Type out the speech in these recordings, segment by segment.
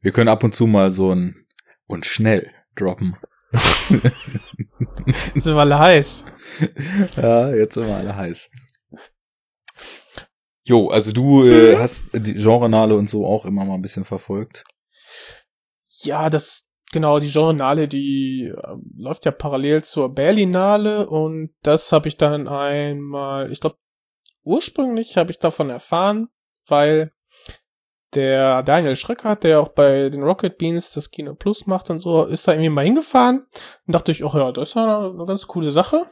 Wir können ab und zu mal so ein und schnell droppen. jetzt sind wir alle heiß. Ja, jetzt sind wir alle heiß. Jo, also du äh, hast die Genrenale und so auch immer mal ein bisschen verfolgt. Ja, das genau die Genrenale, die äh, läuft ja parallel zur Berlinale und das habe ich dann einmal, ich glaube ursprünglich habe ich davon erfahren, weil der Daniel Schreckert, der auch bei den Rocket Beans das Kino Plus macht und so, ist da irgendwie mal hingefahren. Und dachte ich, ach ja, das ist ja eine, eine ganz coole Sache.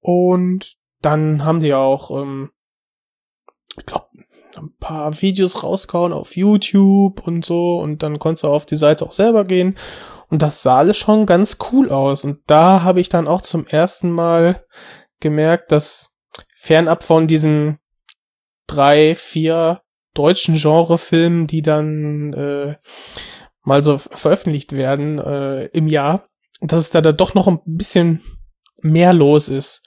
Und dann haben die auch, ähm, ich glaube, ein paar Videos rausgehauen auf YouTube und so. Und dann konntest du auf die Seite auch selber gehen. Und das sah alles schon ganz cool aus. Und da habe ich dann auch zum ersten Mal gemerkt, dass fernab von diesen drei, vier deutschen Genrefilmen, die dann äh, mal so veröffentlicht werden äh, im Jahr, dass es da, da doch noch ein bisschen mehr los ist.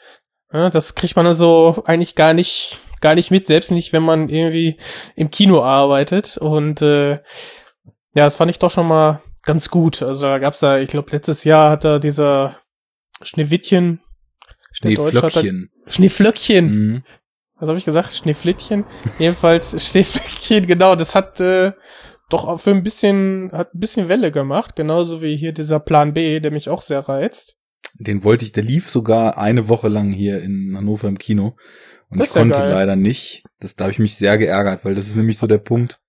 Ja, das kriegt man also eigentlich gar nicht gar nicht mit, selbst nicht, wenn man irgendwie im Kino arbeitet. Und äh, ja, das fand ich doch schon mal ganz gut. Also da gab's da, ich glaube, letztes Jahr hat da dieser Schneewittchen, Schneeflöckchen. Schneeflöckchen. Mhm. Was habe ich gesagt? Schneeflittchen. Jedenfalls Schneeflöckchen, genau, das hat äh, doch für ein bisschen, hat ein bisschen Welle gemacht, genauso wie hier dieser Plan B, der mich auch sehr reizt. Den wollte ich, der lief sogar eine Woche lang hier in Hannover im Kino. Und Das ich konnte geil. leider nicht. Das, da habe ich mich sehr geärgert, weil das ist nämlich so der Punkt.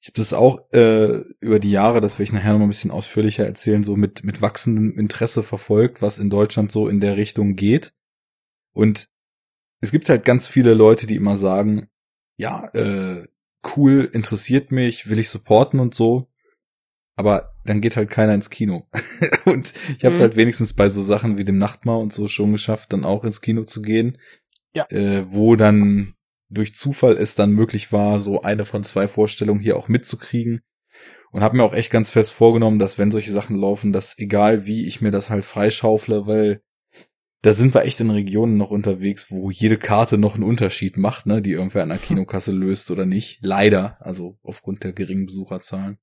Ich habe das auch äh, über die Jahre, das werde ich nachher noch mal ein bisschen ausführlicher erzählen, so mit, mit wachsendem Interesse verfolgt, was in Deutschland so in der Richtung geht. Und es gibt halt ganz viele Leute, die immer sagen, ja, äh, cool, interessiert mich, will ich supporten und so. Aber dann geht halt keiner ins Kino. und ich habe es Mhm. halt wenigstens bei so Sachen wie dem Nachtmahr und so schon geschafft, dann auch ins Kino zu gehen. Ja. Äh, wo dann durch Zufall es dann möglich war, so eine von zwei Vorstellungen hier auch mitzukriegen. Und habe mir auch echt ganz fest vorgenommen, dass wenn solche Sachen laufen, dass egal wie ich mir das halt freischaufle, weil da sind wir echt in Regionen noch unterwegs, wo jede Karte noch einen Unterschied macht, ne, die irgendwer an der Kinokasse löst oder nicht. Leider, also aufgrund der geringen Besucherzahlen.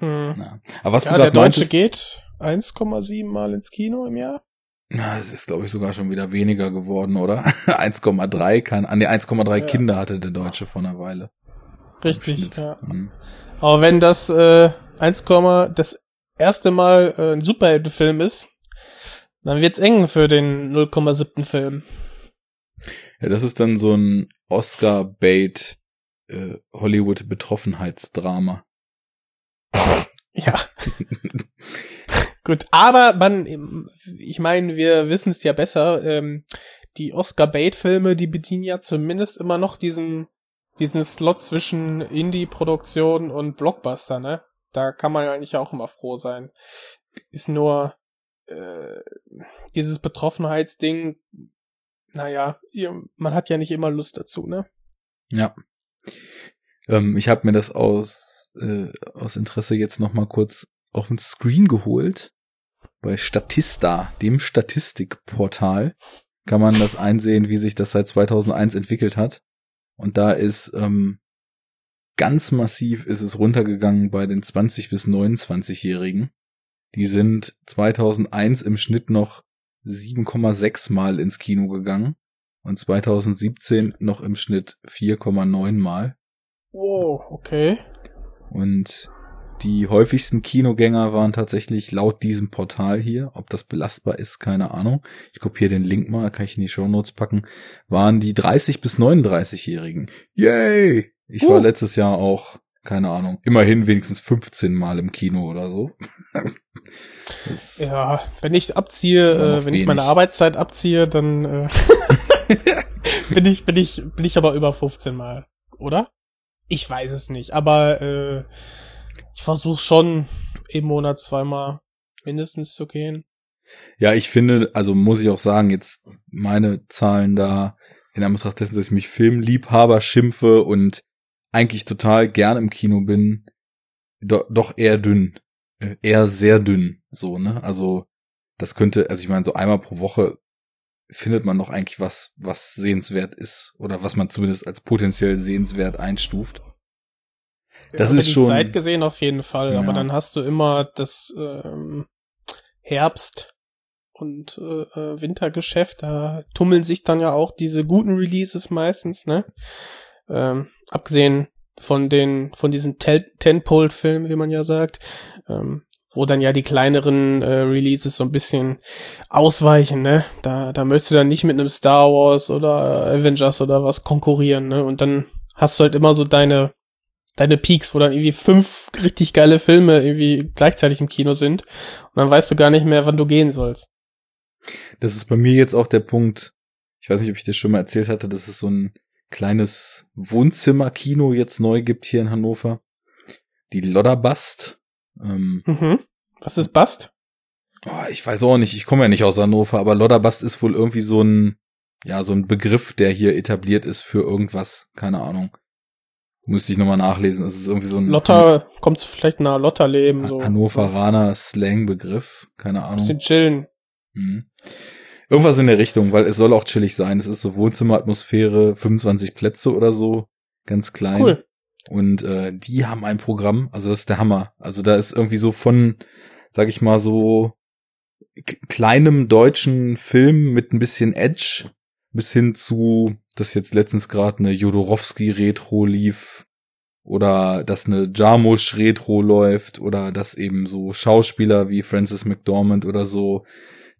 Hm. Na. Aber was Ja, du der Deutsche meintest, geht 1,7 Mal ins Kino im Jahr. na, es ist glaube ich sogar schon wieder weniger geworden, oder? 1,3 kann, an die 1,3 Ja. Kinder hatte der Deutsche vor einer Weile. Richtig, ja. Mhm. Aber wenn das äh, 1, das erste Mal äh, ein Superheldenfilm ist, dann wird's eng für den 0,7. Film. Ja, das ist dann so ein Oscar-Bait äh, Hollywood-Betroffenheitsdrama. Ja. Gut, aber man, ich meine, wir wissen es ja besser, ähm, die Oscar-Bait-Filme, die bedienen ja zumindest immer noch diesen, diesen Slot zwischen Indie-Produktion und Blockbuster, ne? Da kann man ja eigentlich auch immer froh sein. Ist nur äh, dieses Betroffenheitsding, naja, ihr, man hat ja nicht immer Lust dazu, ne? Ja. Ähm, ich habe mir das aus, äh, aus Interesse jetzt noch mal kurz auf den Screen geholt. Bei Statista, dem Statistikportal, kann man das einsehen, wie sich das seit 2001 entwickelt hat. Und da ist ähm, ganz massiv ist es runtergegangen bei den 20 bis 29-Jährigen. Die sind 2001 im Schnitt noch 7,6 Mal ins Kino gegangen und 2017 noch im Schnitt 4,9 Mal. Wow, okay. Und die häufigsten Kinogänger waren tatsächlich laut diesem Portal hier, ob das belastbar ist, keine Ahnung. Ich kopiere den Link mal, kann ich in die Shownotes packen, waren die 30 bis 39-Jährigen. Yay! Ich war Uh. letztes Jahr auch, keine Ahnung, immerhin wenigstens 15 Mal im Kino oder so. Ja, wenn ich abziehe, äh, wenn ich meine. Arbeitszeit abziehe, dann äh, bin ich bin ich bin ich aber über 15 mal, oder? Ich weiß es nicht, aber äh, ich versuche schon im Monat zweimal mindestens zu gehen. Ja, ich finde, also muss ich auch sagen, jetzt meine Zahlen da in Anbetracht dessen, dass ich mich Filmliebhaber schimpfe und eigentlich total gern im Kino bin, do, doch eher dünn. Äh, Eher sehr dünn, so, ne? Also, das könnte, also ich meine, so einmal pro Woche findet man noch eigentlich was, was sehenswert ist oder was man zumindest als potenziell sehenswert einstuft. Das Über ist die schon. Zeit gesehen auf jeden Fall, Ja. aber dann hast du immer das ähm, Herbst und äh, äh, Wintergeschäft, da tummeln sich dann ja auch diese guten Releases meistens, ne? Ähm, abgesehen von den, von diesen Tel- Tentpole-Filmen, wie man ja sagt, ähm, wo dann ja die kleineren äh, Releases so ein bisschen ausweichen, ne? Da, da möchtest du dann nicht mit einem Star Wars oder Avengers oder was konkurrieren, ne? Und dann hast du halt immer so deine, deine Peaks, wo dann irgendwie fünf richtig geile Filme irgendwie gleichzeitig im Kino sind. Und dann weißt du gar nicht mehr, wann du gehen sollst. Das ist bei mir jetzt auch der Punkt. Ich weiß nicht, ob ich dir schon mal erzählt hatte, dass es so ein kleines Wohnzimmerkino jetzt neu gibt hier in Hannover. Die Lodderbast. Ähm, Mhm. Was ist Bast? oh, ich weiß auch nicht, ich komme ja nicht aus Hannover, aber Lodderbast ist wohl irgendwie so ein, ja, so ein Begriff, der hier etabliert ist für irgendwas. Keine Ahnung. Müsste ich nochmal nachlesen. Es ist irgendwie so ein Lotter, kommt vielleicht nahe Lotterleben, so. Han Hannoveraner Slang-Begriff. Keine Ahnung. Bisschen chillen. Mhm. Irgendwas in der Richtung, weil es soll auch chillig sein. Es ist so Wohnzimmeratmosphäre, 25 Plätze oder so, ganz klein. Cool. Und äh, die haben ein Programm, also das ist der Hammer. Also da ist irgendwie so von, sag ich mal so, kleinem deutschen Film mit ein bisschen Edge bis hin zu, dass jetzt letztens gerade eine Jodorowski-Retro lief oder dass eine Jarmusch-Retro läuft oder dass eben so Schauspieler wie Francis McDormand oder so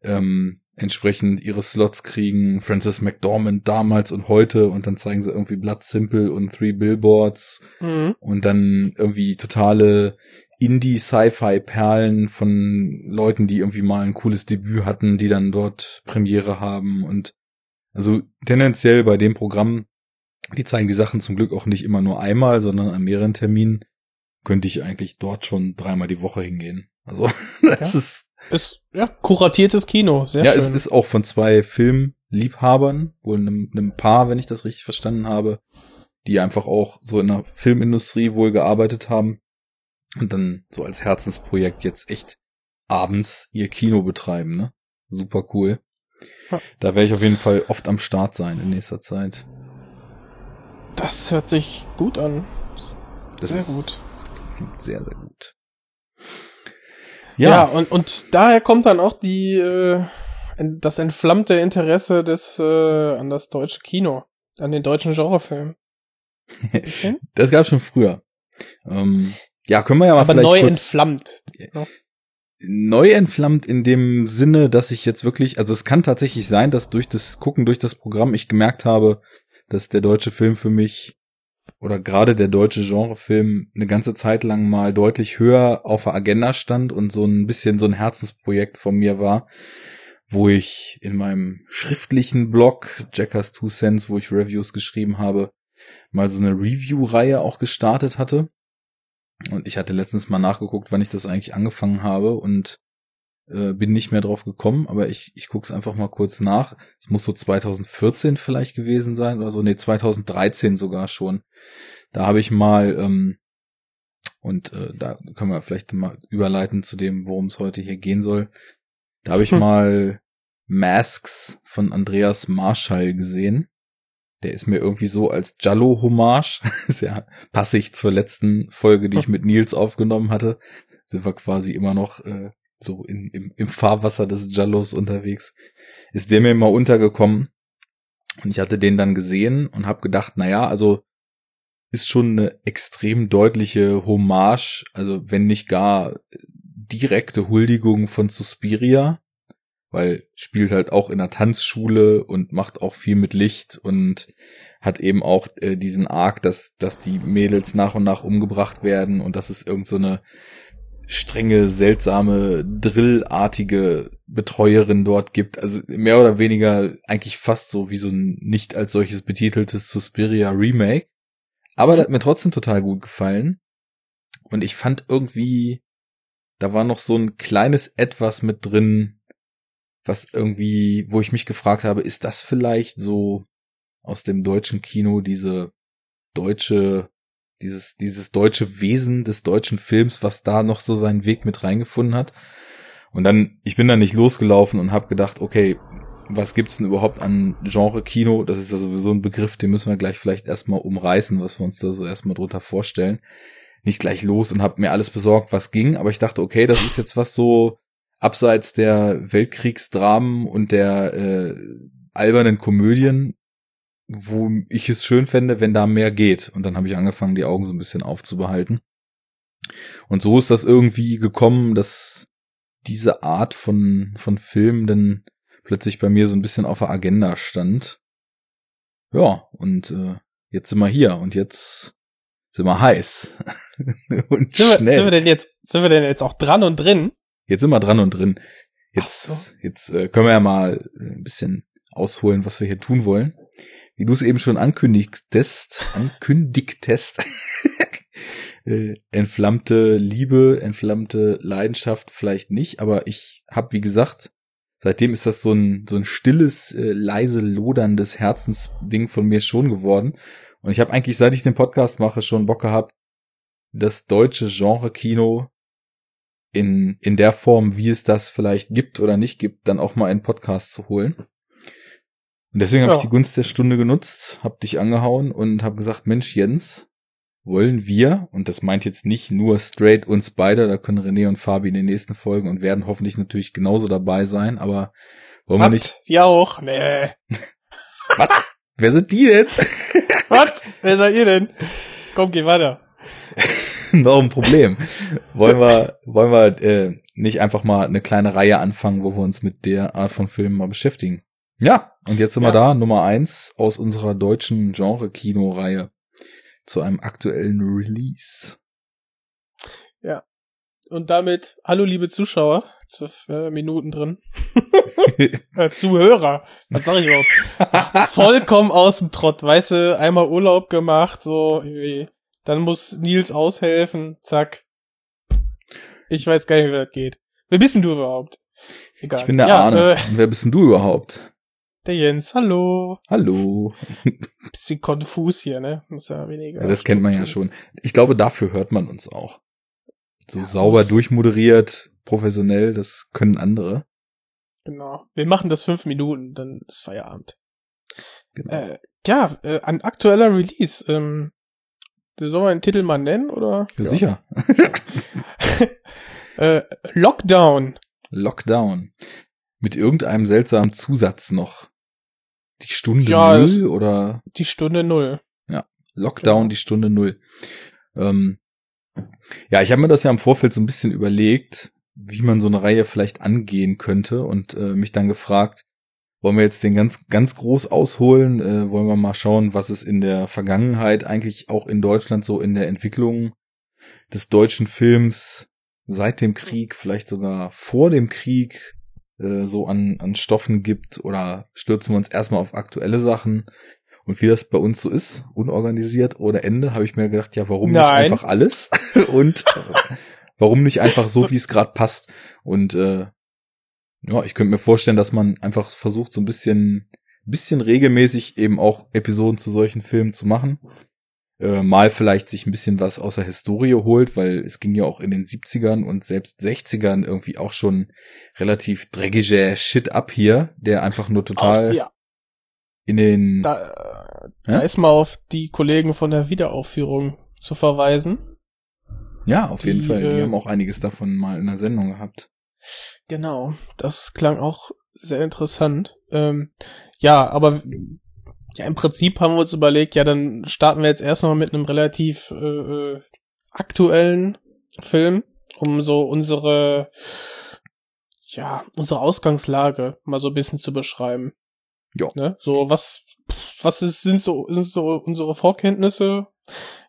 ähm, entsprechend ihre Slots kriegen. Francis McDormand damals und heute und dann zeigen sie irgendwie Blood Simple und Three Billboards Mhm. und dann irgendwie totale Indie-Sci-Fi-Perlen von Leuten, die irgendwie mal ein cooles Debüt hatten, die dann dort Premiere haben und also tendenziell bei dem Programm, die zeigen die Sachen zum Glück auch nicht immer nur einmal, sondern an mehreren Terminen, könnte ich eigentlich dort schon dreimal die Woche hingehen. Also das Ja. ist Ist, ja, kuratiertes Kino. Sehr ja, schön. es ist auch von zwei Filmliebhabern, wohl einem, einem Paar, wenn ich das richtig verstanden habe, die einfach auch so in der Filmindustrie wohl gearbeitet haben und dann so als Herzensprojekt jetzt echt abends ihr Kino betreiben, ne? Super cool. Ja. Da werde ich auf jeden Fall oft am Start sein in nächster Zeit. das hört sich gut an. Das Sehr ist, gut. Das klingt sehr, sehr gut. Ja, Ja, und, und daher kommt dann auch die, äh, das entflammte Interesse des, äh, an das deutsche Kino, an den deutschen Genrefilm. Das gab schon früher. Ähm, ja, können wir ja mal Aber vielleicht neu kurz entflammt. neu entflammt in dem Sinne, dass ich jetzt wirklich, also es kann tatsächlich sein, dass durch das Gucken durch das Programm ich gemerkt habe, dass der deutsche Film für mich oder gerade der deutsche Genrefilm eine ganze Zeit lang mal deutlich höher auf der Agenda stand und so ein bisschen so ein Herzensprojekt von mir war, wo ich in meinem schriftlichen Blog Jackers Two Cents, wo ich Reviews geschrieben habe, mal so eine Review-Reihe auch gestartet hatte. Und ich hatte letztens mal nachgeguckt, wann ich das eigentlich angefangen habe und äh, bin nicht mehr drauf gekommen, aber ich, ich gucke es einfach mal kurz nach. Es muss so 2014 vielleicht gewesen sein oder so, nee, 2013 sogar schon. Da habe ich mal, ähm, und äh, da können wir vielleicht mal überleiten zu dem, worum es heute hier gehen soll. Da habe ich Hm. mal Masks von Andreas Marschall gesehen. Der ist mir irgendwie so als Jallo-Hommage, ist ja passig zur letzten Folge, die ich mit Nils aufgenommen hatte, sind wir quasi immer noch äh, so in, im, im Fahrwasser des Jallos unterwegs. Ist der mir mal untergekommen und ich hatte den dann gesehen und habe gedacht, na ja, also ist schon eine extrem deutliche Hommage, also wenn nicht gar direkte Huldigung von Suspiria, weil spielt halt auch in der Tanzschule und macht auch viel mit Licht und hat eben auch äh, diesen Arc, dass, dass die Mädels nach und nach umgebracht werden und dass es irgend so strenge, seltsame, drillartige Betreuerin dort gibt. Also mehr oder weniger eigentlich fast so wie so ein nicht als solches betiteltes Suspiria Remake. Aber das hat mir trotzdem total gut gefallen. Und ich fand irgendwie, da war noch so ein kleines Etwas mit drin, was irgendwie, wo ich mich gefragt habe, ist das vielleicht so aus dem deutschen Kino diese deutsche, dieses, dieses deutsche Wesen des deutschen Films, was da noch so seinen Weg mit reingefunden hat. Und dann, ich bin da nicht losgelaufen und habe gedacht, okay, was gibt's denn überhaupt an Genre-Kino? Das ist ja sowieso ein Begriff, den müssen wir gleich vielleicht erstmal umreißen, was wir uns da so erstmal drunter vorstellen. nicht gleich los und habe mir alles besorgt, was ging, aber ich dachte, okay, das ist jetzt was so abseits der Weltkriegsdramen und der äh, albernen Komödien, wo ich es schön fände, wenn da mehr geht. Und dann habe ich angefangen, die Augen so ein bisschen aufzubehalten. Und so ist das irgendwie gekommen, dass diese Art von, von Film dann plötzlich bei mir so ein bisschen auf der Agenda stand. Ja, und äh, jetzt sind wir hier und jetzt sind wir heiß. und sind schnell. Wir, sind wir denn jetzt, sind wir denn jetzt auch dran und drin? Jetzt sind wir dran und drin. Jetzt, so. jetzt äh, können wir ja mal ein bisschen ausholen, was wir hier tun wollen. Wie du es eben schon ankündigtest, ankündigtest, äh, entflammte Liebe, entflammte Leidenschaft vielleicht nicht, aber ich habe, wie gesagt, seitdem ist das so ein, so ein stilles, äh, leise, loderndes Herzensding von mir schon geworden. Und ich habe eigentlich, seit ich den Podcast mache, schon Bock gehabt, das deutsche Genre-Kino in, in der Form, wie es das vielleicht gibt oder nicht gibt, dann auch mal einen Podcast zu holen. Und deswegen habe ja. ich die Gunst der Stunde genutzt, habe dich angehauen und habe gesagt, Mensch, Jens, wollen wir, und das meint jetzt nicht nur straight uns beide, da können René und Fabi in den nächsten Folgen und werden hoffentlich natürlich genauso dabei sein, aber wollen Was? wir nicht. Ja auch, nee. Was? Wer sind die denn? Was? Wer seid ihr denn? Komm, geh weiter. Noch ein Problem. Wollen wir, wollen wir äh, nicht einfach mal eine kleine Reihe anfangen, wo wir uns mit der Art von Filmen mal beschäftigen? Ja, und jetzt sind ja. wir da, Nummer eins aus unserer deutschen Genre-Kino-Reihe zu einem aktuellen Release. Ja. Und damit, hallo liebe Zuschauer, zwölf äh, Minuten drin. äh, Zuhörer, was sag ich überhaupt? Vollkommen aus dem Trott, weißt du, einmal Urlaub gemacht, so, irgendwie. dann muss Nils aushelfen, zack. Ich weiß gar nicht, wie das geht. Wer bist denn du überhaupt? Egal. Ich bin der ja, Arne. Äh, wer bist denn du überhaupt? Der Jens, hallo. Hallo. Bisschen konfus hier, ne? Muss ja weniger. Ja, das kennt man ja schon. Ich glaube, dafür hört man uns auch. So ja, sauber durchmoderiert, professionell, das können andere. Genau. Wir machen das fünf Minuten, dann ist Feierabend. Genau. Äh, ja, äh, ein aktueller Release. Ähm, sollen wir den Titel mal nennen, oder? Ja, ja. sicher. äh, Lockdown. Lockdown. Mit irgendeinem seltsamen Zusatz noch. Die Stunde ja, Null oder? Die Stunde Null. Ja, Lockdown, die Stunde Null. Ähm, ja, ich habe mir das ja im Vorfeld so ein bisschen überlegt, wie man so eine Reihe vielleicht angehen könnte und äh, mich dann gefragt, wollen wir jetzt den ganz, ganz groß ausholen? Äh, wollen wir mal schauen, was es in der Vergangenheit eigentlich auch in Deutschland so in der Entwicklung des deutschen Films seit dem Krieg, vielleicht sogar vor dem Krieg äh, so an, an Stoffen gibt oder stürzen wir uns erstmal auf aktuelle Sachen. Und wie das bei uns so ist, unorganisiert oder Ende, habe ich mir gedacht, ja, warum Nein. nicht einfach alles? Und warum nicht einfach so, so. wie es gerade passt? Und äh, ja, ich könnte mir vorstellen, dass man einfach versucht, so ein bisschen, bisschen regelmäßig eben auch Episoden zu solchen Filmen zu machen äh, mal vielleicht sich ein bisschen was aus der Historie holt, weil es ging ja auch in den 70ern und selbst 60ern irgendwie auch schon relativ dreckiger Shit ab hier, der einfach nur total auf, ja. in den da, ja? da ist mal auf die Kollegen von der Wiederaufführung zu verweisen. Ja, auf die, jeden Fall. Die äh, haben auch einiges davon mal in der Sendung gehabt. Genau, das klang auch sehr interessant. Ähm, ja, aber ja, im Prinzip haben wir uns überlegt, ja, dann starten wir jetzt erstmal mit einem relativ äh, äh, aktuellen Film, um so unsere, ja, unsere Ausgangslage mal so ein bisschen zu beschreiben. Ja. Ne? So, was, was ist, sind so, sind so unsere Vorkenntnisse,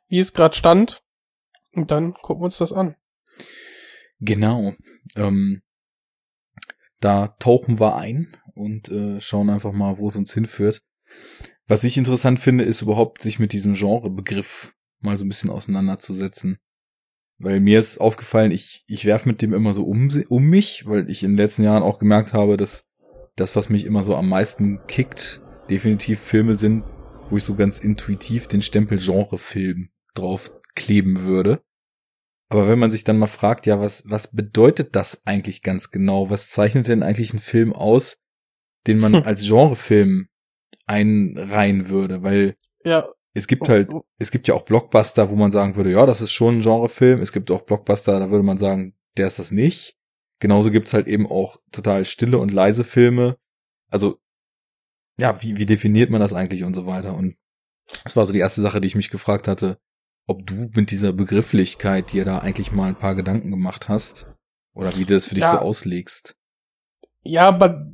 wie es gerade stand? Und dann gucken wir uns das an. Genau. Ähm, da tauchen wir ein und äh, schauen einfach mal, wo es uns hinführt. Was ich interessant finde, ist überhaupt, sich mit diesem Genrebegriff mal so ein bisschen auseinanderzusetzen. Weil mir ist aufgefallen, ich, ich werf mit dem immer so um, um mich, weil ich in den letzten Jahren auch gemerkt habe, dass das, was mich immer so am meisten kickt, definitiv Filme sind, wo ich so ganz intuitiv den Stempel Genrefilm drauf kleben würde. Aber wenn man sich dann mal fragt, ja, was, was bedeutet das eigentlich ganz genau? Was zeichnet denn eigentlich einen Film aus, den man als Genrefilm einreihen würde, weil ja, es gibt halt, es gibt ja auch Blockbuster, wo man sagen würde, ja, das ist schon ein Genrefilm. Es gibt auch Blockbuster, da würde man sagen, der ist das nicht. Genauso gibt's halt eben auch total stille und leise Filme. Also, ja, wie, wie definiert man das eigentlich und so weiter? Und das war so die erste Sache, die ich mich gefragt hatte, ob du mit dieser Begrifflichkeit dir da eigentlich mal ein paar Gedanken gemacht hast. Oder wie du das für dich Ja. so auslegst. Ja, aber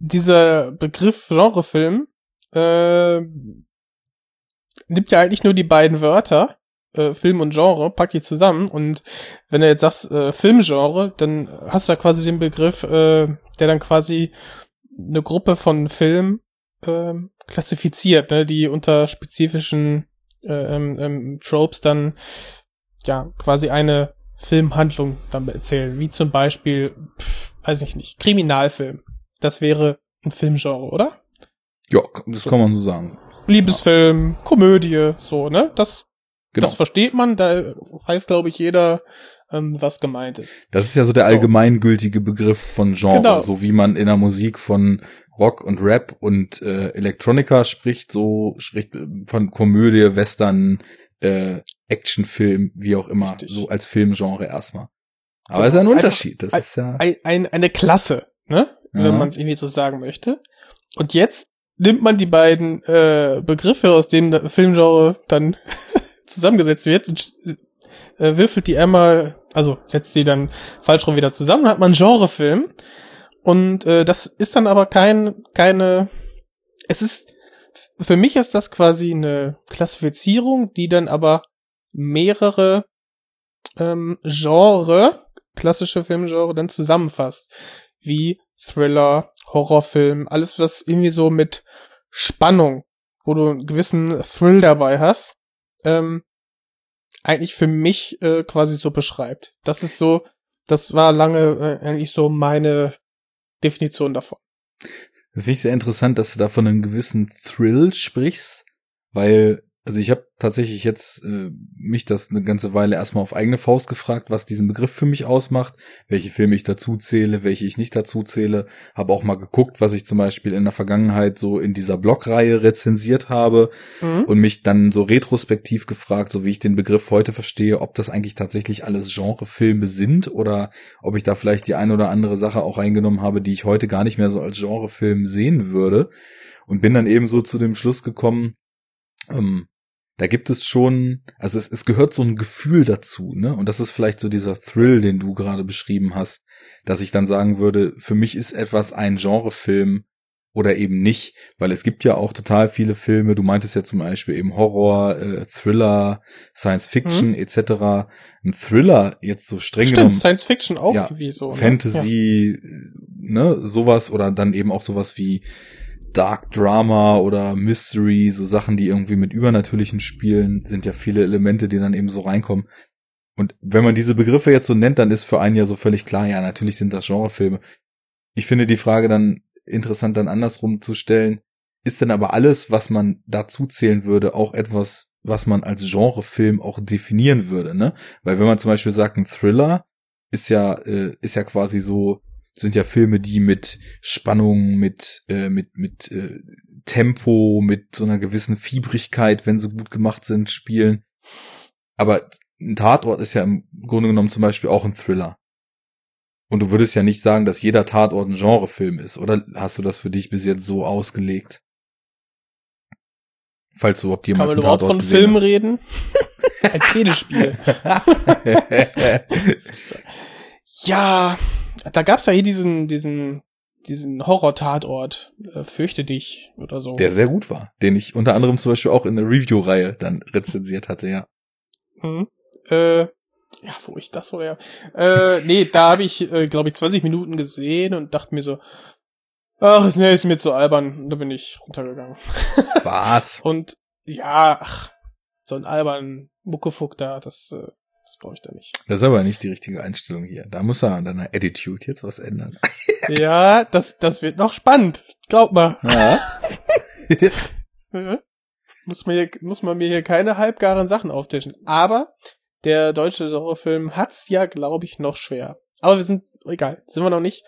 dieser Begriff Genrefilm äh, nimmt ja eigentlich nur die beiden Wörter, äh, Film und Genre, packt die zusammen und wenn du jetzt sagst äh, Filmgenre, dann hast du ja quasi den Begriff, äh, der dann quasi eine Gruppe von Filmen äh, klassifiziert, ne, die unter spezifischen äh, ähm, ähm, Tropes dann ja quasi eine Filmhandlung dann erzählen, wie zum Beispiel, pff, weiß ich nicht, Kriminalfilm. Das wäre ein Filmgenre, oder? Ja, das kann man so sagen. Liebesfilm, Komödie, so, ne? Das, Genau. das versteht man, da weiß, glaube ich, jeder, ähm, was gemeint ist. Das ist ja so der So. allgemeingültige Begriff von Genre, Genau. so wie man in der Musik von Rock und Rap und äh, Elektronika spricht, so spricht äh, von Komödie, Western, äh, Actionfilm, wie auch immer, Richtig. so als Filmgenre erstmal. Aber Genau. es ist ja ein Unterschied. Das ein- ist ja Ein, ein, eine Klasse, ne? Ja. Wenn man es irgendwie so sagen möchte. Und jetzt nimmt man die beiden äh, Begriffe, aus denen der Filmgenre dann zusammengesetzt wird, und äh, würfelt die einmal, also setzt sie dann falsch rum wieder zusammen, dann hat man einen Genrefilm. Und äh, das ist dann aber kein, keine, es ist, für mich ist das quasi eine Klassifizierung, die dann aber mehrere ähm, Genre, klassische Filmgenre, dann zusammenfasst. Wie Thriller, Horrorfilm, alles was irgendwie so mit Spannung, wo du einen gewissen Thrill dabei hast, ähm, eigentlich für mich äh, quasi so beschreibt. Das ist so, das war lange äh, eigentlich so meine Definition davon. Das finde ich sehr interessant, dass du da von einem gewissen Thrill sprichst, weil, also ich habe tatsächlich jetzt äh, mich das eine ganze Weile erstmal auf eigene Faust gefragt, was diesen Begriff für mich ausmacht, welche Filme ich dazu zähle, welche ich nicht dazu zähle, habe auch mal geguckt, was ich zum Beispiel in der Vergangenheit so in dieser Blogreihe rezensiert habe Mhm. und mich dann so retrospektiv gefragt, so wie ich den Begriff heute verstehe, ob das eigentlich tatsächlich alles Genrefilme sind oder ob ich da vielleicht die eine oder andere Sache auch eingenommen habe, die ich heute gar nicht mehr so als Genrefilm sehen würde. Und bin dann eben so zu dem Schluss gekommen, ähm, da gibt es schon, also es, es gehört so ein Gefühl dazu, ne? Und das ist vielleicht so dieser Thrill, den du gerade beschrieben hast, dass ich dann sagen würde, für mich ist etwas ein Genrefilm oder eben nicht, weil es gibt ja auch total viele Filme, du meintest ja zum Beispiel eben Horror, äh, Thriller, Science Fiction etc. Ein Thriller jetzt so streng Stimmt, genommen, Science Fiction auch Ja, irgendwie so. ne? Fantasy, ne, sowas oder dann eben auch sowas wie Dark Drama oder Mystery, so Sachen, die irgendwie mit übernatürlichen Spielen, sind ja viele Elemente, die dann eben so reinkommen. Und wenn man diese Begriffe jetzt so nennt, dann ist für einen ja so völlig klar, ja, natürlich sind das Genrefilme. Ich finde die Frage dann interessant, dann andersrum zu stellen. Ist denn aber alles, was man dazu zählen würde, auch etwas, was man als Genrefilm auch definieren würde, ne? Weil wenn man zum Beispiel sagt, ein Thriller ist ja, äh, ist ja quasi so, sind ja Filme, die mit Spannung, mit, äh, mit, mit äh, Tempo, mit so einer gewissen Fiebrigkeit, wenn sie gut gemacht sind, spielen. Aber ein Tatort ist ja im Grunde genommen zum Beispiel auch ein Thriller. Und du würdest ja nicht sagen, dass jeder Tatort ein Genrefilm ist, oder hast du das für dich bis jetzt so ausgelegt? Falls du überhaupt Kann jemals man einen überhaupt Tatort von Film hast. reden? Ein Telespiel. Ja, da gab's ja hier diesen, diesen, diesen Horror-Tatort, äh, fürchte dich oder so. Der sehr gut war, den ich unter anderem zum Beispiel auch in der Review-Reihe dann rezensiert hatte, ja. Hm. Äh, ja, wo ich das wohl ja. Äh, nee, da habe ich, äh, glaube ich, 20 Minuten gesehen und dachte mir so, ach, nee, ist mir zu albern. Und da bin ich runtergegangen. Was? Und ja, ach, so ein albern Muckefuck da, das, äh, das brauche ich da nicht. Das ist aber nicht die richtige Einstellung hier. Da muss er an deiner Attitude jetzt was ändern. ja, das, das wird noch spannend. Glaub mal. Ja. Muss, man hier, muss man mir hier keine halbgaren Sachen auftischen. Aber der deutsche Genrefilm hat's ja, glaube ich, noch schwer. Aber wir sind, egal, sind wir noch nicht.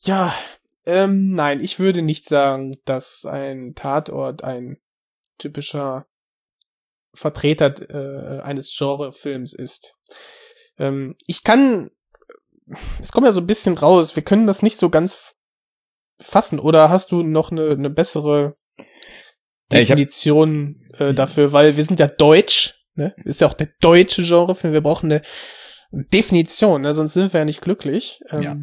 Ja, ähm, nein, ich würde nicht sagen, dass ein Tatort ein typischer Vertreter äh, eines Genrefilms ist. Ähm, ich kann, es kommt ja so ein bisschen raus, wir können das nicht so ganz fassen. Oder hast du noch eine, eine bessere Definition ja, äh, dafür? Weil wir sind ja deutsch, ne? Ist ja auch der deutsche Genrefilm. Wir brauchen eine Definition, ne? sonst sind wir ja nicht glücklich. Ähm, ja.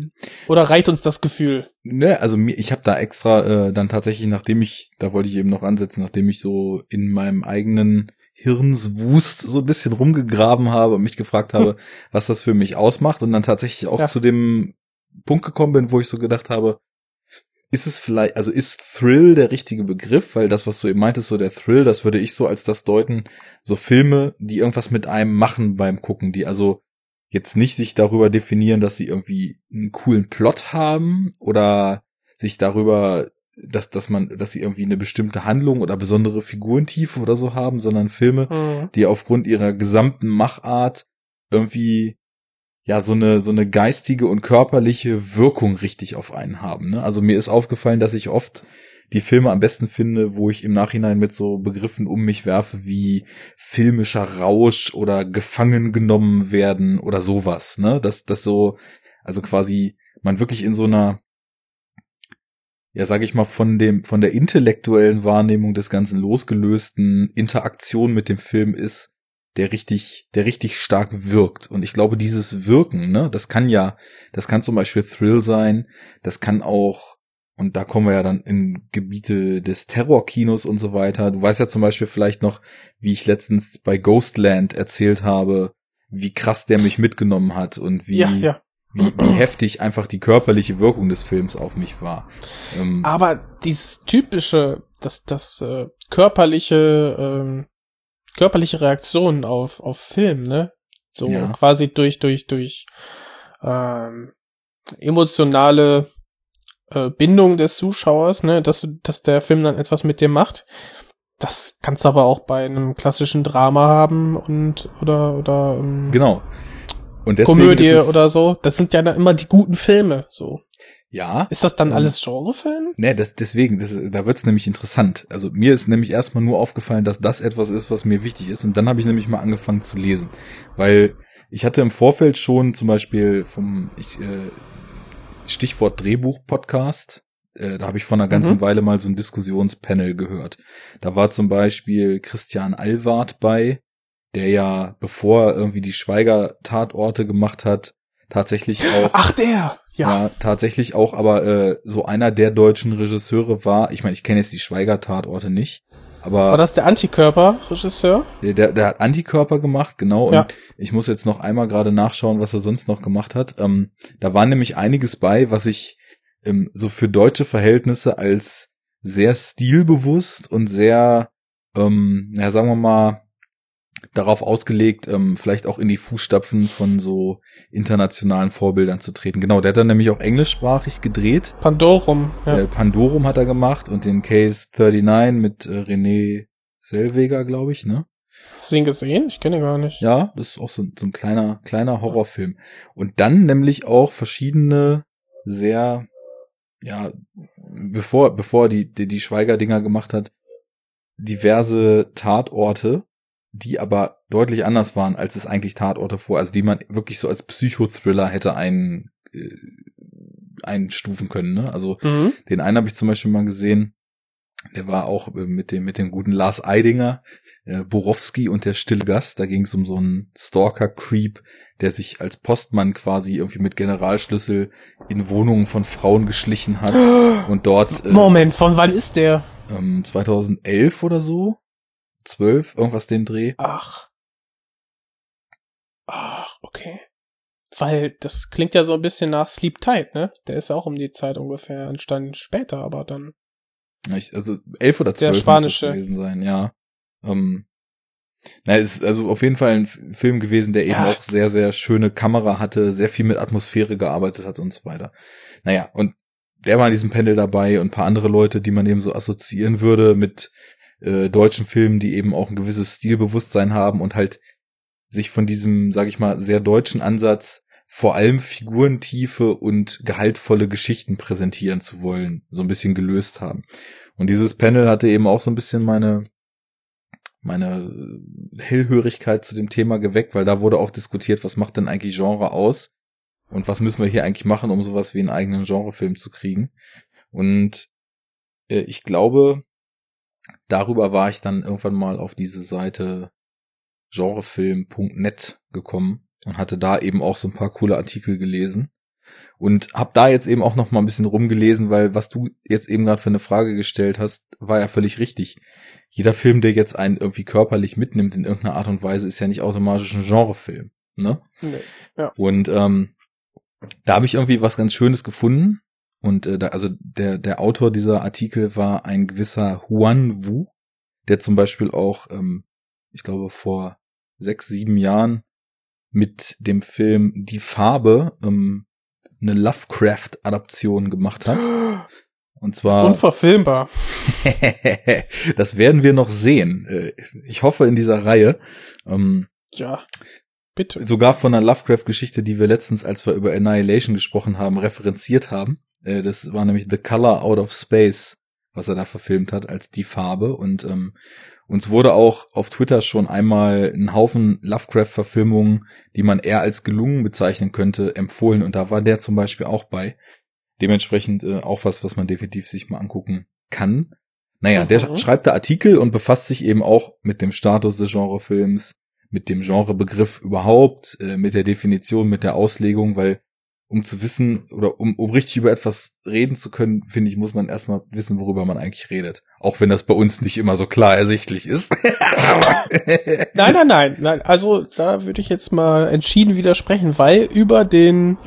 Oder reicht uns das Gefühl? Ne, also mir, ich habe da extra äh, dann tatsächlich, nachdem ich, da wollte ich eben noch ansetzen, nachdem ich so in meinem eigenen Hirnswust so ein bisschen rumgegraben habe und mich gefragt habe, was das für mich ausmacht und dann tatsächlich auch ja. zu dem Punkt gekommen bin, wo ich so gedacht habe, ist es vielleicht, also ist Thrill der richtige Begriff? Weil das, was du eben meintest, so der Thrill, das würde ich so als das deuten, so Filme, die irgendwas mit einem machen beim Gucken, die also jetzt nicht sich darüber definieren, dass sie irgendwie einen coolen Plot haben oder sich darüber, dass, dass man, dass sie irgendwie eine bestimmte Handlung oder besondere Figurentiefe oder so haben, sondern Filme, mhm. die aufgrund ihrer gesamten Machart irgendwie ja so eine so eine geistige und körperliche Wirkung richtig auf einen haben. Ne? Also mir ist aufgefallen, dass ich oft die Filme am besten finde, wo ich im Nachhinein mit so Begriffen um mich werfe wie filmischer Rausch oder gefangen genommen werden oder sowas, ne? Dass das so, also quasi man wirklich in so einer, ja, sag ich mal, von dem, von der intellektuellen Wahrnehmung des Ganzen losgelösten Interaktion mit dem Film ist, der richtig, der richtig stark wirkt. Und ich glaube, dieses Wirken, ne, das kann ja, das kann zum Beispiel Thrill sein, das kann auch und da kommen wir ja dann in Gebiete des Terrorkinos und so weiter. Du weißt ja zum Beispiel vielleicht noch, wie ich letztens bei Ghostland erzählt habe, wie krass der mich mitgenommen hat und wie, ja, ja. Wie, wie heftig einfach die körperliche Wirkung des Films auf mich war. Ähm, Aber dieses typische, das, das äh, körperliche, ähm, körperliche Reaktion auf, auf Film, ne? So ja. quasi durch, durch, durch ähm, emotionale äh, Bindung des Zuschauers, ne, dass, dass der Film dann etwas mit dir macht. Das kannst du aber auch bei einem klassischen Drama haben und oder oder ähm, genau Komödie oder so. Das sind ja dann immer die guten Filme. So ja. Ist das dann ähm, alles Genrefilm? Nee, das, deswegen, das, da wird's nämlich interessant. Also mir ist nämlich erstmal nur aufgefallen, dass das etwas ist, was mir wichtig ist. Und dann habe ich nämlich mal angefangen zu lesen. Weil ich hatte im Vorfeld schon zum Beispiel vom, ich, äh, Stichwort Drehbuch-Podcast. Äh, da habe ich vor einer ganzen mhm. Weile mal so ein Diskussionspanel gehört. Da war zum Beispiel Christian Alward bei, der ja, bevor er irgendwie die Schweiger-Tatorte gemacht hat, tatsächlich auch. Ach, der! Ja. ja tatsächlich auch, aber äh, so einer der deutschen Regisseure war, ich meine, ich kenne jetzt die Schweiger-Tatorte nicht, aber War das der Antikörper-Regisseur? Der, der hat Antikörper gemacht, genau. Ja. Und ich muss jetzt noch einmal gerade nachschauen, was er sonst noch gemacht hat. Ähm, da war nämlich einiges bei, was ich ähm, so für deutsche Verhältnisse als sehr stilbewusst und sehr, ähm, ja, sagen wir mal, darauf ausgelegt, ähm, vielleicht auch in die Fußstapfen von so internationalen Vorbildern zu treten. Genau, der hat dann nämlich auch englischsprachig gedreht. Pandorum, ja. Äh, Pandorum hat er gemacht und den Case 39 mit äh, René Selweger, glaube ich, ne? Hast du ihn gesehen? Ich kenne ihn gar nicht. Ja, das ist auch so, so ein kleiner, kleiner Horrorfilm. Und dann nämlich auch verschiedene sehr, ja, bevor, bevor die, die, die Schweiger-Dinger gemacht hat, diverse Tatorte die aber deutlich anders waren, als es eigentlich Tatorte vor, also die man wirklich so als Psychothriller hätte ein, äh, einstufen können. Ne? Also mhm. den einen habe ich zum Beispiel mal gesehen, der war auch äh, mit dem mit dem guten Lars Eidinger, äh, Borowski und der stille Gast. Da ging es um so einen Stalker-Creep, der sich als Postmann quasi irgendwie mit Generalschlüssel in Wohnungen von Frauen geschlichen hat und dort. Äh, Moment, von wann ist der? Ähm, 2011 oder so. 12, irgendwas den Dreh. Ach. Ach, okay. Weil das klingt ja so ein bisschen nach Sleep Tight, ne? Der ist ja auch um die Zeit ungefähr entstanden später, aber dann. Ich, also elf oder zwölf der spanische. muss gewesen sein, ja. Ähm, na, ist also auf jeden Fall ein Film gewesen, der eben ja. auch sehr, sehr schöne Kamera hatte, sehr viel mit Atmosphäre gearbeitet hat und so weiter. Naja, und der war in diesem Panel dabei und ein paar andere Leute, die man eben so assoziieren würde mit äh, deutschen Filmen, die eben auch ein gewisses Stilbewusstsein haben und halt sich von diesem, sag ich mal, sehr deutschen Ansatz vor allem Figurentiefe und gehaltvolle Geschichten präsentieren zu wollen, so ein bisschen gelöst haben. Und dieses Panel hatte eben auch so ein bisschen meine, meine Hellhörigkeit zu dem Thema geweckt, weil da wurde auch diskutiert, was macht denn eigentlich Genre aus und was müssen wir hier eigentlich machen, um sowas wie einen eigenen Genrefilm zu kriegen. Und äh, ich glaube, darüber war ich dann irgendwann mal auf diese Seite genrefilm.net gekommen und hatte da eben auch so ein paar coole Artikel gelesen und hab da jetzt eben auch noch mal ein bisschen rumgelesen, weil was du jetzt eben gerade für eine Frage gestellt hast, war ja völlig richtig. Jeder Film, der jetzt einen irgendwie körperlich mitnimmt in irgendeiner Art und Weise, ist ja nicht automatisch ein Genrefilm, ne? Nee, ja. Und ähm, da habe ich irgendwie was ganz Schönes gefunden. Und äh, da, also der der Autor dieser Artikel war ein gewisser Huan Wu, der zum Beispiel auch, ähm, ich glaube vor sechs sieben Jahren mit dem Film Die Farbe ähm, eine Lovecraft-Adaption gemacht hat. Und zwar. Unverfilmbar. das werden wir noch sehen. Äh, ich hoffe in dieser Reihe. Ähm, ja. Bitte. Sogar von einer Lovecraft-Geschichte, die wir letztens, als wir über Annihilation gesprochen haben, referenziert haben. Äh, das war nämlich The Color Out of Space, was er da verfilmt hat, als die Farbe. Und ähm, uns wurde auch auf Twitter schon einmal ein Haufen Lovecraft-Verfilmungen, die man eher als gelungen bezeichnen könnte, empfohlen. Und da war der zum Beispiel auch bei. Dementsprechend äh, auch was, was man definitiv sich mal angucken kann. Naja, mhm. der schreibt da Artikel und befasst sich eben auch mit dem Status des Genrefilms, mit dem Genrebegriff überhaupt, äh, mit der Definition, mit der Auslegung, weil um zu wissen oder um, um richtig über etwas reden zu können, finde ich, muss man erstmal wissen, worüber man eigentlich redet. Auch wenn das bei uns nicht immer so klar ersichtlich ist. nein, nein, nein, nein. Also da würde ich jetzt mal entschieden widersprechen, weil über den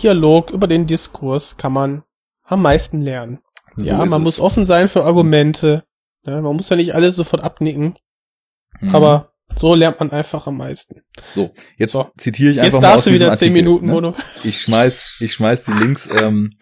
Dialog, über den Diskurs kann man am meisten lernen. So ja, man es. muss offen sein für Argumente. Ja, ne? man muss ja nicht alles sofort abnicken. Mhm. Aber so lernt man einfach am meisten. So, jetzt so. zitiere ich einfach jetzt mal darfst aus du wieder zehn Minuten ne? Mono. Ich schmeiß, ich schmeiß die Links ähm,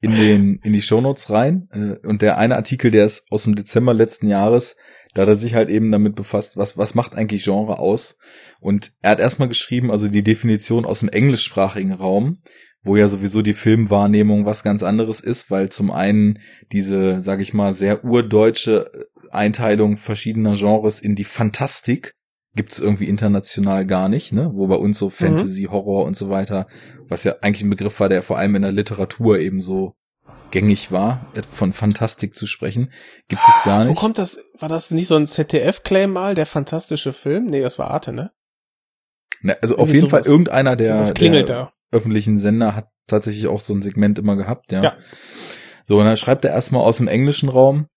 in den in die Shownotes rein äh, und der eine Artikel, der ist aus dem Dezember letzten Jahres, da hat er sich halt eben damit befasst, was was macht eigentlich Genre aus? Und er hat erstmal geschrieben, also die Definition aus dem englischsprachigen Raum, wo ja sowieso die Filmwahrnehmung was ganz anderes ist, weil zum einen diese, sag ich mal, sehr urdeutsche Einteilung verschiedener Genres in die Fantastik gibt's irgendwie international gar nicht, ne? Wo bei uns so mhm. Fantasy, mhm. Horror und so weiter, was ja eigentlich ein Begriff war, der vor allem in der Literatur eben so gängig war, von Fantastik zu sprechen, gibt es gar nicht. Wo kommt das? War das nicht so ein ZDF-Claim mal, der fantastische Film? Nee, das war Arte, ne? ne also auf jeden Fall irgendeiner der, der öffentlichen Sender hat tatsächlich auch so ein Segment immer gehabt, ja. ja. So, und dann schreibt er erstmal aus dem englischen Raum,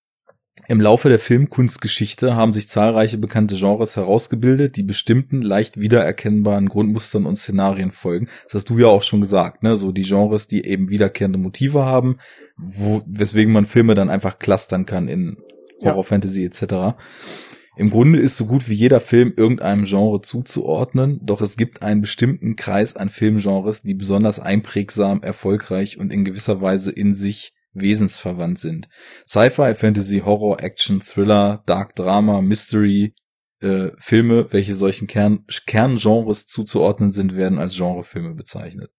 im Laufe der Filmkunstgeschichte haben sich zahlreiche bekannte Genres herausgebildet, die bestimmten, leicht wiedererkennbaren Grundmustern und Szenarien folgen. Das hast du ja auch schon gesagt, ne? So die Genres, die eben wiederkehrende Motive haben, wo, weswegen man Filme dann einfach clustern kann in Horror, ja. Fantasy etc. Im Grunde ist so gut wie jeder Film irgendeinem Genre zuzuordnen, doch es gibt einen bestimmten Kreis an Filmgenres, die besonders einprägsam, erfolgreich und in gewisser Weise in sich wesensverwandt sind. Sci-Fi, Fantasy, Horror, Action, Thriller, Dark Drama, Mystery, äh, Filme, welche solchen Kern Kerngenres zuzuordnen sind, werden als Genrefilme bezeichnet.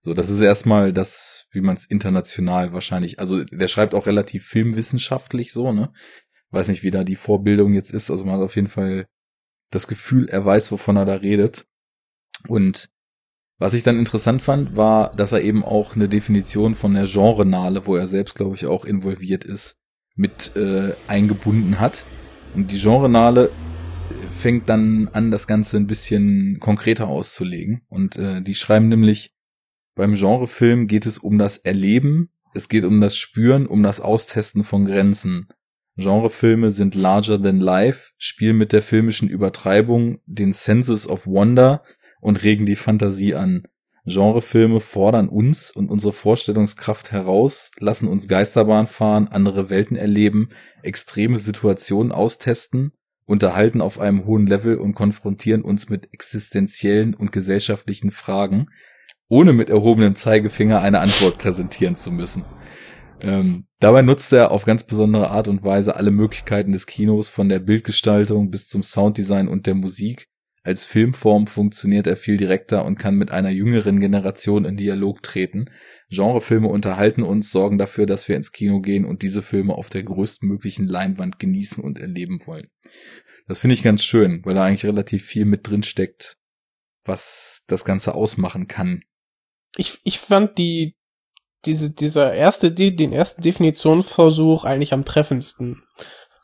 So, das ist erstmal das, wie man es international wahrscheinlich, also der schreibt auch relativ filmwissenschaftlich so, ne? Weiß nicht, wie da die Vorbildung jetzt ist, also man hat auf jeden Fall das Gefühl, er weiß, wovon er da redet. Und was ich dann interessant fand, war, dass er eben auch eine Definition von der Genrenale, wo er selbst, glaube ich, auch involviert ist, mit äh, eingebunden hat. Und die Genrenale fängt dann an, das Ganze ein bisschen konkreter auszulegen. Und äh, die schreiben nämlich, beim Genrefilm geht es um das Erleben, es geht um das Spüren, um das Austesten von Grenzen. Genrefilme sind larger than life, spielen mit der filmischen Übertreibung, den Senses of Wonder, und regen die Fantasie an. Genrefilme fordern uns und unsere Vorstellungskraft heraus, lassen uns Geisterbahn fahren, andere Welten erleben, extreme Situationen austesten, unterhalten auf einem hohen Level und konfrontieren uns mit existenziellen und gesellschaftlichen Fragen, ohne mit erhobenem Zeigefinger eine Antwort präsentieren zu müssen. Ähm, dabei nutzt er auf ganz besondere Art und Weise alle Möglichkeiten des Kinos, von der Bildgestaltung bis zum Sounddesign und der Musik, als Filmform funktioniert er viel direkter und kann mit einer jüngeren Generation in Dialog treten. Genrefilme unterhalten uns, sorgen dafür, dass wir ins Kino gehen und diese Filme auf der größtmöglichen Leinwand genießen und erleben wollen. Das finde ich ganz schön, weil da eigentlich relativ viel mit drin steckt, was das Ganze ausmachen kann. Ich, ich fand die, diese, dieser erste, den ersten Definitionsversuch eigentlich am treffendsten.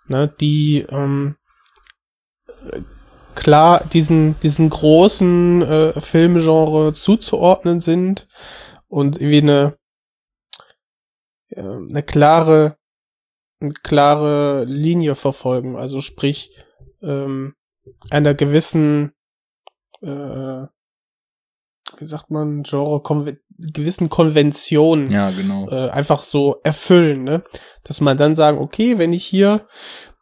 Ne, die, ähm, klar diesen, diesen großen äh, Filmgenre zuzuordnen sind und irgendwie eine, äh, eine klare, eine klare Linie verfolgen. Also sprich, ähm, einer gewissen, äh, wie sagt man, Genre, Konven gewissen Konventionen ja, genau. äh, einfach so erfüllen, ne? Dass man dann sagen, okay, wenn ich hier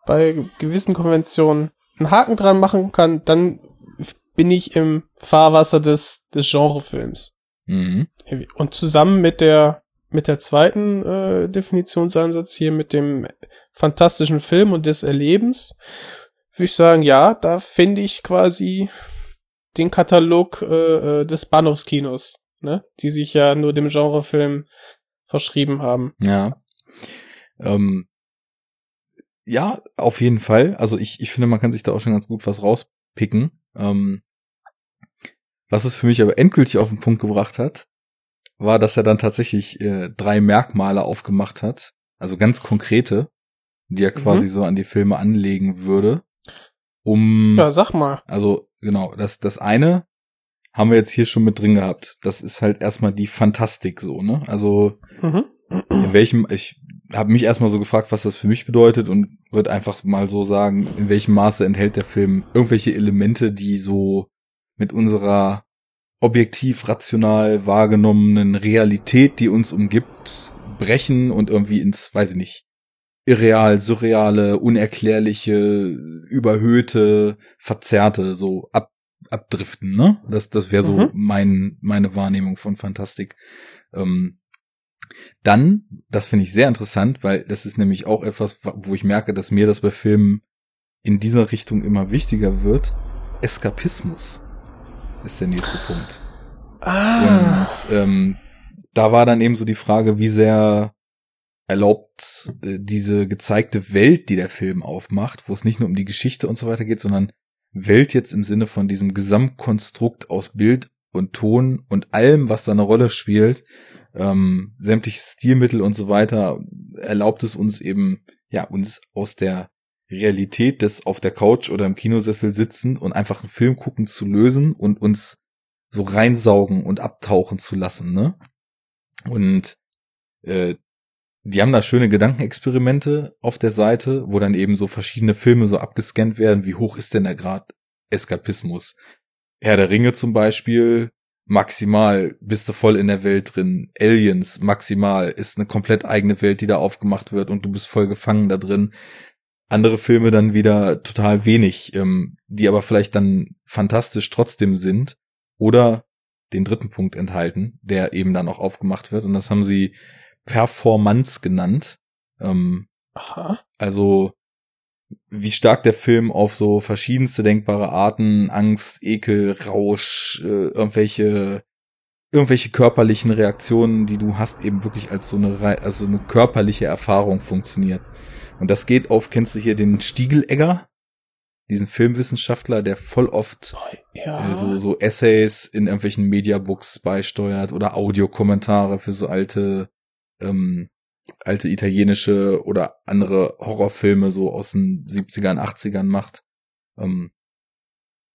bei gewissen Konventionen einen Haken dran machen kann, dann bin ich im Fahrwasser des, des Genrefilms. Mhm. Und zusammen mit der, mit der zweiten äh, Definitionsansatz hier, mit dem fantastischen Film und des Erlebens, würde ich sagen, ja, da finde ich quasi den Katalog äh, äh, des Bahnhofskinos, ne? Die sich ja nur dem Genrefilm verschrieben haben. Ja. Ähm, ja, auf jeden Fall. Also ich, ich finde, man kann sich da auch schon ganz gut was rauspicken. Ähm, was es für mich aber endgültig auf den Punkt gebracht hat, war, dass er dann tatsächlich äh, drei Merkmale aufgemacht hat, also ganz konkrete, die er quasi mhm. so an die Filme anlegen würde, um. Ja, sag mal. Also genau, das das eine haben wir jetzt hier schon mit drin gehabt. Das ist halt erstmal die Fantastik so, ne? Also mhm. in welchem ich habe mich erstmal so gefragt, was das für mich bedeutet und würde einfach mal so sagen, in welchem Maße enthält der Film irgendwelche Elemente, die so mit unserer objektiv rational wahrgenommenen Realität, die uns umgibt, brechen und irgendwie ins, weiß ich nicht, irreal, surreale, unerklärliche, überhöhte, verzerrte so ab, abdriften, ne? Das, das wäre so mhm. mein, meine Wahrnehmung von Fantastik. Ähm, dann, das finde ich sehr interessant, weil das ist nämlich auch etwas, wo ich merke, dass mir das bei Filmen in dieser Richtung immer wichtiger wird. Eskapismus ist der nächste Punkt. Ah. Und ähm, da war dann eben so die Frage, wie sehr erlaubt äh, diese gezeigte Welt, die der Film aufmacht, wo es nicht nur um die Geschichte und so weiter geht, sondern Welt jetzt im Sinne von diesem Gesamtkonstrukt aus Bild und Ton und allem, was da eine Rolle spielt, ähm, sämtliche Stilmittel und so weiter, erlaubt es uns eben, ja, uns aus der Realität des auf der Couch oder im Kinosessel sitzen und einfach einen Film gucken zu lösen und uns so reinsaugen und abtauchen zu lassen, ne? Und äh, die haben da schöne Gedankenexperimente auf der Seite, wo dann eben so verschiedene Filme so abgescannt werden, wie hoch ist denn der Grad Eskapismus. Herr der Ringe zum Beispiel, maximal bist du voll in der Welt drin. Aliens, maximal, ist eine komplett eigene Welt, die da aufgemacht wird und du bist voll gefangen da drin. Andere Filme dann wieder total wenig, ähm, die aber vielleicht dann fantastisch trotzdem sind oder den dritten Punkt enthalten, der eben dann auch aufgemacht wird und das haben sie Performance genannt. Ähm, Aha. Also wie stark der Film auf so verschiedenste denkbare Arten, Angst, Ekel, Rausch, äh, irgendwelche irgendwelche körperlichen Reaktionen, die du hast, eben wirklich als so eine also eine körperliche Erfahrung funktioniert. Und das geht auf, kennst du hier den Stiegelegger? Diesen Filmwissenschaftler, der voll oft ja. äh, so, so Essays in irgendwelchen Mediabooks beisteuert oder Audiokommentare für so alte ähm, alte italienische oder andere Horrorfilme so aus den 70ern, 80ern macht. Ähm,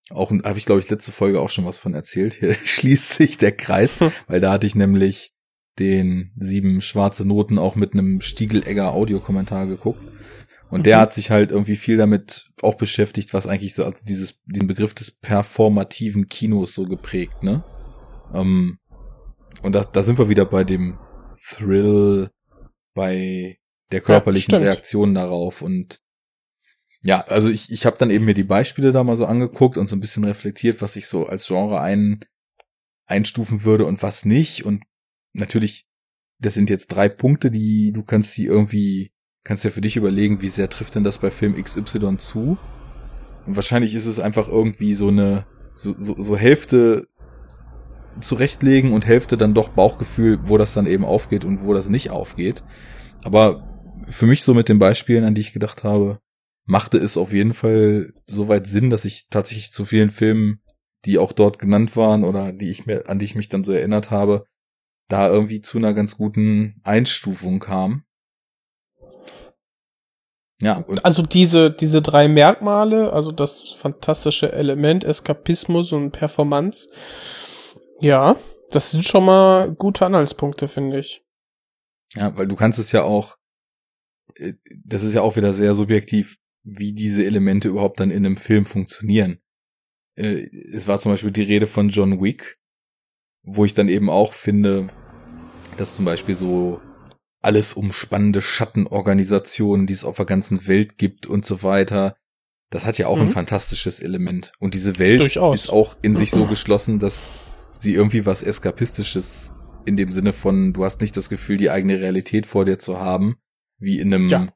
auch habe ich glaube ich letzte Folge auch schon was von erzählt. Hier schließt sich der Kreis, weil da hatte ich nämlich den sieben schwarze Noten auch mit einem Stiegelegger Audiokommentar geguckt. Und der mhm. hat sich halt irgendwie viel damit auch beschäftigt, was eigentlich so, also dieses, diesen Begriff des performativen Kinos so geprägt, ne? Ähm, und da, da sind wir wieder bei dem Thrill, bei der körperlichen ja, Reaktion darauf und ja, also ich, ich habe dann eben mir die Beispiele da mal so angeguckt und so ein bisschen reflektiert, was ich so als Genre ein, einstufen würde und was nicht. Und natürlich, das sind jetzt drei Punkte, die du kannst sie irgendwie, kannst ja für dich überlegen, wie sehr trifft denn das bei Film XY zu. Und wahrscheinlich ist es einfach irgendwie so eine, so, so, so Hälfte zurechtlegen und Hälfte dann doch Bauchgefühl, wo das dann eben aufgeht und wo das nicht aufgeht. Aber für mich so mit den Beispielen, an die ich gedacht habe, machte es auf jeden Fall soweit Sinn, dass ich tatsächlich zu vielen Filmen, die auch dort genannt waren oder die ich mir, an die ich mich dann so erinnert habe, da irgendwie zu einer ganz guten Einstufung kam. Ja. also diese, diese drei Merkmale, also das fantastische Element, Eskapismus und Performance, ja, das sind schon mal gute Anhaltspunkte, finde ich. Ja, weil du kannst es ja auch, äh, das ist ja auch wieder sehr subjektiv, wie diese Elemente überhaupt dann in einem Film funktionieren. Äh, es war zum Beispiel die Rede von John Wick, wo ich dann eben auch finde, dass zum Beispiel so alles umspannende Schattenorganisationen, die es auf der ganzen Welt gibt und so weiter, das hat ja auch mhm. ein fantastisches Element. Und diese Welt Durchaus. ist auch in sich so geschlossen, dass sie irgendwie was Eskapistisches in dem Sinne von, du hast nicht das Gefühl, die eigene Realität vor dir zu haben, wie in einem, ja.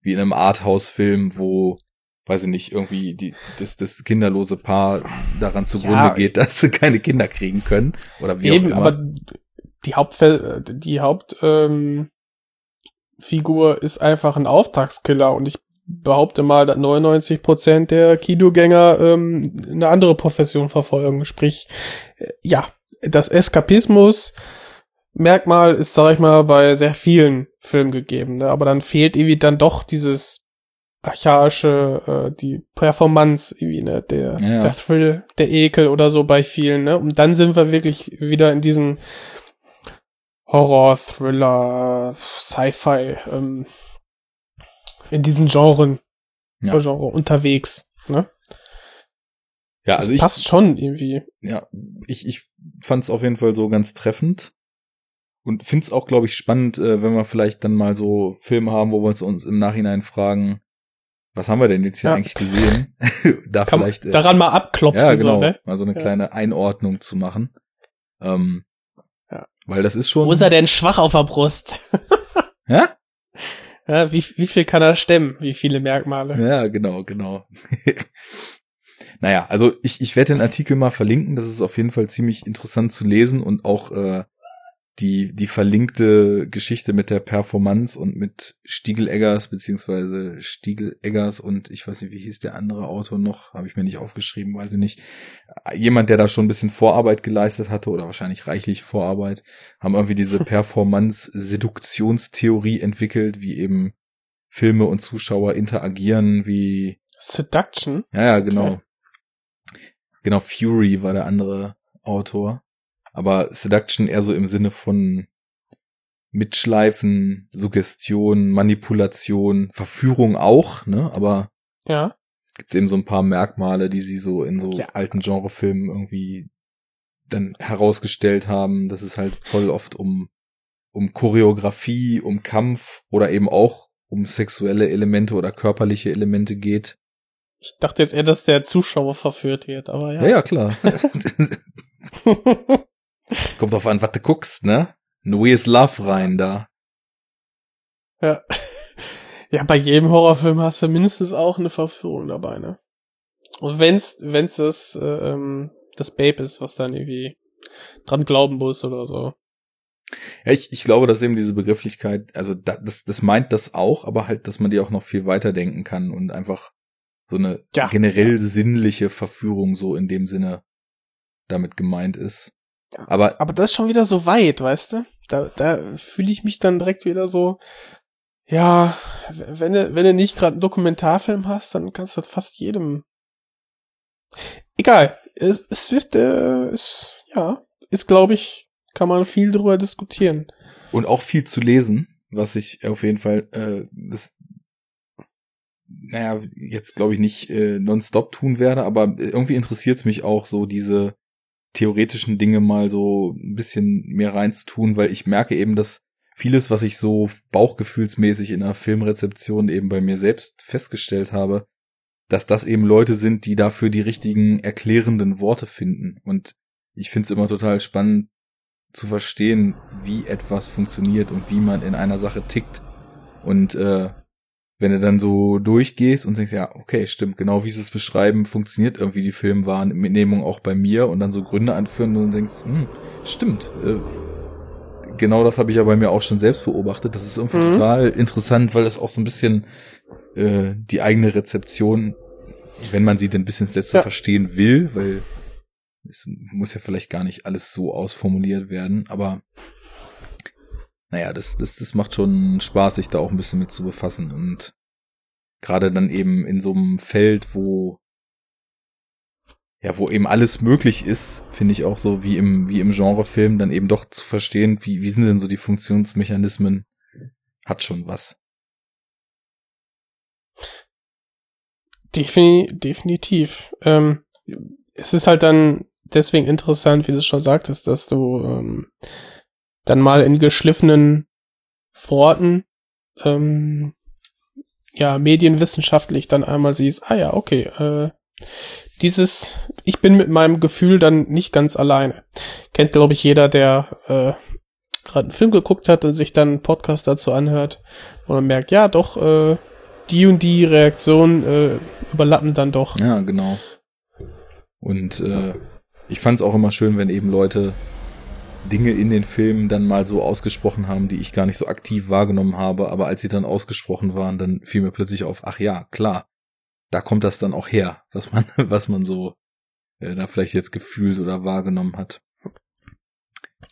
wie in einem Arthouse-Film, wo, weiß ich nicht, irgendwie die, das, das kinderlose Paar daran zugrunde ja, geht, dass sie keine Kinder kriegen können. Oder wie eben, auch immer. aber die Hauptfel die Haupt, ähm, Figur ist einfach ein Auftragskiller und ich behaupte mal, dass 99 Prozent der Kinogänger ähm, eine andere Profession verfolgen. Sprich, äh, ja, das Eskapismus Merkmal ist, sag ich mal, bei sehr vielen Filmen gegeben, ne? aber dann fehlt irgendwie dann doch dieses archaische, äh, die Performance, irgendwie, ne, der, ja. der Thrill, der Ekel oder so bei vielen, ne? Und dann sind wir wirklich wieder in diesen Horror, Thriller, Sci-Fi, ähm, in diesen Genren, ja. Genre unterwegs, ne? Ja, also das ich passt schon irgendwie. Ja, ich ich fand es auf jeden Fall so ganz treffend und find's auch, glaube ich, spannend, äh, wenn wir vielleicht dann mal so Filme haben, wo wir uns im Nachhinein fragen, was haben wir denn jetzt hier ja. eigentlich gesehen? da Kann vielleicht äh, daran mal abklopfen, ja, genau, so, ne? mal so eine ja. kleine Einordnung zu machen. Ähm, ja. Weil das ist schon. Wo ist er denn schwach auf der Brust? ja? Ja, wie, wie viel kann er stemmen? Wie viele Merkmale? Ja, genau, genau. naja, also ich, ich werde den Artikel mal verlinken. Das ist auf jeden Fall ziemlich interessant zu lesen und auch äh, die, die verlinkte Geschichte mit der Performance und mit Stiegeleggers, beziehungsweise Stiegeleggers und ich weiß nicht, wie hieß der andere Autor noch, habe ich mir nicht aufgeschrieben, weiß ich nicht. Jemand, der da schon ein bisschen Vorarbeit geleistet hatte oder wahrscheinlich reichlich Vorarbeit, haben irgendwie diese Performance-Seduktionstheorie entwickelt, wie eben Filme und Zuschauer interagieren, wie Seduction? Ja, ja, genau. Okay. Genau, Fury war der andere Autor aber Seduction eher so im Sinne von Mitschleifen, Suggestion, Manipulation, Verführung auch, ne? Aber ja. gibt es eben so ein paar Merkmale, die sie so in so ja. alten Genrefilmen irgendwie dann herausgestellt haben, dass es halt voll oft um um Choreografie, um Kampf oder eben auch um sexuelle Elemente oder körperliche Elemente geht. Ich dachte jetzt eher, dass der Zuschauer verführt wird, aber ja. Ja, ja, klar. Kommt drauf an, was du guckst, ne? Louis Love rein da. Ja. Ja, bei jedem Horrorfilm hast du mindestens auch eine Verführung dabei, ne? Und wenn's, wenn's das, äh, ähm, das Babe ist, was dann irgendwie dran glauben muss oder so. Ja, ich, ich glaube, dass eben diese Begrifflichkeit, also das, das meint das auch, aber halt, dass man die auch noch viel weiter denken kann und einfach so eine ja. generell sinnliche Verführung so in dem Sinne damit gemeint ist. Aber, aber das ist schon wieder so weit, weißt du? Da, da fühle ich mich dann direkt wieder so, ja, wenn du, wenn du nicht gerade einen Dokumentarfilm hast, dann kannst du das fast jedem. Egal. Es, es ist, äh, ist, ja, ist, glaube ich, kann man viel drüber diskutieren. Und auch viel zu lesen, was ich auf jeden Fall, äh, das, naja, jetzt glaube ich nicht äh, nonstop tun werde, aber irgendwie interessiert es mich auch so diese theoretischen Dinge mal so ein bisschen mehr reinzutun, weil ich merke eben, dass vieles, was ich so bauchgefühlsmäßig in einer Filmrezeption eben bei mir selbst festgestellt habe, dass das eben Leute sind, die dafür die richtigen erklärenden Worte finden. Und ich finde es immer total spannend zu verstehen, wie etwas funktioniert und wie man in einer Sache tickt. Und äh, wenn du dann so durchgehst und denkst, ja, okay, stimmt, genau wie sie es beschreiben, funktioniert irgendwie die Filmwahrnehmung auch bei mir und dann so Gründe anführen und denkst, hm, stimmt, äh, genau das habe ich ja bei mir auch schon selbst beobachtet. Das ist irgendwie mhm. total interessant, weil es auch so ein bisschen äh, die eigene Rezeption, wenn man sie denn bis ins Letzte ja. verstehen will, weil es muss ja vielleicht gar nicht alles so ausformuliert werden, aber naja, das, das, das macht schon Spaß, sich da auch ein bisschen mit zu befassen und gerade dann eben in so einem Feld, wo ja, wo eben alles möglich ist, finde ich auch so wie im, wie im Genrefilm, dann eben doch zu verstehen, wie, wie sind denn so die Funktionsmechanismen, hat schon was. Defini definitiv. Ähm, es ist halt dann deswegen interessant, wie du schon sagtest, dass du ähm, dann mal in geschliffenen Worten ähm, ja medienwissenschaftlich dann einmal siehst, ah ja, okay, äh, dieses, ich bin mit meinem Gefühl dann nicht ganz alleine. Kennt, glaube ich, jeder, der äh, gerade einen Film geguckt hat und sich dann einen Podcast dazu anhört, wo man merkt, ja, doch, äh, die und die Reaktionen äh, überlappen dann doch. Ja, genau. Und äh, ich fand es auch immer schön, wenn eben Leute Dinge in den Filmen dann mal so ausgesprochen haben, die ich gar nicht so aktiv wahrgenommen habe, aber als sie dann ausgesprochen waren, dann fiel mir plötzlich auf, ach ja, klar, da kommt das dann auch her, was man, was man so äh, da vielleicht jetzt gefühlt oder wahrgenommen hat.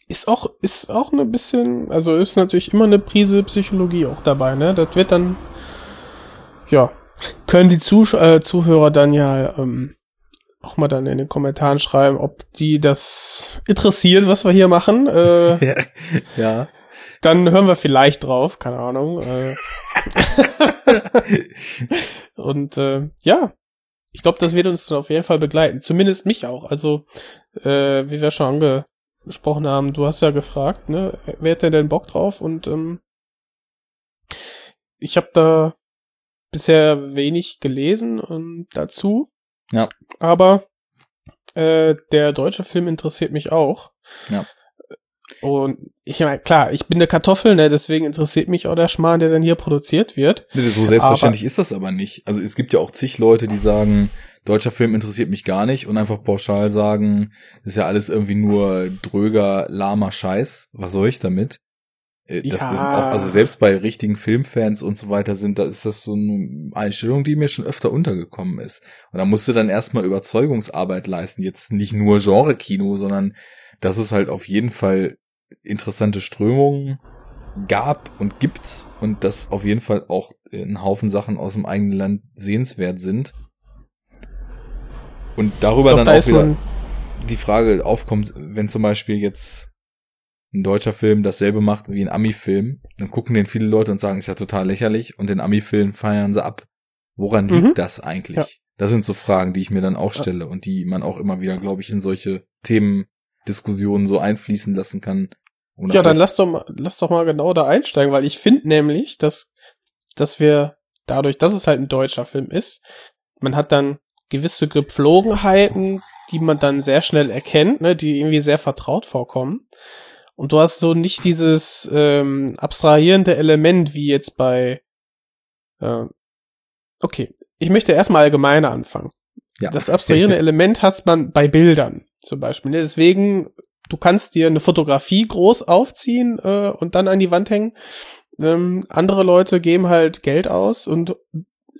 Ist auch, ist auch ein bisschen, also ist natürlich immer eine Prise Psychologie auch dabei, ne? Das wird dann, ja, können die Zuh äh, Zuhörer dann ja ähm, auch mal dann in den Kommentaren schreiben, ob die das interessiert, was wir hier machen. Äh, ja. Dann hören wir vielleicht drauf, keine Ahnung. Äh. Und äh, ja, ich glaube, das wird uns dann auf jeden Fall begleiten. Zumindest mich auch. Also, äh, wie wir schon angesprochen haben, du hast ja gefragt, ne, wer hat denn Bock drauf? Und ähm, ich habe da bisher wenig gelesen und dazu. Ja. Aber äh, der deutsche Film interessiert mich auch. Ja. Und ich meine, klar, ich bin eine Kartoffel, ne, deswegen interessiert mich auch der Schmarrn, der dann hier produziert wird. Nee, so selbstverständlich aber, ist das aber nicht. Also es gibt ja auch zig Leute, die sagen, deutscher Film interessiert mich gar nicht und einfach pauschal sagen, das ist ja alles irgendwie nur dröger, lahmer Scheiß. Was soll ich damit? Äh, das, ja. auch, also selbst bei richtigen Filmfans und so weiter sind, da ist das so eine Einstellung, die mir schon öfter untergekommen ist. Und da musst du dann erstmal Überzeugungsarbeit leisten. Jetzt nicht nur Genre-Kino, sondern dass es halt auf jeden Fall interessante Strömungen gab und gibt und dass auf jeden Fall auch ein Haufen Sachen aus dem eigenen Land sehenswert sind. Und darüber glaub, dann da auch wieder die Frage aufkommt, wenn zum Beispiel jetzt ein deutscher Film dasselbe macht wie ein Ami-Film, dann gucken den viele Leute und sagen, ist ja total lächerlich und den Ami-Film feiern sie ab. Woran mhm. liegt das eigentlich? Ja. Das sind so Fragen, die ich mir dann auch stelle und die man auch immer wieder, glaube ich, in solche Themendiskussionen so einfließen lassen kann. Ja, dann lass doch mal, lass doch mal genau da einsteigen, weil ich finde nämlich, dass, dass wir dadurch, dass es halt ein deutscher Film ist, man hat dann gewisse Gepflogenheiten, die man dann sehr schnell erkennt, ne, die irgendwie sehr vertraut vorkommen. Und du hast so nicht dieses ähm, abstrahierende Element wie jetzt bei. Äh, okay, ich möchte erstmal allgemeiner anfangen. Ja. Das abstrahierende Element hast man bei Bildern zum Beispiel. Ne? Deswegen, du kannst dir eine Fotografie groß aufziehen äh, und dann an die Wand hängen. Ähm, andere Leute geben halt Geld aus und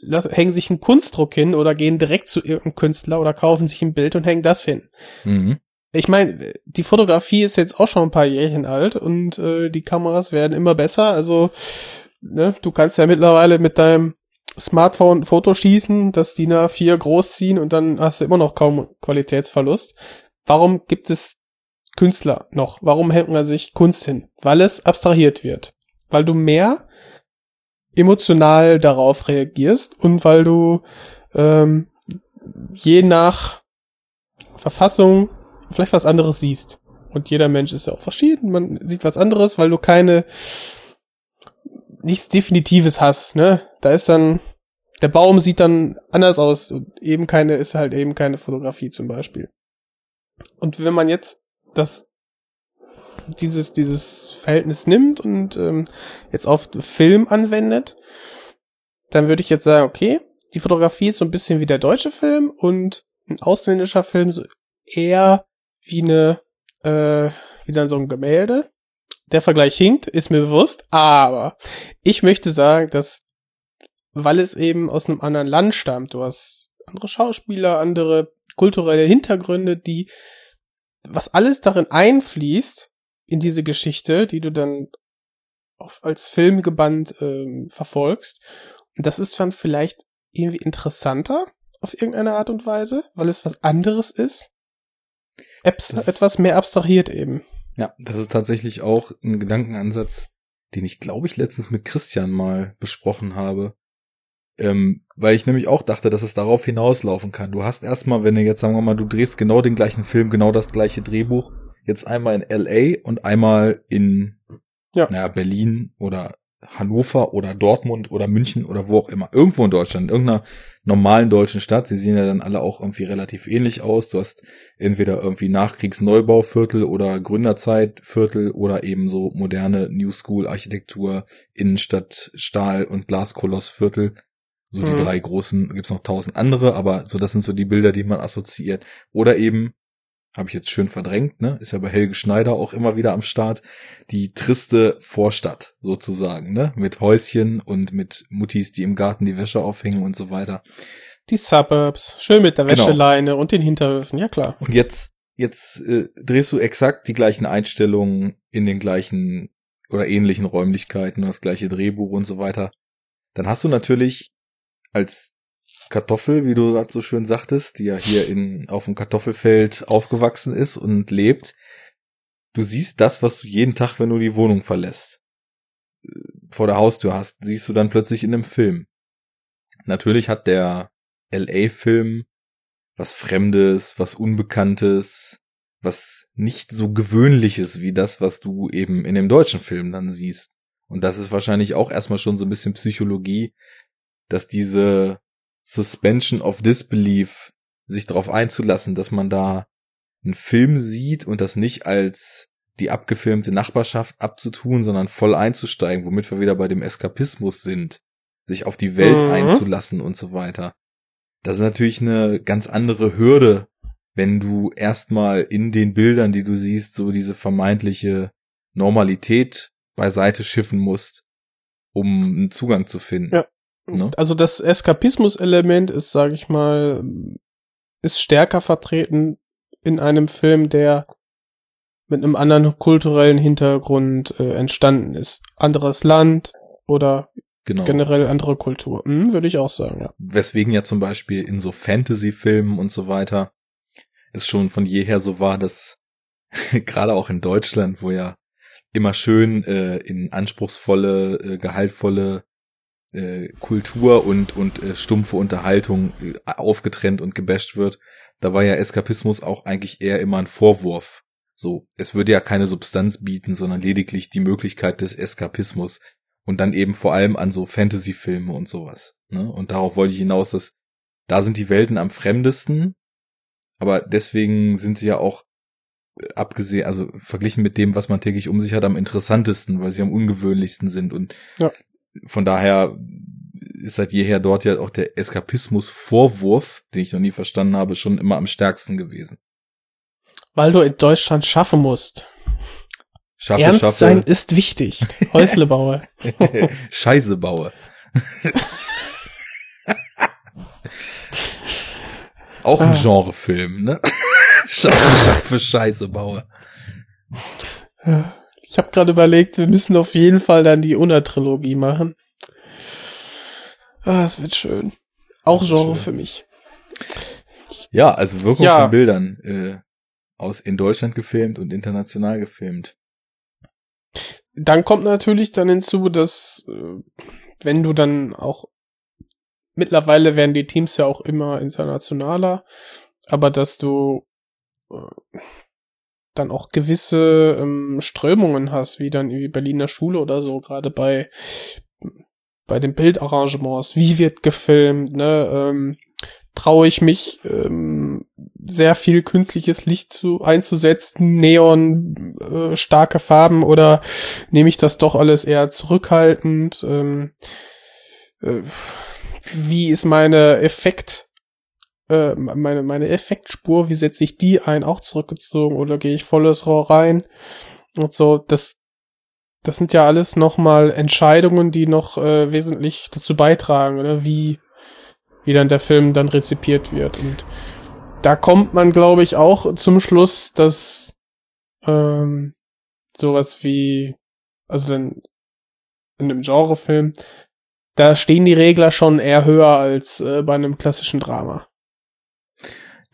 lass, hängen sich einen Kunstdruck hin oder gehen direkt zu irgendeinem Künstler oder kaufen sich ein Bild und hängen das hin. Mhm ich meine, die Fotografie ist jetzt auch schon ein paar Jährchen alt und äh, die Kameras werden immer besser. Also, ne, du kannst ja mittlerweile mit deinem Smartphone Foto schießen, das DIN A4 groß ziehen und dann hast du immer noch kaum Qualitätsverlust. Warum gibt es Künstler noch? Warum hängt man sich Kunst hin? Weil es abstrahiert wird. Weil du mehr emotional darauf reagierst und weil du ähm, je nach Verfassung vielleicht was anderes siehst. Und jeder Mensch ist ja auch verschieden. Man sieht was anderes, weil du keine nichts Definitives hast, ne? Da ist dann, der Baum sieht dann anders aus und eben keine, ist halt eben keine Fotografie zum Beispiel. Und wenn man jetzt das, dieses, dieses Verhältnis nimmt und ähm, jetzt auf Film anwendet, dann würde ich jetzt sagen, okay, die Fotografie ist so ein bisschen wie der deutsche Film und ein ausländischer Film so eher wie eine, äh, wie dann so ein Gemälde. der Vergleich hinkt, ist mir bewusst, aber ich möchte sagen, dass, weil es eben aus einem anderen Land stammt, du hast andere Schauspieler, andere kulturelle Hintergründe, die, was alles darin einfließt, in diese Geschichte, die du dann auf, als Film gebannt ähm, verfolgst. Und das ist dann vielleicht irgendwie interessanter auf irgendeine Art und Weise, weil es was anderes ist. Apps etwas mehr abstrahiert eben. Ja, das ist tatsächlich auch ein Gedankenansatz, den ich glaube ich letztens mit Christian mal besprochen habe. Ähm, weil ich nämlich auch dachte, dass es darauf hinauslaufen kann. Du hast erstmal, wenn du jetzt sagen wir mal, du drehst genau den gleichen Film, genau das gleiche Drehbuch, jetzt einmal in LA und einmal in ja. naja, Berlin oder Hannover oder Dortmund oder München oder wo auch immer. Irgendwo in Deutschland, in irgendeiner normalen deutschen Stadt. Sie sehen ja dann alle auch irgendwie relativ ähnlich aus. Du hast entweder irgendwie Nachkriegsneubauviertel oder Gründerzeitviertel oder eben so moderne New School Architektur, Innenstadt, Stahl- und Glaskolossviertel. So die mhm. drei großen, gibt's noch tausend andere, aber so das sind so die Bilder, die man assoziiert. Oder eben habe ich jetzt schön verdrängt, ne? Ist ja bei Helge Schneider auch immer wieder am Start. Die triste Vorstadt sozusagen, ne? Mit Häuschen und mit Muttis, die im Garten die Wäsche aufhängen und so weiter. Die Suburbs, schön mit der genau. Wäscheleine und den Hinterhöfen, ja klar. Und jetzt, jetzt äh, drehst du exakt die gleichen Einstellungen in den gleichen oder ähnlichen Räumlichkeiten, das gleiche Drehbuch und so weiter. Dann hast du natürlich als Kartoffel, wie du gerade so schön sagtest, die ja hier in, auf dem Kartoffelfeld aufgewachsen ist und lebt. Du siehst das, was du jeden Tag, wenn du die Wohnung verlässt, vor der Haustür hast, siehst du dann plötzlich in einem Film. Natürlich hat der LA-Film was Fremdes, was Unbekanntes, was nicht so gewöhnliches wie das, was du eben in dem deutschen Film dann siehst. Und das ist wahrscheinlich auch erstmal schon so ein bisschen Psychologie, dass diese Suspension of Disbelief, sich darauf einzulassen, dass man da einen Film sieht und das nicht als die abgefilmte Nachbarschaft abzutun, sondern voll einzusteigen, womit wir wieder bei dem Eskapismus sind, sich auf die Welt mhm. einzulassen und so weiter. Das ist natürlich eine ganz andere Hürde, wenn du erstmal in den Bildern, die du siehst, so diese vermeintliche Normalität beiseite schiffen musst, um einen Zugang zu finden. Ja. Ne? Also das Eskapismus-Element ist, sage ich mal, ist stärker vertreten in einem Film, der mit einem anderen kulturellen Hintergrund äh, entstanden ist. Anderes Land oder genau. generell andere Kultur, hm, würde ich auch sagen, ja. Weswegen ja zum Beispiel in so Fantasy-Filmen und so weiter es schon von jeher so war, dass gerade auch in Deutschland, wo ja immer schön äh, in anspruchsvolle, äh, gehaltvolle äh, Kultur und, und äh, stumpfe Unterhaltung äh, aufgetrennt und gebasht wird, da war ja Eskapismus auch eigentlich eher immer ein Vorwurf. So, es würde ja keine Substanz bieten, sondern lediglich die Möglichkeit des Eskapismus. Und dann eben vor allem an so Fantasy-Filme und sowas. Ne? Und darauf wollte ich hinaus, dass da sind die Welten am fremdesten, aber deswegen sind sie ja auch äh, abgesehen, also verglichen mit dem, was man täglich um sich hat, am interessantesten, weil sie am ungewöhnlichsten sind. Und ja von daher ist seit jeher dort ja auch der Eskapismus-Vorwurf, den ich noch nie verstanden habe, schon immer am stärksten gewesen. Weil du in Deutschland schaffen musst. Schaffe, Ernst schaffe. sein ist wichtig. Häusle baue. Scheiße baue. Auch ein ah. Genrefilm, ne? schaffe, schaffe, Scheiße baue. Ja. Ich habe gerade überlegt, wir müssen auf jeden Fall dann die Una-Trilogie machen. Ah, es wird schön. Auch Genre schön. für mich. Ja, also Wirkung ja. von Bildern äh, aus in Deutschland gefilmt und international gefilmt. Dann kommt natürlich dann hinzu, dass äh, wenn du dann auch mittlerweile werden die Teams ja auch immer internationaler, aber dass du äh, dann auch gewisse ähm, Strömungen hast, wie dann irgendwie Berliner Schule oder so, gerade bei bei den Bildarrangements, wie wird gefilmt, ne, ähm, traue ich mich ähm, sehr viel künstliches Licht zu einzusetzen, Neon, äh, starke Farben oder nehme ich das doch alles eher zurückhaltend? Ähm, äh, wie ist meine Effekt äh, meine, meine Effektspur, wie setze ich die ein, auch zurückgezogen oder gehe ich volles Rohr rein und so, das das sind ja alles nochmal Entscheidungen, die noch äh, wesentlich dazu beitragen, oder wie, wie dann der Film dann rezipiert wird. Und da kommt man, glaube ich, auch zum Schluss, dass ähm, sowas wie, also dann in einem Genrefilm, da stehen die Regler schon eher höher als äh, bei einem klassischen Drama.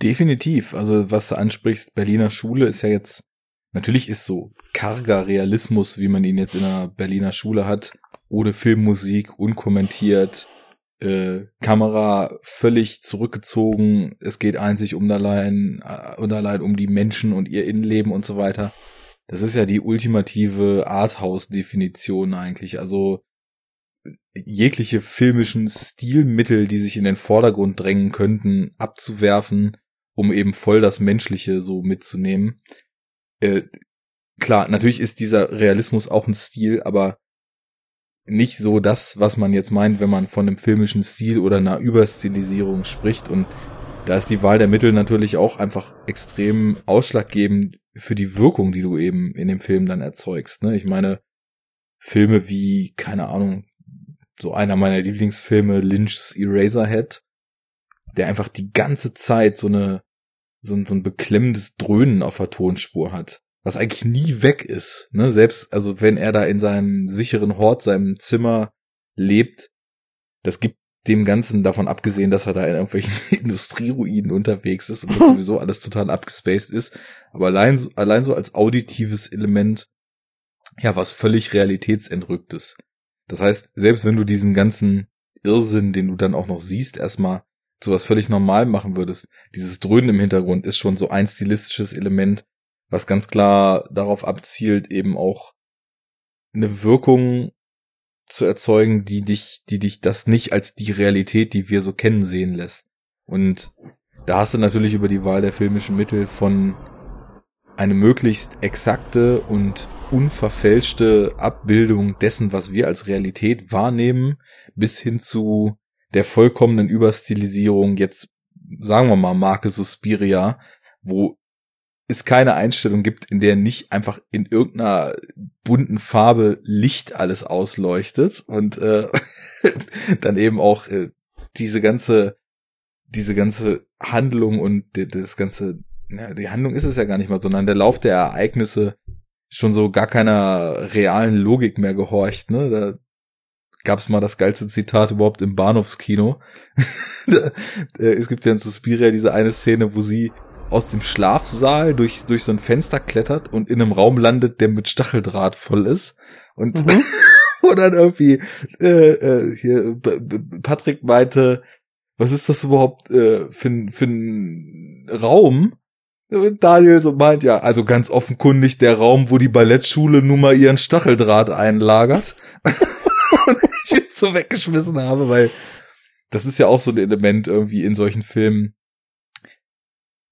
Definitiv. Also was du ansprichst, Berliner Schule ist ja jetzt, natürlich ist so karger Realismus, wie man ihn jetzt in einer Berliner Schule hat, ohne Filmmusik, unkommentiert, äh, Kamera völlig zurückgezogen, es geht einzig um allein, äh, und allein um die Menschen und ihr Innenleben und so weiter. Das ist ja die ultimative Arthouse-Definition eigentlich. Also jegliche filmischen Stilmittel, die sich in den Vordergrund drängen könnten, abzuwerfen, um eben voll das Menschliche so mitzunehmen. Äh, klar, natürlich ist dieser Realismus auch ein Stil, aber nicht so das, was man jetzt meint, wenn man von einem filmischen Stil oder einer Überstilisierung spricht. Und da ist die Wahl der Mittel natürlich auch einfach extrem ausschlaggebend für die Wirkung, die du eben in dem Film dann erzeugst. Ne? Ich meine, Filme wie, keine Ahnung, so einer meiner Lieblingsfilme, Lynch's Eraserhead, der einfach die ganze Zeit so eine, so ein, so ein beklemmendes Dröhnen auf der Tonspur hat was eigentlich nie weg ist. Ne? Selbst, also wenn er da in seinem sicheren Hort, seinem Zimmer lebt, das gibt dem Ganzen davon abgesehen, dass er da in irgendwelchen Industrieruinen unterwegs ist und das sowieso alles total abgespaced ist. Aber allein, so, allein so als auditives Element, ja, was völlig realitätsentrücktes. Das heißt, selbst wenn du diesen ganzen Irrsinn, den du dann auch noch siehst, erstmal zu was völlig normal machen würdest, dieses Dröhnen im Hintergrund ist schon so ein stilistisches Element, was ganz klar darauf abzielt, eben auch eine Wirkung zu erzeugen, die dich, die dich das nicht als die Realität, die wir so kennen, sehen lässt. Und da hast du natürlich über die Wahl der filmischen Mittel von eine möglichst exakte und unverfälschte Abbildung dessen, was wir als Realität wahrnehmen, bis hin zu der vollkommenen Überstilisierung jetzt, sagen wir mal, Marke Suspiria, wo es keine Einstellung gibt, in der nicht einfach in irgendeiner bunten Farbe Licht alles ausleuchtet und äh, dann eben auch äh, diese ganze diese ganze Handlung und das ganze ja, die Handlung ist es ja gar nicht mal, sondern der Lauf der Ereignisse schon so gar keiner realen Logik mehr gehorcht, ne? Da gab's mal das geilste Zitat überhaupt im Bahnhofskino. äh, es gibt ja in Suspiria diese eine Szene, wo sie aus dem Schlafsaal durch, durch so ein Fenster klettert und in einem Raum landet, der mit Stacheldraht voll ist. Und mhm. wo dann irgendwie äh, äh, hier Patrick meinte, was ist das überhaupt äh, für, für ein Raum? Und Daniel so meint, ja, also ganz offenkundig der Raum, wo die Ballettschule nun mal ihren Stacheldraht einlagert. und ich so weggeschmissen habe, weil das ist ja auch so ein Element irgendwie in solchen Filmen.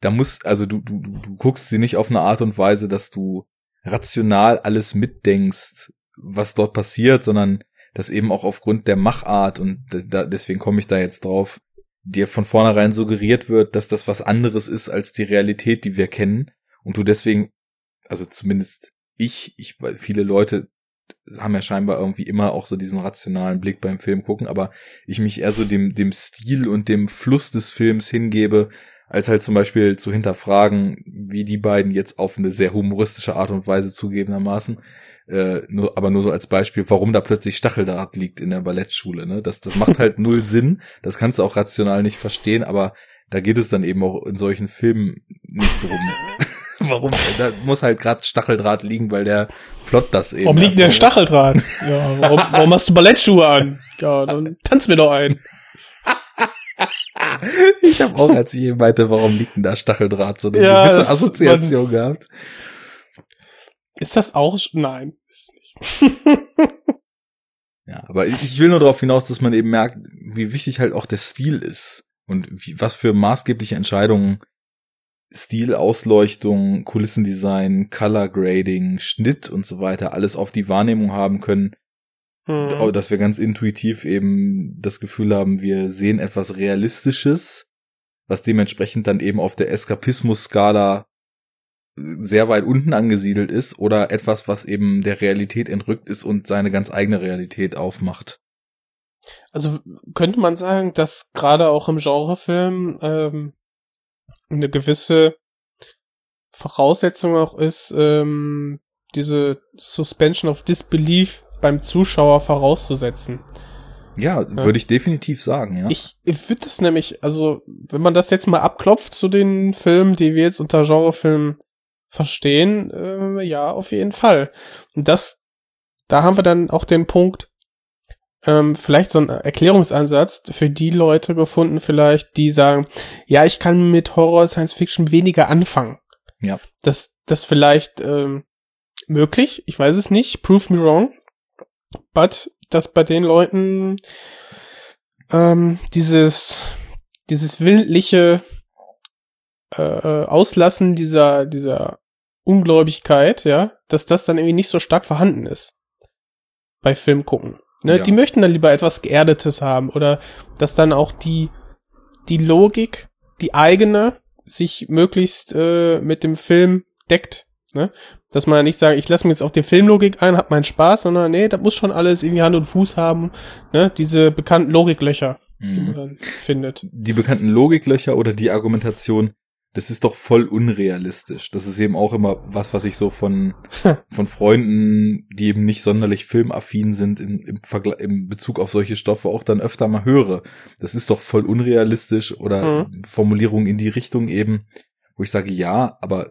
Da muss, also du, du, du guckst sie nicht auf eine Art und Weise, dass du rational alles mitdenkst, was dort passiert, sondern dass eben auch aufgrund der Machart und da, deswegen komme ich da jetzt drauf, dir von vornherein suggeriert wird, dass das was anderes ist als die Realität, die wir kennen. Und du deswegen, also zumindest ich, ich, weil viele Leute haben ja scheinbar irgendwie immer auch so diesen rationalen Blick beim Film gucken, aber ich mich eher so dem, dem Stil und dem Fluss des Films hingebe, als halt zum Beispiel zu hinterfragen, wie die beiden jetzt auf eine sehr humoristische Art und Weise zugegebenermaßen, äh, nur, aber nur so als Beispiel, warum da plötzlich Stacheldraht liegt in der Ballettschule. Ne? Das, das macht halt null Sinn. Das kannst du auch rational nicht verstehen, aber da geht es dann eben auch in solchen Filmen nicht drum. warum? Da muss halt gerade Stacheldraht liegen, weil der Plot das eben. Warum liegt der Stacheldraht? ja, warum, warum hast du Ballettschuhe an? Ja, dann tanz mir doch ein. ich habe auch, als ich eben meinte, warum liegt denn da Stacheldraht, so eine ja, gewisse Assoziation man, gehabt. Ist das auch? Nein, ist nicht. ja, aber ich will nur darauf hinaus, dass man eben merkt, wie wichtig halt auch der Stil ist und wie, was für maßgebliche Entscheidungen Stil, Ausleuchtung, Kulissendesign, Color Grading, Schnitt und so weiter alles auf die Wahrnehmung haben können, Mhm. Dass wir ganz intuitiv eben das Gefühl haben, wir sehen etwas Realistisches, was dementsprechend dann eben auf der Eskapismus-Skala sehr weit unten angesiedelt ist oder etwas, was eben der Realität entrückt ist und seine ganz eigene Realität aufmacht. Also könnte man sagen, dass gerade auch im Genrefilm ähm, eine gewisse Voraussetzung auch ist, ähm, diese Suspension of Disbelief beim Zuschauer vorauszusetzen. Ja, ja. würde ich definitiv sagen, ja. Ich, ich würde das nämlich, also, wenn man das jetzt mal abklopft zu den Filmen, die wir jetzt unter Genrefilm verstehen, äh, ja, auf jeden Fall. Und das, da haben wir dann auch den Punkt, ähm, vielleicht so ein Erklärungsansatz für die Leute gefunden, vielleicht, die sagen, ja, ich kann mit Horror Science Fiction weniger anfangen. Ja. Das, das vielleicht ähm, möglich, ich weiß es nicht, prove me wrong. But dass bei den Leuten ähm, dieses dieses willentliche äh, äh, Auslassen dieser dieser Ungläubigkeit, ja, dass das dann irgendwie nicht so stark vorhanden ist bei Film gucken. Ne, ja. Die möchten dann lieber etwas Geerdetes haben oder dass dann auch die die Logik, die eigene, sich möglichst äh, mit dem Film deckt. Ne? Dass man nicht sagt, ich lasse mir jetzt auf die Filmlogik ein, hab meinen Spaß, sondern nee, da muss schon alles irgendwie Hand und Fuß haben. Ne? Diese bekannten Logiklöcher, mhm. die man dann findet. Die bekannten Logiklöcher oder die Argumentation, das ist doch voll unrealistisch. Das ist eben auch immer was, was ich so von, von Freunden, die eben nicht sonderlich filmaffin sind, im, im, Vergleich, im Bezug auf solche Stoffe auch dann öfter mal höre. Das ist doch voll unrealistisch oder mhm. Formulierungen in die Richtung eben, wo ich sage, ja, aber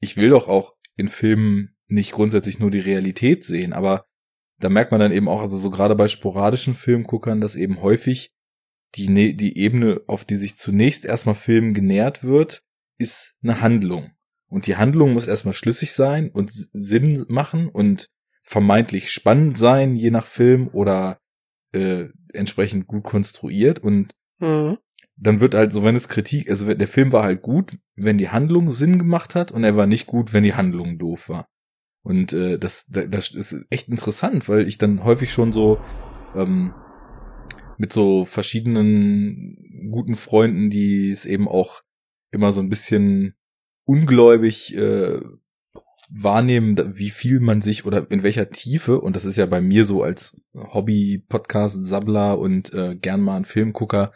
ich will doch auch in Filmen nicht grundsätzlich nur die Realität sehen, aber da merkt man dann eben auch, also so gerade bei sporadischen Filmguckern, dass eben häufig die, ne, die Ebene, auf die sich zunächst erstmal Film genährt wird, ist eine Handlung. Und die Handlung muss erstmal schlüssig sein und Sinn machen und vermeintlich spannend sein, je nach Film oder äh, entsprechend gut konstruiert. Und mhm dann wird halt so, wenn es Kritik, also der Film war halt gut, wenn die Handlung Sinn gemacht hat und er war nicht gut, wenn die Handlung doof war. Und äh, das, das ist echt interessant, weil ich dann häufig schon so ähm, mit so verschiedenen guten Freunden, die es eben auch immer so ein bisschen ungläubig äh, wahrnehmen, wie viel man sich oder in welcher Tiefe, und das ist ja bei mir so als Hobby-Podcast-Sabbler und äh, gern mal ein Filmgucker,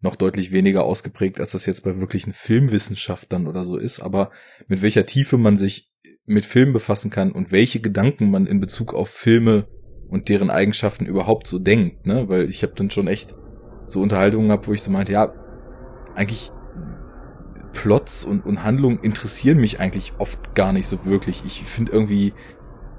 noch deutlich weniger ausgeprägt, als das jetzt bei wirklichen Filmwissenschaftlern oder so ist, aber mit welcher Tiefe man sich mit Filmen befassen kann und welche Gedanken man in Bezug auf Filme und deren Eigenschaften überhaupt so denkt, ne? Weil ich habe dann schon echt so Unterhaltungen gehabt, wo ich so meinte, ja, eigentlich Plots und, und Handlungen interessieren mich eigentlich oft gar nicht so wirklich. Ich finde irgendwie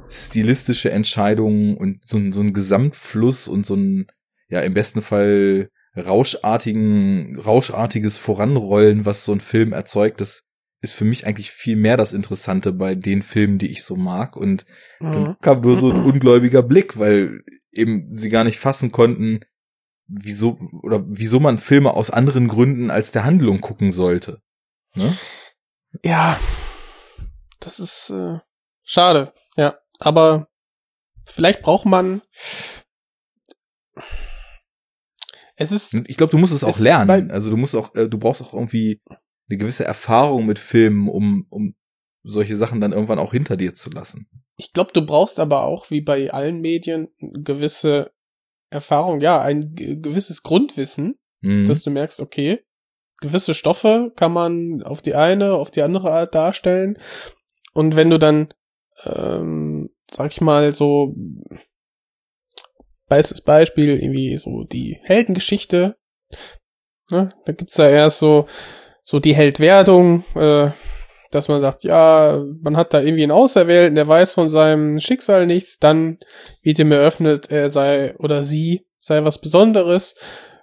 stilistische Entscheidungen und so, so ein Gesamtfluss und so ein, ja, im besten Fall rauschartigen, rauschartiges Voranrollen, was so ein Film erzeugt, das ist für mich eigentlich viel mehr das Interessante bei den Filmen, die ich so mag. Und mhm. dann kam nur so ein ungläubiger Blick, weil eben sie gar nicht fassen konnten, wieso oder wieso man Filme aus anderen Gründen als der Handlung gucken sollte. Ne? Ja, das ist äh, schade. Ja, aber vielleicht braucht man es ist. Ich glaube, du musst es auch lernen. Also du musst auch, äh, du brauchst auch irgendwie eine gewisse Erfahrung mit Filmen, um, um solche Sachen dann irgendwann auch hinter dir zu lassen. Ich glaube, du brauchst aber auch, wie bei allen Medien, gewisse Erfahrung, ja, ein gewisses Grundwissen, mhm. dass du merkst, okay, gewisse Stoffe kann man auf die eine, auf die andere Art darstellen. Und wenn du dann, ähm, sag ich mal, so Bestes Beispiel, irgendwie so die Heldengeschichte. Ne? Da gibt's da erst so, so die Heldwerdung, äh, dass man sagt, ja, man hat da irgendwie einen Auserwählten, der weiß von seinem Schicksal nichts, dann wird ihm eröffnet, er sei oder sie sei was Besonderes,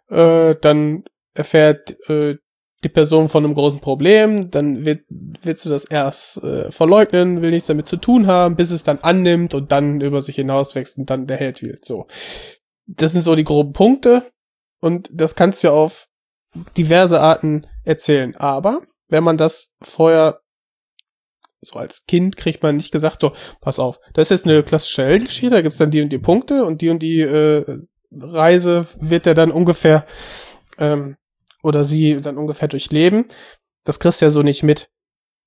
äh, dann erfährt äh, die Person von einem großen Problem, dann wird, willst du das erst äh, verleugnen, will nichts damit zu tun haben, bis es dann annimmt und dann über sich hinauswächst und dann der Held wird. So. Das sind so die groben Punkte und das kannst du auf diverse Arten erzählen. Aber wenn man das vorher so als Kind kriegt man nicht gesagt, so, pass auf, das ist jetzt eine klassische Heldengeschichte, da gibt's dann die und die Punkte und die und die äh, Reise wird er dann ungefähr ähm, oder sie dann ungefähr durchleben. Das kriegst du ja so nicht mit.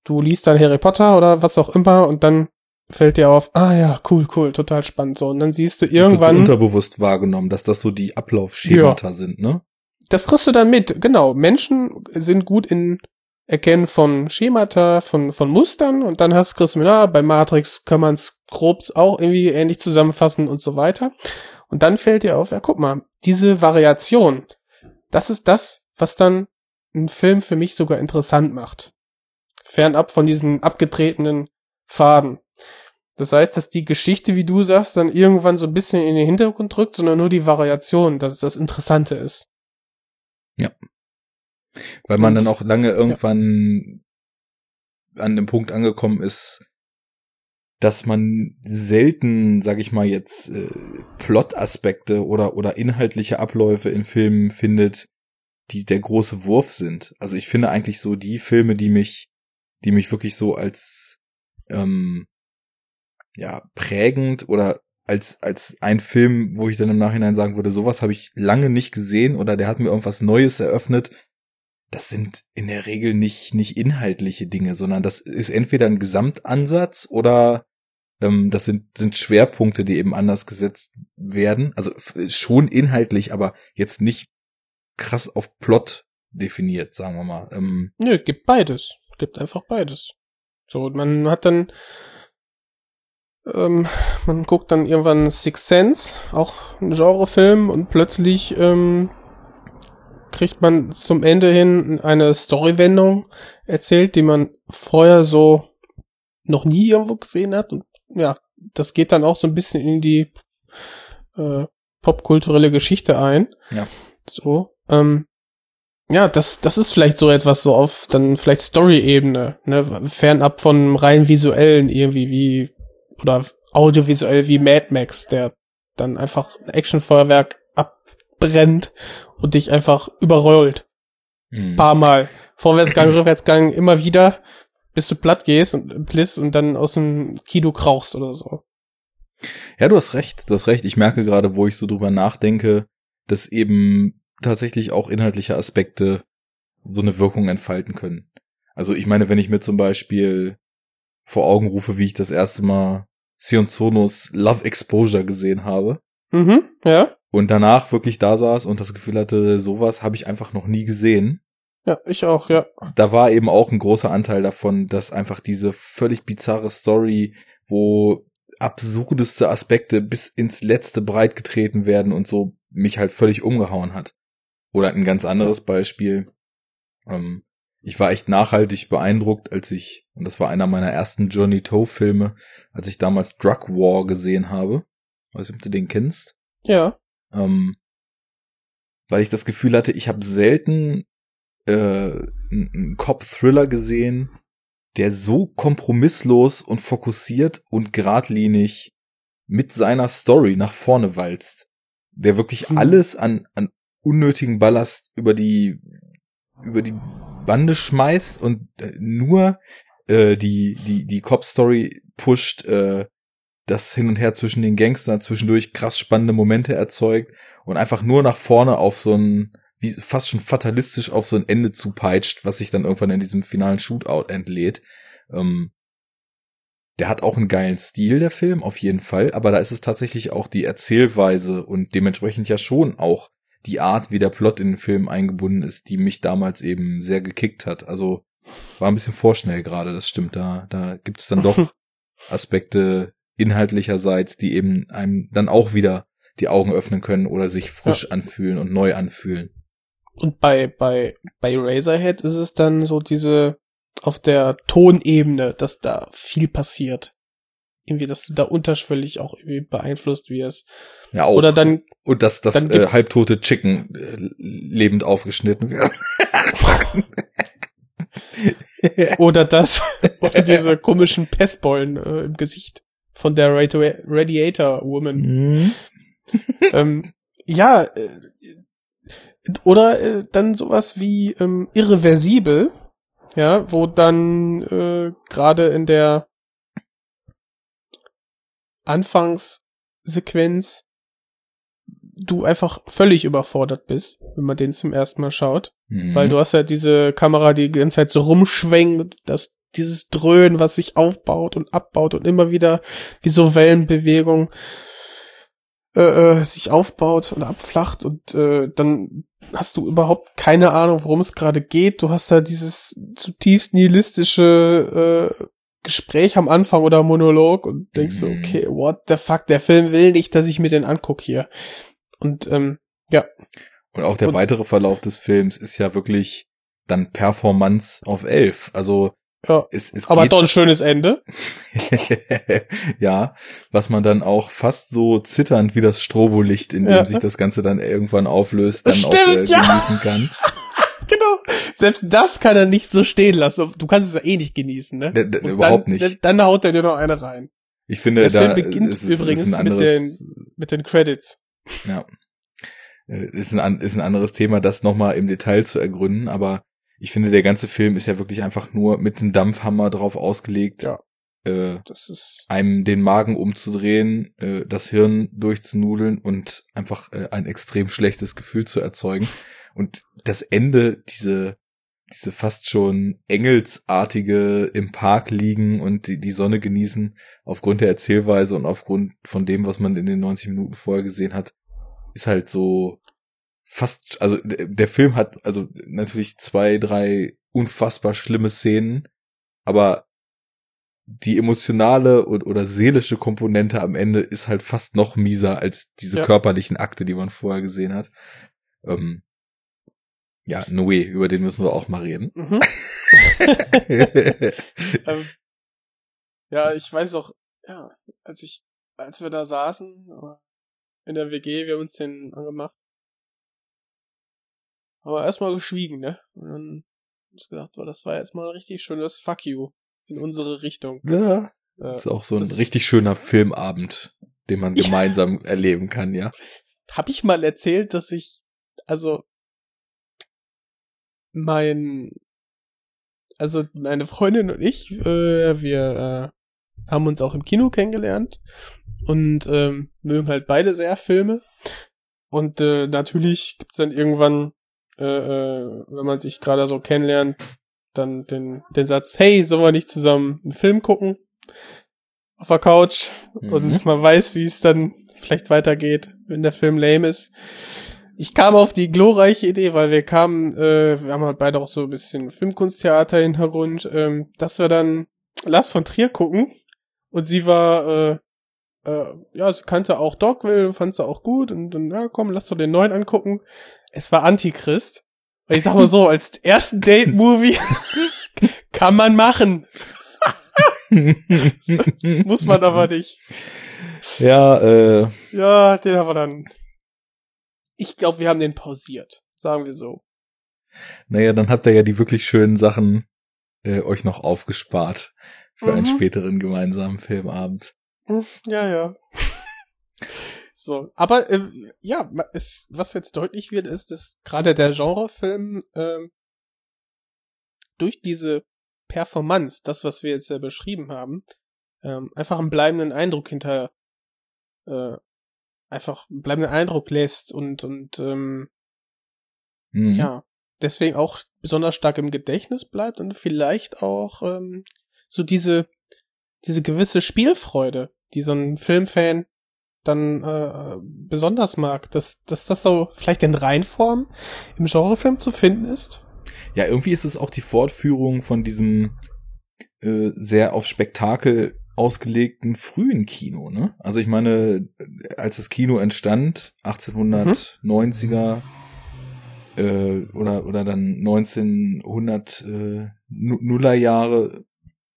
du liest dann Harry Potter oder was auch immer und dann fällt dir auf, ah ja, cool, cool, total spannend so. Und dann siehst du irgendwann. Das wird so unterbewusst wahrgenommen, dass das so die Ablaufschemata ja. sind, ne? Das kriegst du dann mit, genau. Menschen sind gut in Erkennen von Schemata, von, von Mustern und dann hast du mit, ah, bei Matrix kann man es grob auch irgendwie ähnlich zusammenfassen und so weiter. Und dann fällt dir auf, ja, guck mal, diese Variation, das ist das, was dann einen Film für mich sogar interessant macht. Fernab von diesen abgetretenen Faden. Das heißt, dass die Geschichte, wie du sagst, dann irgendwann so ein bisschen in den Hintergrund drückt, sondern nur die Variation, dass es das Interessante ist. Ja. Weil man Und, dann auch lange irgendwann ja. an dem Punkt angekommen ist, dass man selten, sag ich mal jetzt, äh, Plot-Aspekte oder, oder inhaltliche Abläufe in Filmen findet, die der große Wurf sind. Also ich finde eigentlich so die Filme, die mich, die mich wirklich so als ähm, ja prägend oder als als ein Film, wo ich dann im Nachhinein sagen würde, sowas habe ich lange nicht gesehen oder der hat mir irgendwas Neues eröffnet. Das sind in der Regel nicht nicht inhaltliche Dinge, sondern das ist entweder ein Gesamtansatz oder ähm, das sind sind Schwerpunkte, die eben anders gesetzt werden. Also schon inhaltlich, aber jetzt nicht krass auf Plot definiert, sagen wir mal. Ähm, Nö, gibt beides. Gibt einfach beides. So, man hat dann, ähm, man guckt dann irgendwann Six Sense, auch ein Genrefilm, und plötzlich ähm, kriegt man zum Ende hin eine Storywendung erzählt, die man vorher so noch nie irgendwo gesehen hat. Und ja, das geht dann auch so ein bisschen in die äh, popkulturelle Geschichte ein. Ja. So. Ähm, ja, das, das ist vielleicht so etwas so auf dann vielleicht Story-Ebene, ne, fernab von rein visuellen irgendwie wie, oder audiovisuell wie Mad Max, der dann einfach ein Actionfeuerwerk abbrennt und dich einfach überrollt. Mhm. Paar Mal. Vorwärtsgang, Rückwärtsgang, immer wieder, bis du platt gehst und bliss und dann aus dem Kino krauchst oder so. Ja, du hast recht, du hast recht. Ich merke gerade, wo ich so drüber nachdenke, dass eben tatsächlich auch inhaltliche Aspekte so eine Wirkung entfalten können. Also ich meine, wenn ich mir zum Beispiel vor Augen rufe, wie ich das erste Mal Sion Sonos Love Exposure gesehen habe. Mhm, ja. Und danach wirklich da saß und das Gefühl hatte, sowas habe ich einfach noch nie gesehen. Ja, ich auch, ja. Da war eben auch ein großer Anteil davon, dass einfach diese völlig bizarre Story, wo absurdeste Aspekte bis ins letzte breit getreten werden und so mich halt völlig umgehauen hat. Oder ein ganz anderes Beispiel. Ähm, ich war echt nachhaltig beeindruckt, als ich, und das war einer meiner ersten Johnny Toe Filme, als ich damals Drug War gesehen habe. Weiß nicht, ob du den kennst. Ja. Ähm, weil ich das Gefühl hatte, ich habe selten äh, einen Cop-Thriller gesehen, der so kompromisslos und fokussiert und geradlinig mit seiner Story nach vorne walzt. Der wirklich hm. alles an, an unnötigen Ballast über die über die Bande schmeißt und äh, nur äh, die die die Cop Story pusht, äh, das hin und her zwischen den Gangstern zwischendurch krass spannende Momente erzeugt und einfach nur nach vorne auf so ein wie fast schon fatalistisch auf so ein Ende zupeitscht, was sich dann irgendwann in diesem finalen Shootout entlädt. Ähm, der hat auch einen geilen Stil, der Film, auf jeden Fall, aber da ist es tatsächlich auch die Erzählweise und dementsprechend ja schon auch die Art, wie der Plot in den Film eingebunden ist, die mich damals eben sehr gekickt hat. Also war ein bisschen vorschnell gerade, das stimmt. Da, da gibt es dann doch Aspekte inhaltlicherseits, die eben einem dann auch wieder die Augen öffnen können oder sich frisch ja. anfühlen und neu anfühlen. Und bei, bei, bei Razorhead ist es dann so diese auf der Tonebene, dass da viel passiert irgendwie, dass du da unterschwellig auch irgendwie beeinflusst wirst. Ja, auch. Oder dann. Und dass das äh, halbtote Chicken äh, lebend aufgeschnitten wird. oder das. Oder diese komischen Pestbeulen äh, im Gesicht von der Radi Radiator Woman. Mhm. ähm, ja, äh, oder äh, dann sowas wie ähm, irreversibel, ja, wo dann äh, gerade in der Anfangssequenz du einfach völlig überfordert bist, wenn man den zum ersten Mal schaut. Mhm. Weil du hast ja diese Kamera, die die ganze Zeit so rumschwenkt, dass dieses Dröhnen, was sich aufbaut und abbaut und immer wieder wie so Wellenbewegung äh, äh, sich aufbaut und abflacht und äh, dann hast du überhaupt keine Ahnung, worum es gerade geht. Du hast da dieses zutiefst nihilistische äh, Gespräch am Anfang oder Monolog und denkst so, Mhm. okay, what the fuck, der Film will nicht, dass ich mir den anguck hier. Und ähm, ja, Und auch der Und- weitere Verlauf des Films ist ja wirklich dann Performance auf elf. Also ja. es, es Aber doch ein schönes Ende. ja, was man dann auch fast so zitternd wie das Strobolicht, in dem Ja. sich das Ganze dann irgendwann auflöst, dann Stimmt, auch äh, ja. genießen kann. Selbst das kann er nicht so stehen lassen. Du kannst es ja eh nicht genießen, ne? D- überhaupt dann, nicht. Dann haut er dir noch eine rein. Ich finde, Der da Film beginnt ist, übrigens ist ein mit anderes, Mit den Credits. ja, Äh, ist ein, ist ein anderes Thema, das nochmal im Detail zu ergründen, aber ich finde, der ganze Film ist ja wirklich einfach nur mit dem Dampfhammer drauf ausgelegt, Ja. äh, einem den Magen umzudrehen, äh, das Hirn durchzunudeln und einfach äh, ein extrem schlechtes Gefühl zu erzeugen. Und das Ende, diese, diese fast schon engelsartige im Park liegen und die, die Sonne genießen, aufgrund der Erzählweise und aufgrund von dem, was man in den 90 Minuten vorher gesehen hat, ist halt so fast, also der Film hat also natürlich zwei, drei unfassbar schlimme Szenen, aber die emotionale und, oder seelische Komponente am Ende ist halt fast noch mieser als diese Ja. körperlichen Akte, die man vorher gesehen hat. Ähm, ja, Noé, über den müssen wir auch mal reden. Mhm. ähm, ja, ich weiß auch, ja, als ich, als wir da saßen in der WG, wir haben uns den angemacht, aber erstmal geschwiegen, ne? Und dann haben wir uns gedacht, boah, das war jetzt mal ein richtig schönes Fuck you in unsere Richtung. ja. Äh, Das ist auch so ein richtig schöner Filmabend, den man Ja. gemeinsam erleben kann, ja. Hab ich mal erzählt, dass ich, also, mein, also meine Freundin und ich, äh, wir äh, haben uns auch im Kino kennengelernt und ähm, mögen halt beide sehr Filme. Und äh, natürlich gibt's dann irgendwann, äh, äh, wenn man sich gerade so kennenlernt, dann den, den Satz, hey, sollen wir nicht zusammen einen Film gucken? Auf der Couch. Mhm. Und man weiß, wie es dann vielleicht weitergeht, wenn der Film lame ist. Ich kam auf die glorreiche Idee, weil wir kamen, äh, wir haben halt beide auch so ein bisschen Filmkunsttheater Hintergrund, ähm, dass wir dann Lars von Trier gucken. Und sie war, äh, äh, ja, sie kannte auch Dogville, fand sie auch gut. Und dann, ja, komm, lass doch den neuen angucken. Es war Antichrist. Und ich sag mal so, als ersten Date-Movie kann man machen. Muss man aber nicht. Ja, äh, Ja, den haben wir dann. Ich glaube, wir haben den pausiert. Sagen wir so. naja, dann habt ihr ja die wirklich schönen Sachen äh, euch noch aufgespart für einen Mhm. späteren gemeinsamen Filmabend. Hm, Ja, ja. so, aber ähm, ja, es, was jetzt deutlich wird, ist, dass gerade der Genrefilm ähm, durch diese Performance, das, was wir jetzt ja beschrieben haben, ähm, einfach einen bleibenden Eindruck hinter äh, einfach einen bleibenden Eindruck lässt und und ähm, Mhm. ja, deswegen auch besonders stark im Gedächtnis bleibt und vielleicht auch ähm, so diese, diese gewisse Spielfreude, die so ein Filmfan dann äh, besonders mag, dass, dass das so vielleicht in Reinform im Genrefilm zu finden ist. Ja, irgendwie ist es auch die Fortführung von diesem äh, sehr auf Spektakel ausgelegten frühen Kino, ne? Also ich meine, als das Kino entstand, 1890er äh, oder oder dann 1900 äh, Nu- Nuller Jahre,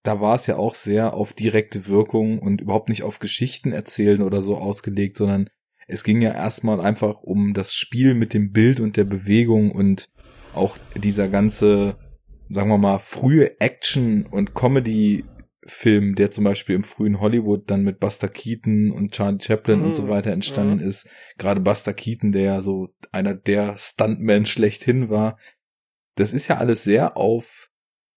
da war es ja auch sehr auf direkte Wirkung und überhaupt nicht auf Geschichten erzählen oder so ausgelegt, sondern es ging ja erstmal einfach um das Spiel mit dem Bild und der Bewegung und auch dieser ganze, sagen wir mal, frühe Action- und Comedy-Film, der zum Beispiel im frühen Hollywood dann mit Buster Keaton und Charlie Chaplin und so Mhm. weiter entstanden Mhm. ist. Gerade Buster Keaton, der ja so einer der Stuntmen schlechthin war. Das ist ja alles sehr auf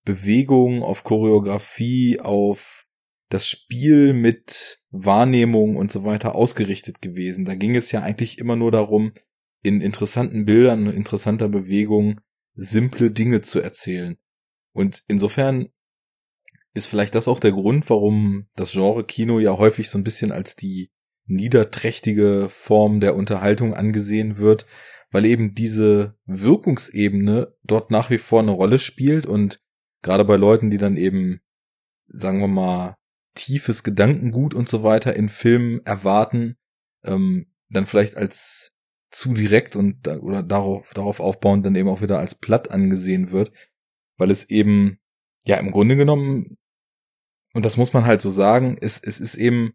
Bewegung, auf Choreografie, auf das Spiel mit Wahrnehmung und so weiter ausgerichtet gewesen. Da ging es ja eigentlich immer nur darum, in interessanten Bildern und interessanter Bewegung simple Dinge zu erzählen. Und insofern ist vielleicht das auch der Grund, warum das Genre Kino ja häufig so ein bisschen als die niederträchtige Form der Unterhaltung angesehen wird, weil eben diese Wirkungsebene dort nach wie vor eine Rolle spielt und gerade bei Leuten, die dann eben, sagen wir mal, tiefes Gedankengut und so weiter in Filmen erwarten, ähm, dann vielleicht als zu direkt und oder darauf, darauf aufbauend dann eben auch wieder als platt angesehen wird, weil es eben, ja, im Grunde genommen, und das muss man halt so sagen, es, es ist eben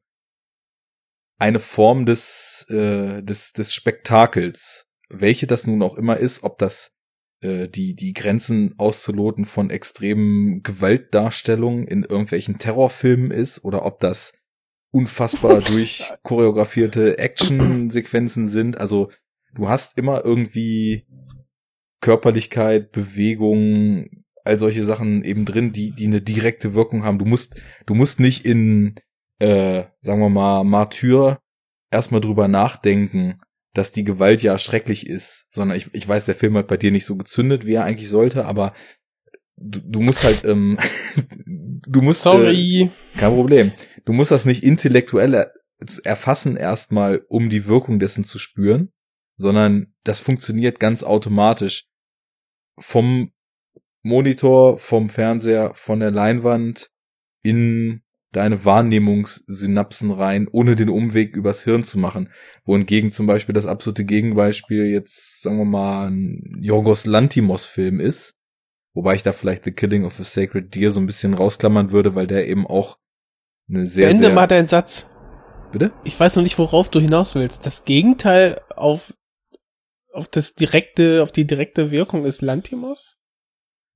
eine Form des, äh, des, des Spektakels, welche das nun auch immer ist, ob das äh, die, die Grenzen auszuloten von extremen Gewaltdarstellungen in irgendwelchen Terrorfilmen ist oder ob das unfassbar durch choreografierte Actionsequenzen sind. Also du hast immer irgendwie Körperlichkeit, Bewegung, all solche Sachen eben drin, die, die eine direkte Wirkung haben. Du musst, du musst nicht in, äh, sagen wir mal, Martyr erstmal drüber nachdenken, dass die Gewalt ja schrecklich ist, sondern ich, ich weiß, der Film hat bei dir nicht so gezündet, wie er eigentlich sollte, aber du, du musst halt, ähm, du musst. Sorry. Äh, kein Problem. Du musst das nicht intellektuell er, erfassen erstmal, um die Wirkung dessen zu spüren, sondern das funktioniert ganz automatisch vom Monitor, vom Fernseher, von der Leinwand in deine Wahrnehmungssynapsen rein, ohne den Umweg übers Hirn zu machen. Wohingegen zum Beispiel das absolute Gegenbeispiel jetzt, sagen wir mal, ein Yorgos Lantimos-Film ist. Wobei ich da vielleicht The Killing of a Sacred Deer so ein bisschen rausklammern würde, weil der eben auch eine sehr, Beende sehr... mal deinen Satz. Bitte? Ich weiß noch nicht, worauf du hinaus willst. Das Gegenteil auf, auf das direkte, auf die direkte Wirkung ist Lantimos?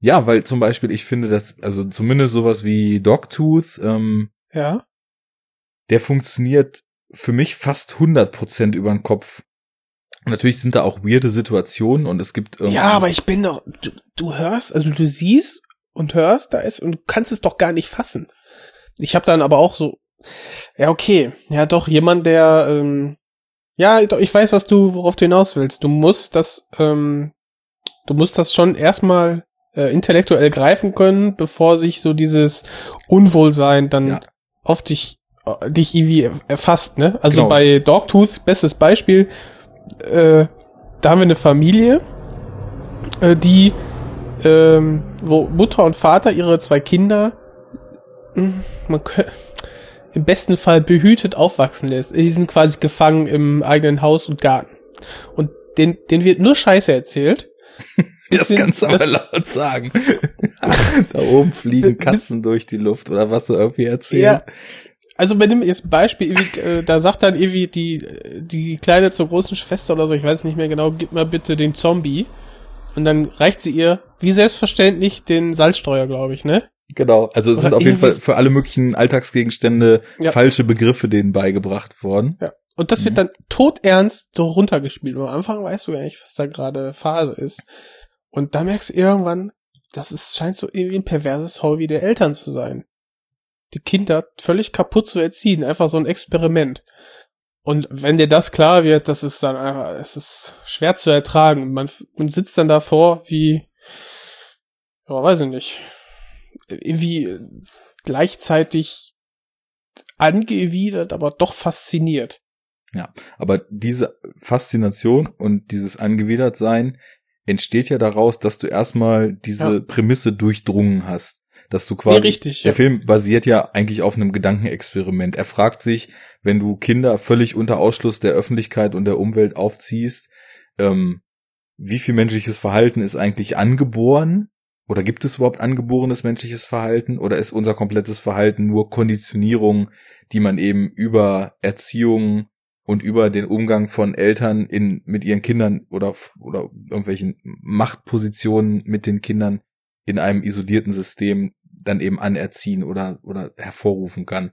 Ja, weil zum Beispiel ich finde, dass, also zumindest sowas wie Dogtooth, ähm, Ja. der funktioniert für mich fast 100% über den Kopf. Natürlich sind da auch weirde Situationen und es gibt irgendwie. Ja, aber ich bin doch, du, du hörst, also du siehst und hörst, da ist, und du kannst es doch gar nicht fassen. Ich habe dann aber auch so, ja, okay, ja doch, jemand, der, ähm, ja, doch, ich weiß, was du, worauf du hinaus willst. Du musst das, ähm, du musst das schon erstmal äh, intellektuell greifen können, bevor sich so dieses Unwohlsein dann Ja. auf dich, äh, dich irgendwie erfasst, ne? Also Genau. bei Dogtooth, bestes Beispiel, äh, da haben wir eine Familie, äh, die, ähm, wo Mutter und Vater ihre zwei Kinder, mh, man könnte, im besten Fall behütet aufwachsen lässt. Die sind quasi gefangen im eigenen Haus und Garten. Und den, den wird nur Scheiße erzählt. das kannst du aber laut sagen. da oben fliegen Katzen durch die Luft oder was du irgendwie erzählen. Ja. Also bei dem jetzt Beispiel, äh, da sagt dann irgendwie die, die Kleine zur großen Schwester oder so, ich weiß nicht mehr genau, gib mal bitte den Zombie. Und dann reicht sie ihr, wie selbstverständlich, den Salzstreuer, glaube ich, ne? Genau. Also es Oder sind auf jeden Fall für alle möglichen Alltagsgegenstände Ja. falsche Begriffe denen beigebracht worden. Ja. Und das Mhm. wird dann todernst runtergespielt. Und am Anfang weißt du gar nicht, was da gerade Phase ist. Und da merkst du irgendwann, das ist, scheint so irgendwie ein perverses Hobby der Eltern zu sein. Die Kinder völlig kaputt zu erziehen. Einfach so ein Experiment. Und wenn dir das klar wird, das ist dann einfach, es ist schwer zu ertragen. Man, man sitzt dann davor wie, ja, weiß ich nicht, irgendwie gleichzeitig angewidert, aber doch fasziniert. Aber diese Faszination und dieses Angewidertsein entsteht ja daraus, dass du erstmal diese Ja. Prämisse durchdrungen hast. Dass du Ja, quasi richtig. Der Ja. Film basiert ja eigentlich auf einem Gedankenexperiment. Er fragt sich, wenn du Kinder völlig unter Ausschluss der Öffentlichkeit und der Umwelt aufziehst, ähm, wie viel menschliches Verhalten ist eigentlich angeboren? Oder gibt es überhaupt angeborenes menschliches Verhalten? Oder ist unser komplettes Verhalten nur Konditionierung, die man eben über Erziehung und über den Umgang von Eltern in, mit ihren Kindern oder, oder irgendwelchen Machtpositionen mit den Kindern in einem isolierten System dann eben anerziehen oder, oder hervorrufen kann.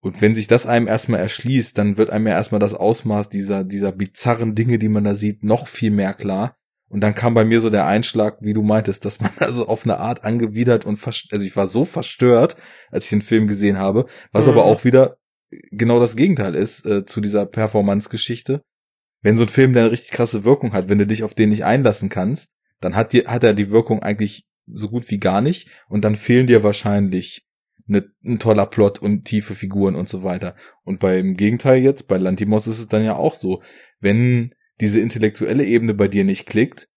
Und wenn sich das einem erstmal erschließt, dann wird einem ja erstmal das Ausmaß dieser, dieser bizarren Dinge, die man da sieht, noch viel mehr klar. Und dann kam bei mir so der Einschlag, wie du meintest, dass man also auf eine Art angewidert und also ich war so verstört, als ich den Film gesehen habe, was Mhm. aber auch wieder genau das Gegenteil ist äh, zu dieser Performance-Geschichte. Wenn so ein Film eine richtig krasse Wirkung hat, wenn du dich auf den nicht einlassen kannst, dann hat dir, hat er die Wirkung eigentlich so gut wie gar nicht und dann fehlen dir wahrscheinlich ne, ein toller Plot und tiefe Figuren und so weiter. Und beim Gegenteil jetzt, bei Lantimos ist es dann ja auch so, wenn diese intellektuelle Ebene bei dir nicht klickt,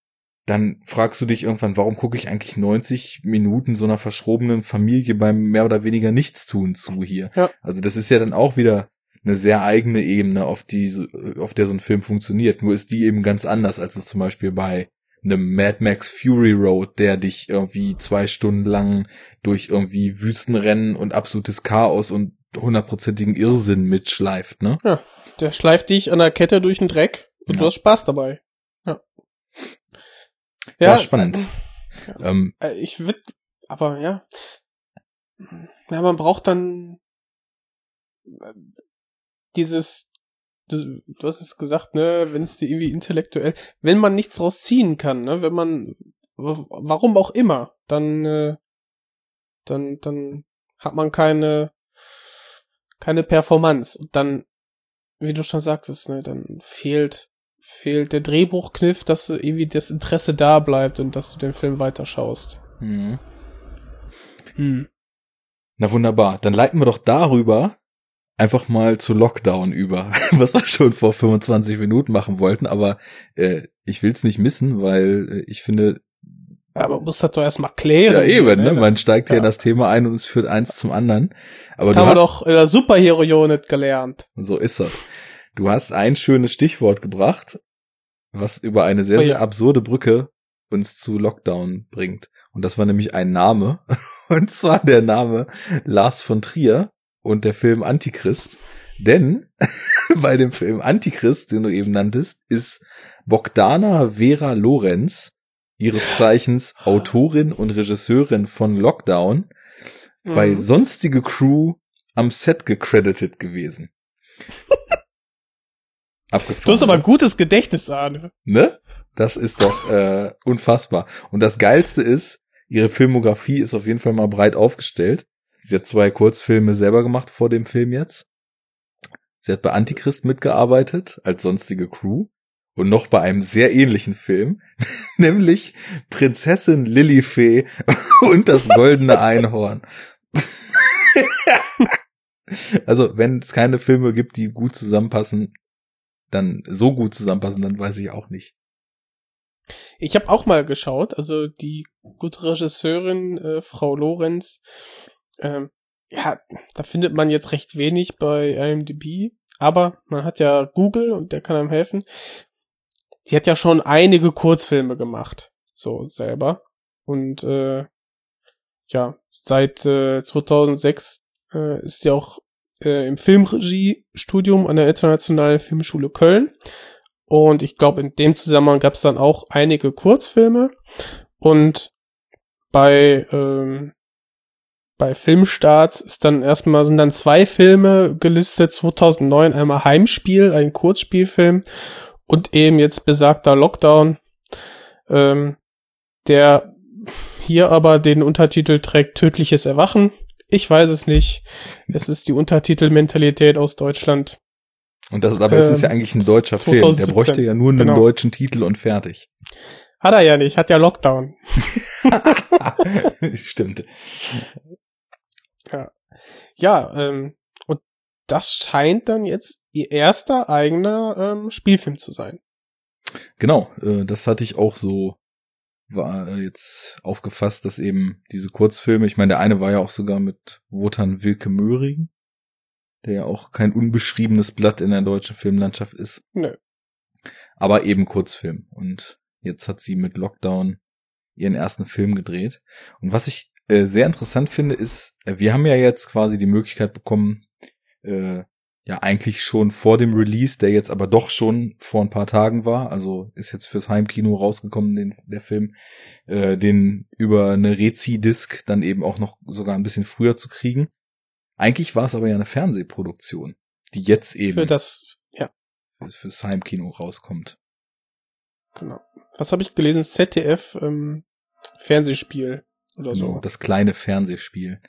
dann fragst du dich irgendwann, warum gucke ich eigentlich 90 Minuten so einer verschrobenen Familie beim mehr oder weniger Nichtstun zu hier? Ja. Also das ist ja dann auch wieder eine sehr eigene Ebene, auf die, auf der so ein Film funktioniert. Nur ist die eben ganz anders, als es zum Beispiel bei einem Mad Max Fury Road, der dich irgendwie zwei Stunden lang durch irgendwie Wüstenrennen und absolutes Chaos und hundertprozentigen Irrsinn mitschleift, ne? Der schleift dich an der Kette durch den Dreck und Ja. du hast Spaß dabei. Ja. Ja, spannend. Ja. Ähm, Äh, Ich würde, aber ja. Ja, man braucht dann äh, dieses, du, du hast es gesagt, ne, wenn es dir irgendwie intellektuell, wenn man nichts draus ziehen kann, ne, wenn man, warum auch immer, dann, äh, dann, dann hat man keine, keine Performance. Und dann, wie du schon sagtest, ne, dann fehlt, fehlt der Drehbuchkniff, dass du irgendwie das Interesse da bleibt und dass du den Film weiterschaust. mhm. Hm. Na wunderbar. Dann leiten wir doch darüber einfach mal zu Lockdown über, was wir schon vor 25 Minuten machen wollten, aber äh, ich will's nicht missen, weil äh, ich finde, Aber man muss das doch erstmal klären. ja eben, ne? Da man steigt hier Ja. in das Thema ein und es führt eins zum anderen. Aber du haben wir hast, doch in der Superhero-Unit gelernt. so ist das. Du hast ein schönes Stichwort gebracht, was über eine sehr, Oh sehr absurde Brücke uns zu Lockdown bringt. Und das war nämlich ein Name. Und zwar der Name Lars von Trier und der Film Antichrist. Denn bei dem Film Antichrist, den du eben nanntest, ist Bogdana Vera Lorenz, ihres Zeichens Autorin und Regisseurin von Lockdown, bei Mhm. sonstige Crew am Set gecredited gewesen. Abgefahren. Du hast aber gutes Gedächtnis, Arne. Ne? Das ist doch äh, unfassbar. Und das Geilste ist, ihre Filmografie ist auf jeden Fall mal breit aufgestellt. Sie hat zwei Kurzfilme selber gemacht vor dem Film jetzt. Sie hat bei Antichrist mitgearbeitet als sonstige Crew und noch bei einem sehr ähnlichen Film, nämlich Prinzessin Lilifee und das goldene Einhorn. also, wenn es keine Filme gibt, die gut zusammenpassen, dann so gut zusammenpassen, dann weiß ich auch nicht. Ich habe auch mal geschaut, also die gute Regisseurin, äh, Frau Lorenz, ähm, ja, da findet man jetzt recht wenig bei IMDb, aber man hat ja Google und der kann einem helfen. Die hat ja schon einige Kurzfilme gemacht, so selber. Und äh, ja, seit äh, 2006 äh, ist sie auch äh, im Filmregiestudium an der Internationalen Filmschule Köln. Und ich glaube, in dem Zusammenhang gab es dann auch einige Kurzfilme. Und bei, ähm, bei Filmstarts ist dann erstmal sind dann zwei Filme gelistet. 2009 einmal Heimspiel, ein Kurzspielfilm. Und eben jetzt besagter Lockdown, ähm, der hier aber den Untertitel trägt Tödliches Erwachen. Ich weiß es nicht. Es ist die Untertitelmentalität aus Deutschland. Und das, dabei ist es ja Ähm, eigentlich ein deutscher Film. Der 2017, bräuchte ja nur einen genau. deutschen Titel und fertig. Hat er ja nicht, hat ja Lockdown. Stimmt. Ja, ähm, und das scheint dann jetzt ihr erster eigener ähm, Spielfilm zu sein. Genau, äh, das hatte ich auch so war äh, jetzt aufgefasst, dass eben diese Kurzfilme, ich meine, der eine war ja auch sogar mit Wotan Wilke Möhring, der ja auch kein unbeschriebenes Blatt in der deutschen Filmlandschaft ist, Nö. aber eben Kurzfilm. Und jetzt hat sie mit Lockdown ihren ersten Film gedreht. Und was ich äh, sehr interessant finde, ist, äh, wir haben ja jetzt quasi die Möglichkeit bekommen, äh, ja eigentlich schon vor dem Release, der jetzt aber doch schon vor ein paar Tagen war, also ist jetzt fürs Heimkino rausgekommen, den, der Film, äh, den über eine Rezi-Disc dann eben auch noch sogar ein bisschen früher zu kriegen. Eigentlich war es aber ja eine Fernsehproduktion, die jetzt eben Für das, ja, fürs Heimkino rauskommt. genau. Was habe ich gelesen? ZDF ähm, Fernsehspiel oder so. So, das kleine Fernsehspiel.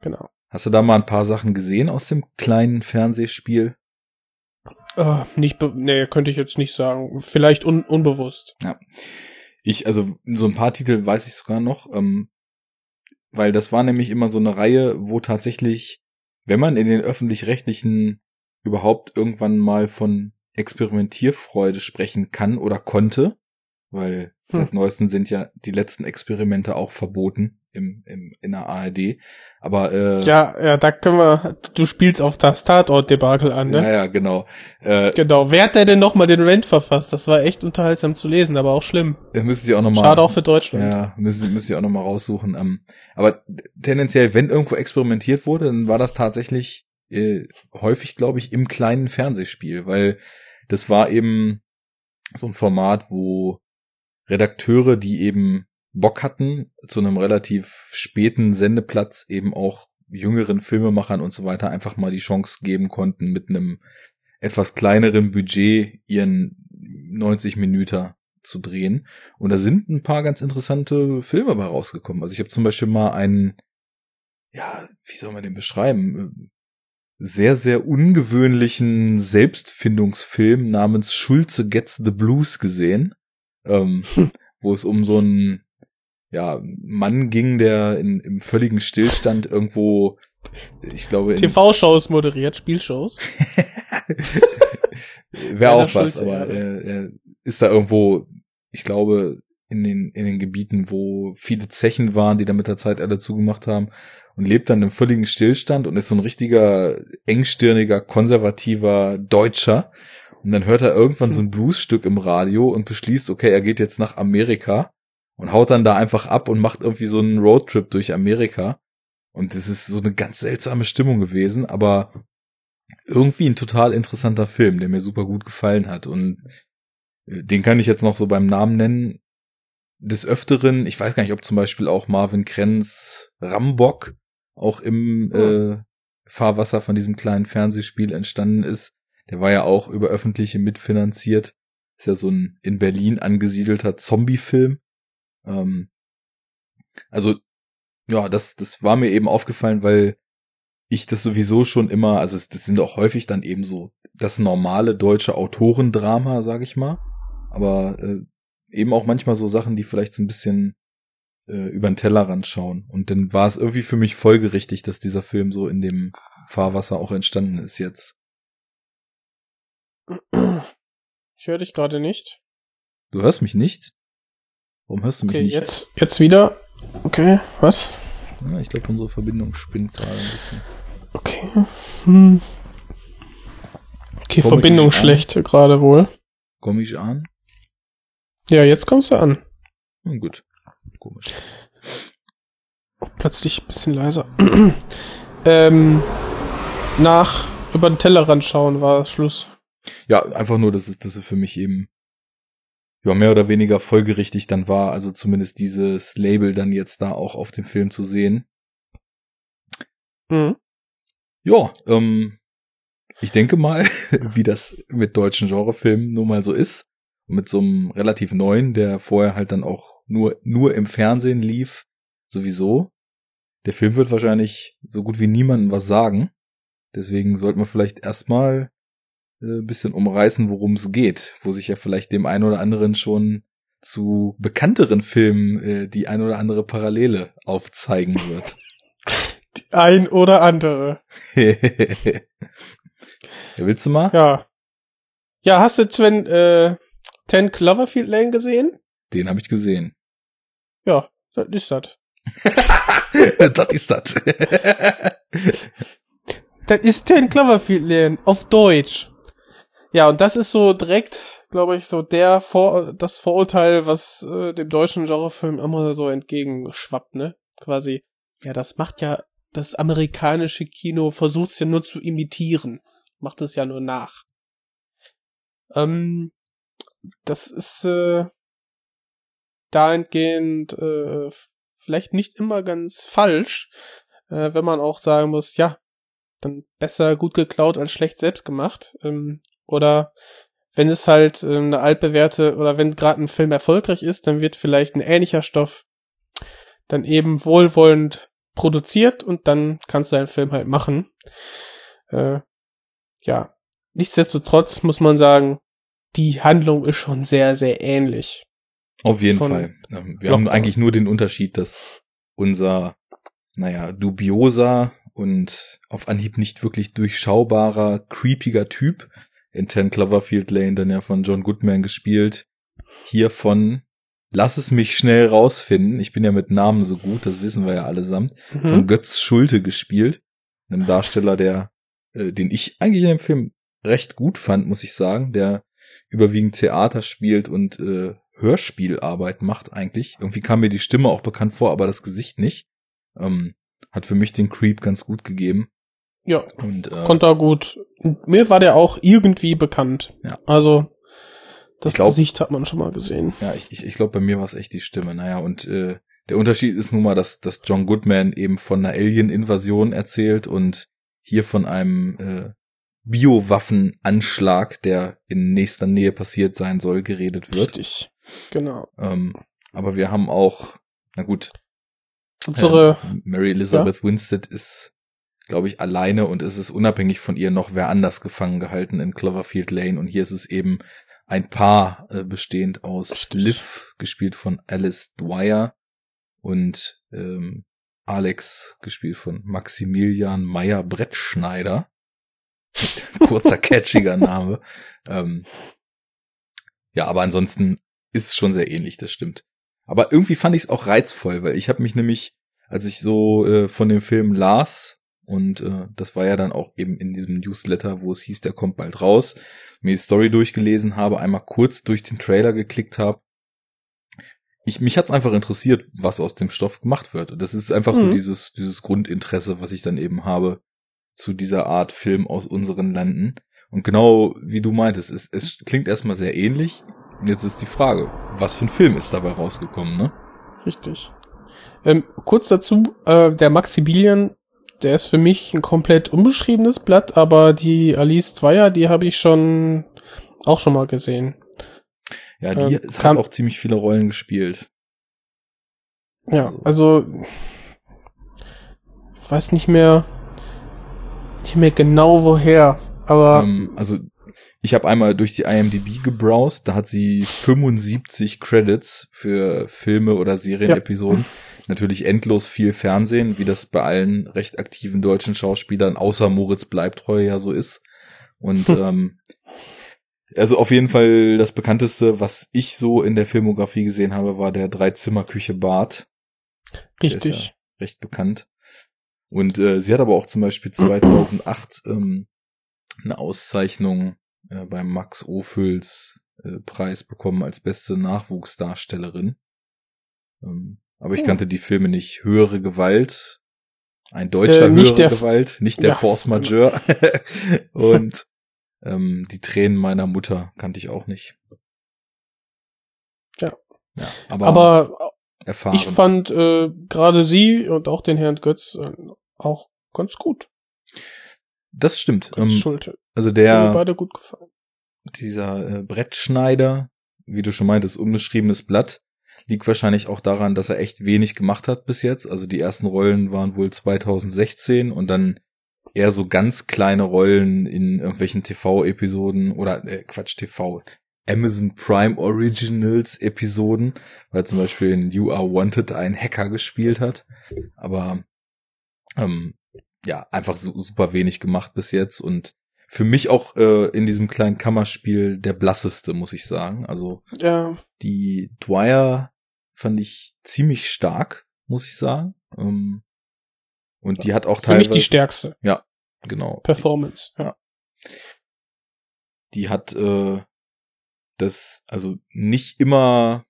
Genau. Hast du da mal ein paar Sachen gesehen aus dem kleinen Fernsehspiel? Äh, nicht, be nee, könnte ich jetzt nicht sagen. Vielleicht un unbewusst. Ich, also so ein paar Titel weiß ich sogar noch. Ähm, weil das war nämlich immer so eine Reihe, wo tatsächlich, wenn man in den öffentlich-rechtlichen überhaupt irgendwann mal von Experimentierfreude sprechen kann oder konnte, weil hm. seit neuestem sind ja die letzten Experimente auch verboten im, im, in der ARD. Aber äh, ja, ja, da können wir. Du spielst auf das Tatort-Debakel an, ne? Ja, ja, genau. Äh, genau. Wer hat der denn nochmal den Rent verfasst? Das war echt unterhaltsam zu lesen, aber auch schlimm. Müssen Sie auch noch mal. Schade auch für Deutschland. Ja, müssen, müssen Sie auch noch mal raussuchen. Ähm, aber tendenziell, wenn irgendwo experimentiert wurde, dann war das tatsächlich äh, häufig, glaube ich, im kleinen Fernsehspiel, weil das war eben so ein Format, wo Redakteure, die eben Bock hatten, zu einem relativ späten Sendeplatz eben auch jüngeren Filmemachern und so weiter einfach mal die Chance geben konnten, mit einem etwas kleineren Budget ihren 90 Minuten zu drehen. Und da sind ein paar ganz interessante Filme bei rausgekommen. Also ich habe zum Beispiel mal einen, ja, wie soll man den beschreiben? Sehr, sehr ungewöhnlichen Selbstfindungsfilm namens Schulze Gets the Blues gesehen, ähm, wo es um so einen ja, Mann ging, der in, im völligen Stillstand irgendwo, ich glaube. TV-Shows moderiert, Spielshows. Wäre auch was, aber er, er ist da irgendwo, ich glaube, in den, in den Gebieten, wo viele Zechen waren, die da mit der Zeit alle zugemacht haben und lebt dann im völligen Stillstand und ist so ein richtiger engstirniger, konservativer Deutscher. Und dann hört er irgendwann so ein Bluesstück im Radio und beschließt, okay, er geht jetzt nach Amerika und haut dann da einfach ab und macht irgendwie so einen Roadtrip durch Amerika. Und das ist so eine ganz seltsame Stimmung gewesen, aber irgendwie ein total interessanter Film, der mir super gut gefallen hat. Und äh, den kann ich jetzt noch so beim Namen nennen. Des Öfteren, ich weiß gar nicht, ob zum Beispiel auch Marvin Krenz Rambock auch im oh. äh, Fahrwasser von diesem kleinen Fernsehspiel entstanden ist. Der war ja auch über öffentliche mitfinanziert. Ist ja so ein in Berlin angesiedelter Zombie-Film. Ähm, also, ja, das, das war mir eben aufgefallen, weil ich das sowieso schon immer, also das sind auch häufig dann eben so das normale deutsche Autorendrama, sag ich mal. Aber äh, eben auch manchmal so Sachen, die vielleicht so ein bisschen äh, über den Tellerrand schauen. Und dann war es irgendwie für mich folgerichtig, dass dieser Film so in dem Fahrwasser auch entstanden ist jetzt. Ich höre dich gerade nicht. Du hörst mich nicht? Warum hörst du mich okay, nicht? Jetzt, jetzt wieder. Okay, was? Ja, ich glaube, unsere Verbindung spinnt gerade ein bisschen. Okay. Hm. Okay, Komm Verbindung schlecht gerade wohl. Komm ich an? Ja, jetzt kommst du an. Hm, gut. Komisch. Plötzlich ein bisschen leiser. ähm, nach über den Tellerrand schauen war Schluss. Ja, einfach nur, dass es, dass es für mich eben ja, mehr oder weniger folgerichtig dann war, also zumindest dieses Label dann jetzt da auch auf dem Film zu sehen. Mhm. Ja, ähm, ich denke mal, wie das mit deutschen Genrefilmen nun mal so ist, mit so einem relativ neuen, der vorher halt dann auch nur, nur im Fernsehen lief, sowieso. Der Film wird wahrscheinlich so gut wie niemandem was sagen. Deswegen sollte man vielleicht erstmal äh, bisschen umreißen, worum es geht, wo sich ja vielleicht dem einen oder anderen schon zu bekannteren Filmen äh, die ein oder andere Parallele aufzeigen wird. Die ein oder andere. ja, willst du mal? Ja. Ja, hast du Twin, äh, Ten Cloverfield Lane gesehen? Den habe ich gesehen. Ja, das ist das. das ist das. das ist Ten Cloverfield Lane auf Deutsch. Ja, und das ist so direkt, glaube ich, so der Vor das Vorurteil, was äh, dem deutschen Genrefilm immer so entgegenschwappt, ne? Quasi, ja, das macht ja das amerikanische Kino, versucht's ja nur zu imitieren. Macht es ja nur nach. Ähm, das ist äh, dahingehend äh, vielleicht nicht immer ganz falsch, äh, wenn man auch sagen muss, ja, dann besser gut geklaut als schlecht selbst gemacht. Ähm, oder wenn es halt äh, eine altbewährte oder wenn gerade ein Film erfolgreich ist, dann wird vielleicht ein ähnlicher Stoff dann eben wohlwollend produziert und dann kannst du einen Film halt machen. Äh, ja, nichtsdestotrotz muss man sagen, die Handlung ist schon sehr, sehr ähnlich. Auf jeden Fall. Wir Lockdown. haben eigentlich nur den Unterschied, dass unser naja, dubioser und auf Anhieb nicht wirklich durchschaubarer, creepiger Typ. In Ten Cloverfield Lane dann ja von John Goodman gespielt. Hier von Lass es mich schnell rausfinden. Ich bin ja mit Namen so gut, das wissen wir ja allesamt. Mhm. Von Götz Schulte gespielt. Einem Darsteller, der, äh, den ich eigentlich in dem Film recht gut fand, muss ich sagen, der überwiegend Theater spielt und äh, Hörspielarbeit macht eigentlich. Irgendwie kam mir die Stimme auch bekannt vor, aber das Gesicht nicht. Ähm, hat für mich den Creep ganz gut gegeben. Ja, und, äh, konnte er gut. Mir war der auch irgendwie bekannt. Ja. Also das glaub, Gesicht hat man schon mal gesehen. Ja, ich, ich, ich glaube, bei mir war es echt die Stimme. Naja, und äh, der Unterschied ist nun mal, dass, dass John Goodman eben von einer Alien-Invasion erzählt und hier von einem äh, Biowaffenanschlag, der in nächster Nähe passiert sein soll, geredet wird. Richtig, genau. Ähm, aber wir haben auch, na gut, unsere äh, Mary Elizabeth ja? Winstead ist, glaube ich, alleine und es ist unabhängig von ihr noch wer anders gefangen gehalten in Cloverfield Lane und hier ist es eben ein Paar äh, bestehend aus Richtig. Liv, gespielt von Alice Dwyer und ähm, Alex, gespielt von Maximilian Meyer Brettschneider. Kurzer, catchiger Name. Ähm, ja, aber ansonsten ist es schon sehr ähnlich, das stimmt. Aber irgendwie fand ich es auch reizvoll, weil ich habe mich nämlich, als ich so äh, von dem Film las, und äh, das war ja dann auch eben in diesem Newsletter, wo es hieß, der kommt bald raus, mir die Story durchgelesen habe, einmal kurz durch den Trailer geklickt habe. Ich, mich hat's einfach interessiert, was aus dem Stoff gemacht wird. Das ist einfach mhm. so dieses, dieses Grundinteresse, was ich dann eben habe zu dieser Art Film aus unseren Landen. Und genau wie du meintest, es, es klingt erstmal sehr ähnlich. Und jetzt ist die Frage, was für ein Film ist dabei rausgekommen, ne? Richtig. Ähm, kurz dazu, äh, der Maximilian, der ist für mich ein komplett unbeschriebenes Blatt, aber die Alice Zweier, die habe ich schon auch schon mal gesehen. Ja, die ähm, hat auch ziemlich viele Rollen gespielt. Ja, also ich weiß nicht mehr, nicht mehr genau woher, aber ähm, also ich habe einmal durch die IMDb gebrowst, da hat sie 75 Credits für Filme oder Serienepisoden. Ja. Natürlich endlos viel Fernsehen, wie das bei allen recht aktiven deutschen Schauspielern, außer Moritz Bleibtreu ja so ist. Und hm. ähm, also auf jeden Fall das bekannteste, was ich so in der Filmografie gesehen habe, war der Dreizimmerküche Bart. Richtig. Ja recht bekannt. Und äh, sie hat aber auch zum Beispiel 2008 ähm, eine Auszeichnung äh, beim Max Ophüls äh, Preis bekommen als beste Nachwuchsdarstellerin. Ähm, aber ich hm. kannte die Filme nicht. Höhere Gewalt, ein deutscher äh, nicht höhere Gewalt, nicht der ja, Force. Majeure. Und ähm, die Tränen meiner Mutter kannte ich auch nicht. Ja. ja aber, aber erfahren. ich fand äh, gerade sie und auch den Herrn Götz äh, auch ganz gut. Das stimmt. Ähm, Schulte. Also der. Mir beide gut gefallen. Dieser äh, Brettschneider, wie du schon meintest, unbeschriebenes Blatt, liegt wahrscheinlich auch daran, dass er echt wenig gemacht hat bis jetzt. Also die ersten Rollen waren wohl 2016 und dann eher so ganz kleine Rollen in irgendwelchen TV-Episoden oder äh, Quatsch, TV, Amazon Prime Originals Episoden, weil zum Beispiel in You Are Wanted ein Hacker gespielt hat. Aber ähm, ja, einfach so, super wenig gemacht bis jetzt und für mich auch äh, in diesem kleinen Kammerspiel der blasseste, muss ich sagen. Also ja. die Dwyer fand ich ziemlich stark, muss ich sagen. Ähm, und die hat auch teilweise. Für mich die stärkste. Ja, genau. Performance. Ja. Die hat äh, das, also nicht immer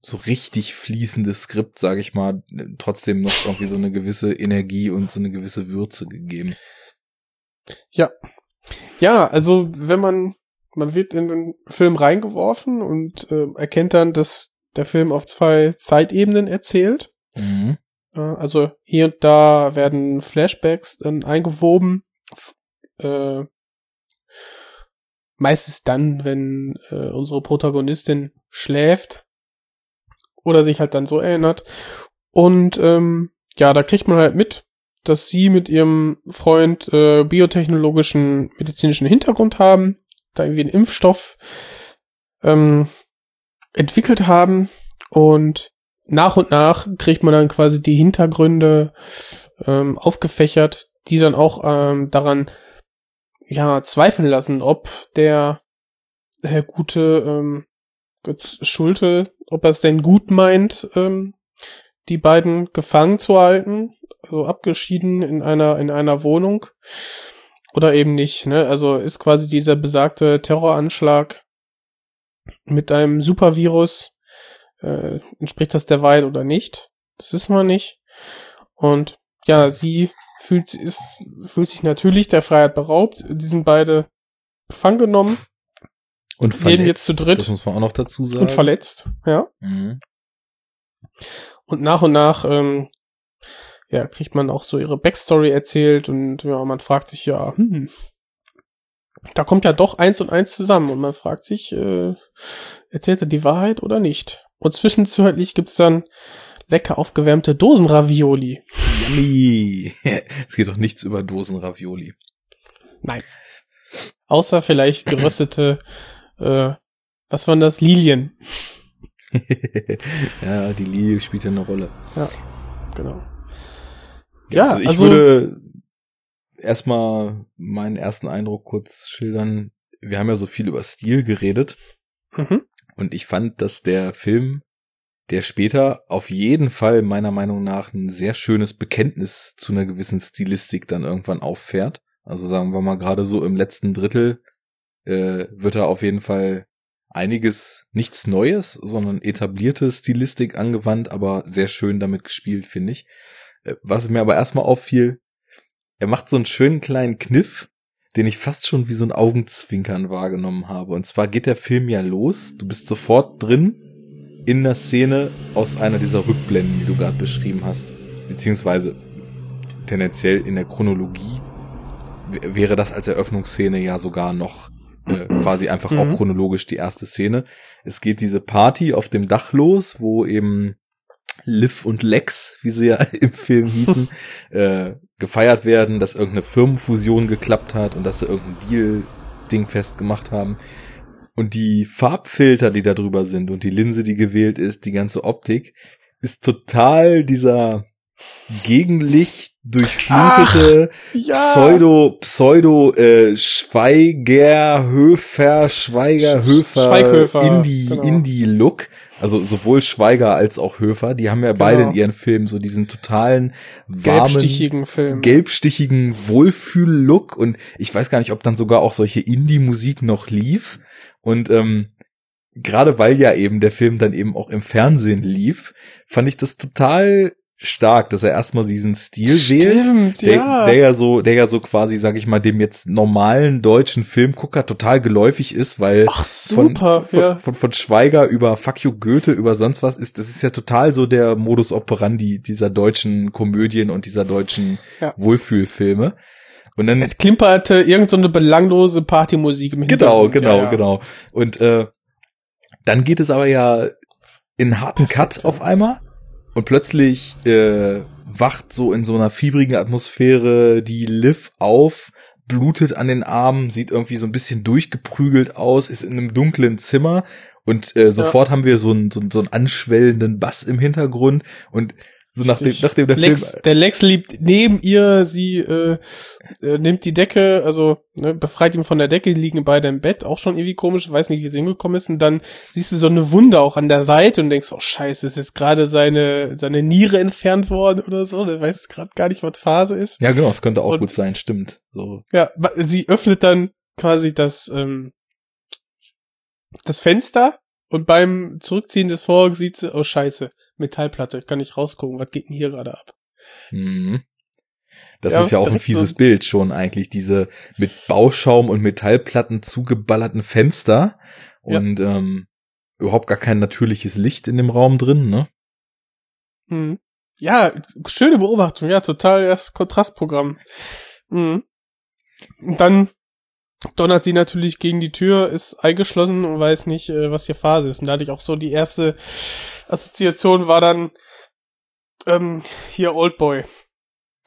so richtig fließendes Skript, sage ich mal, trotzdem noch irgendwie so eine gewisse Energie und so eine gewisse Würze gegeben. Ja. Ja, also wenn man, man wird in den Film reingeworfen und äh, erkennt dann, dass der Film auf zwei Zeitebenen erzählt. Mhm. Also hier und da werden Flashbacks dann eingewoben. Äh, meistens dann, wenn äh, unsere Protagonistin schläft oder sich halt dann so erinnert. Und ähm, ja, da kriegt man halt mit, dass sie mit ihrem Freund äh, biotechnologischen medizinischen Hintergrund haben, da irgendwie einen Impfstoff ähm, entwickelt haben und nach und nach kriegt man dann quasi die Hintergründe ähm, aufgefächert, die dann auch ähm, daran ja zweifeln lassen, ob der Herr Gute ähm, Schulte, ob er es denn gut meint, ähm, die beiden gefangen zu halten, also abgeschieden in einer in einer Wohnung oder eben nicht. Ne? Also ist quasi dieser besagte Terroranschlag mit einem Supervirus äh, entspricht das der Wahrheit oder nicht? Das wissen wir nicht. Und ja, sie fühlt, ist, fühlt sich natürlich der Freiheit beraubt. Die sind beide gefangen genommen. Und verletzt, jetzt zu dritt. Das muss man auch noch dazu sagen. Und verletzt, ja. Mhm. Und nach und nach, ähm, ja, kriegt man auch so ihre Backstory erzählt und ja, man fragt sich ja, hm, da kommt ja doch eins und eins zusammen und man fragt sich, äh, erzählt er die Wahrheit oder nicht? Und zwischenzeitlich gibt's dann lecker aufgewärmte Dosenravioli. Yummy. es geht doch nichts über Dosenravioli. Nein. Außer vielleicht geröstete, äh, was waren das? Lilien. ja, die Lilie spielt ja eine Rolle. Ja, genau. Ja, also ich also, würde erstmal meinen ersten Eindruck kurz schildern. Wir haben ja so viel über Stil geredet. Mhm. Und ich fand, dass der Film, der später auf jeden Fall meiner Meinung nach ein sehr schönes Bekenntnis zu einer gewissen Stilistik dann irgendwann auffährt. Also sagen wir mal gerade so im letzten Drittel äh, wird er auf jeden Fall einiges nichts Neues, sondern etablierte Stilistik angewandt, aber sehr schön damit gespielt, finde ich. Äh, was mir aber erstmal auffiel, er macht so einen schönen kleinen Kniff, den ich fast schon wie so ein Augenzwinkern wahrgenommen habe. Und zwar geht der Film ja los, du bist sofort drin in der Szene aus einer dieser Rückblenden, die du gerade beschrieben hast. Beziehungsweise tendenziell in der Chronologie wäre das als Eröffnungsszene ja sogar noch äh, quasi einfach Mhm. auch chronologisch die erste Szene. Es geht diese Party auf dem Dach los, wo eben Liv und Lex, wie sie ja im Film hießen, äh, gefeiert werden, dass irgendeine Firmenfusion geklappt hat und dass sie irgendein Deal-Ding festgemacht haben. Und die Farbfilter, die da drüber sind und die Linse, die gewählt ist, die ganze Optik, ist total dieser Gegenlicht durchflutete ja, Pseudo, Pseudo, äh, Schweiger, Höfer, Schweiger, Sch- Höfer, Indie, genau. Indie-Look. Also sowohl Schweiger als auch Höfer, die haben ja beide Genau. in ihren Filmen so diesen totalen warmen, gelbstichigen Film. gelbstichigen Wohlfühl-Look und ich weiß gar nicht, ob dann sogar auch solche Indie-Musik noch lief und ähm, gerade weil ja eben der Film dann eben auch im Fernsehen lief, fand ich das total stark, dass er erstmal diesen Stil wählt Stimmt, der, ja. der ja so, der ja so quasi, sag ich mal, dem jetzt normalen deutschen Filmgucker total geläufig ist, weil Ach, von, super, von, ja. von, von Schweiger über Fuck you Goethe über sonst was ist, das ist ja total so der Modus operandi dieser deutschen Komödien und dieser deutschen Ja. Wohlfühlfilme. Und dann Es klimperte irgend so eine belanglose Partymusik im Genau, Hintergrund. genau, ja, ja. genau. Und äh, dann geht es aber ja in harten Perfekt, Cut auf einmal und plötzlich äh, wacht so in so einer fiebrigen Atmosphäre die Liv auf, blutet an den Armen, sieht irgendwie so ein bisschen durchgeprügelt aus, ist in einem dunklen Zimmer. Und äh, sofort haben wir so einen, so, einen- so einen anschwellenden Bass im Hintergrund. Und so nachdem, nachdem der Lex, Film der Lex liebt neben ihr, sie äh, äh, nimmt die Decke, also ne, befreit ihn von der Decke, die liegen beide im Bett, auch schon irgendwie komisch, weiß nicht, wie sie hingekommen ist, und dann siehst du so eine Wunde auch an der Seite und denkst, oh scheiße, ist jetzt gerade seine, seine Niere entfernt worden oder so, du weißt gerade gar nicht, was Phase ist. ja genau, es könnte auch Und- gut sein, stimmt. So Ja, sie öffnet dann quasi das, ähm, das Fenster und beim Zurückziehen des Vorhangs sieht sie, oh scheiße, Metallplatte, kann ich rausgucken, was geht denn hier gerade ab? Mhm. Das Ja, ist ja auch ein fieses so- Bild schon eigentlich, diese mit Bauschaum und Metallplatten zugeballerten Fenster Ja. und ähm, überhaupt gar kein natürliches Licht in dem Raum drin, ne? Mhm. Ja, schöne Beobachtung, ja, total das Kontrastprogramm. Mhm. Und dann donnert sie natürlich gegen die Tür, ist eingeschlossen und weiß nicht, äh, was hier Phase ist. Und da hatte ich auch so die erste Assoziation war dann ähm, hier Oldboy.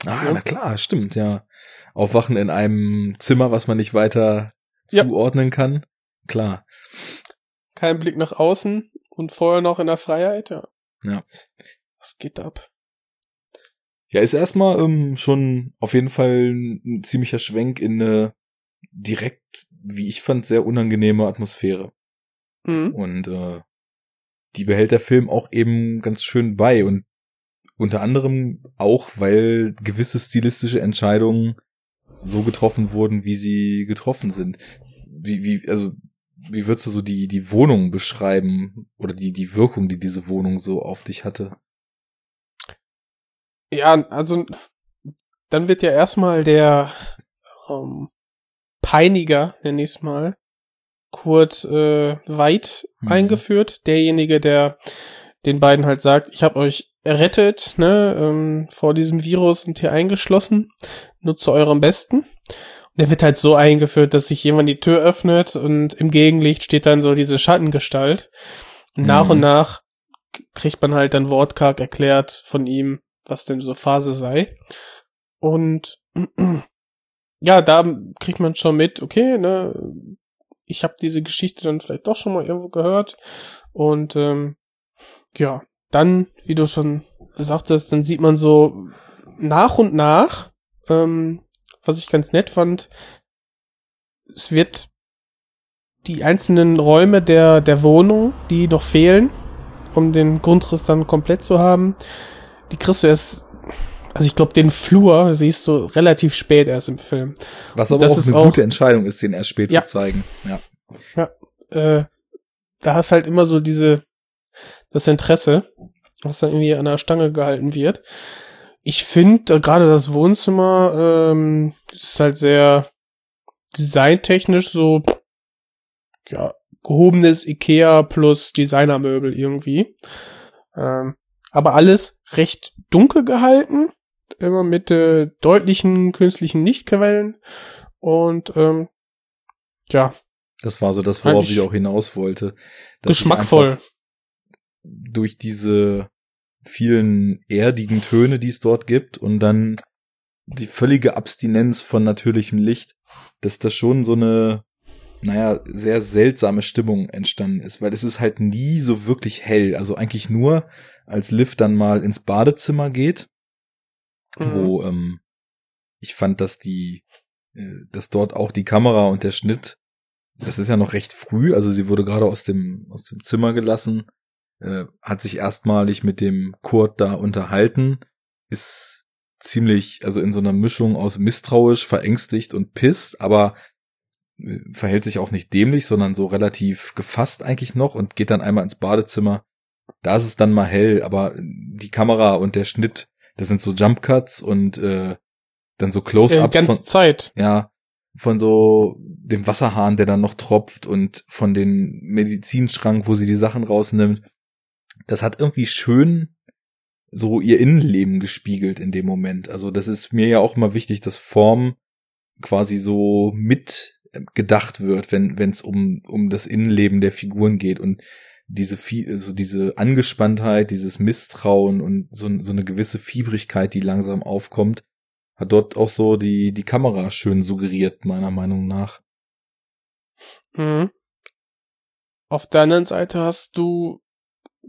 Ah, Ja. na klar, stimmt, ja. Aufwachen in einem Zimmer, was man nicht weiter Ja. zuordnen kann. Klar. Kein Blick nach außen und vorher noch in der Freiheit, ja. Ja. Was geht ab? Ja, ist erstmal ähm, schon auf jeden Fall ein ziemlicher Schwenk in eine direkt, wie ich fand, sehr unangenehme Atmosphäre. Mhm. Und äh, die behält der Film auch eben ganz schön bei und unter anderem auch, weil gewisse stilistische Entscheidungen so getroffen wurden, wie sie getroffen sind. Wie, wie, also, wie würdest du so die, die Wohnung beschreiben oder die, die Wirkung, die diese Wohnung so auf dich hatte? Ja, also dann wird ja erstmal der ähm, Peiniger, nenne ich es mal, Kurt äh, Weit Mhm. eingeführt. Derjenige, der den beiden halt sagt, ich habe euch errettet, ne, ähm, vor diesem Virus und hier eingeschlossen, nur zu eurem Besten. Und der wird halt so eingeführt, dass sich jemand die Tür öffnet und im Gegenlicht steht dann so diese Schattengestalt. Und nach Mhm. und nach k- kriegt man halt dann wortkarg erklärt von ihm, was denn so Phase sei. Und ja, da kriegt man schon mit, okay, ne, ich habe diese Geschichte dann vielleicht doch schon mal irgendwo gehört. Und ähm, ja, dann, wie du schon sagtest, dann sieht man so nach und nach, ähm, was ich ganz nett fand, es wird die einzelnen Räume der, der Wohnung, die noch fehlen, um den Grundriss dann komplett zu haben, die kriegst du erst, also ich glaube, den Flur siehst du relativ spät erst im Film. Was aber auch eine auch- gute Entscheidung ist, den erst spät Ja. zu zeigen. Ja. Äh, da hast halt immer so diese, das Interesse, was dann irgendwie an der Stange gehalten wird. Ich finde äh, gerade das Wohnzimmer ähm, ist halt sehr designtechnisch so ja gehobenes Ikea plus Designermöbel irgendwie. Ähm, aber alles recht dunkel gehalten, immer mit äh, deutlichen künstlichen Lichtquellen und ähm, ja, Das war so das, worauf ich auch hinaus wollte. geschmackvoll. Durch diese vielen erdigen Töne, die es dort gibt und dann die völlige Abstinenz von natürlichem Licht, dass das schon so eine, naja, sehr seltsame Stimmung entstanden ist, weil es ist halt nie so wirklich hell. Also eigentlich nur, als Liv dann mal ins Badezimmer geht, Mhm. wo ähm, ich fand, dass die, äh, dass dort auch die Kamera und der Schnitt, das ist ja noch recht früh, also sie wurde gerade aus dem aus dem Zimmer gelassen, äh, hat sich erstmalig mit dem Kurt da unterhalten, ist ziemlich, also in so einer Mischung aus misstrauisch, verängstigt und pisst, aber äh, verhält sich auch nicht dämlich, sondern so relativ gefasst eigentlich noch und geht dann einmal ins Badezimmer. Da ist es dann mal hell, aber die Kamera und der Schnitt, das sind so Jump Cuts und äh, dann so Äh, Close-ups ganze von, Zeit. ja, von so dem Wasserhahn, der dann noch tropft und von den Medizinschrank, wo sie die Sachen rausnimmt. Das hat irgendwie schön so ihr Innenleben gespiegelt in dem Moment. Also das ist mir ja auch immer wichtig, dass Form quasi so mit äh, wird, wenn wenn es um um das Innenleben der Figuren geht und diese viel so diese Angespanntheit, dieses Misstrauen und so, so eine gewisse Fiebrigkeit, die langsam aufkommt, hat dort auch so die die Kamera schön suggeriert meiner Meinung nach. Mhm. Auf der anderen Seite hast du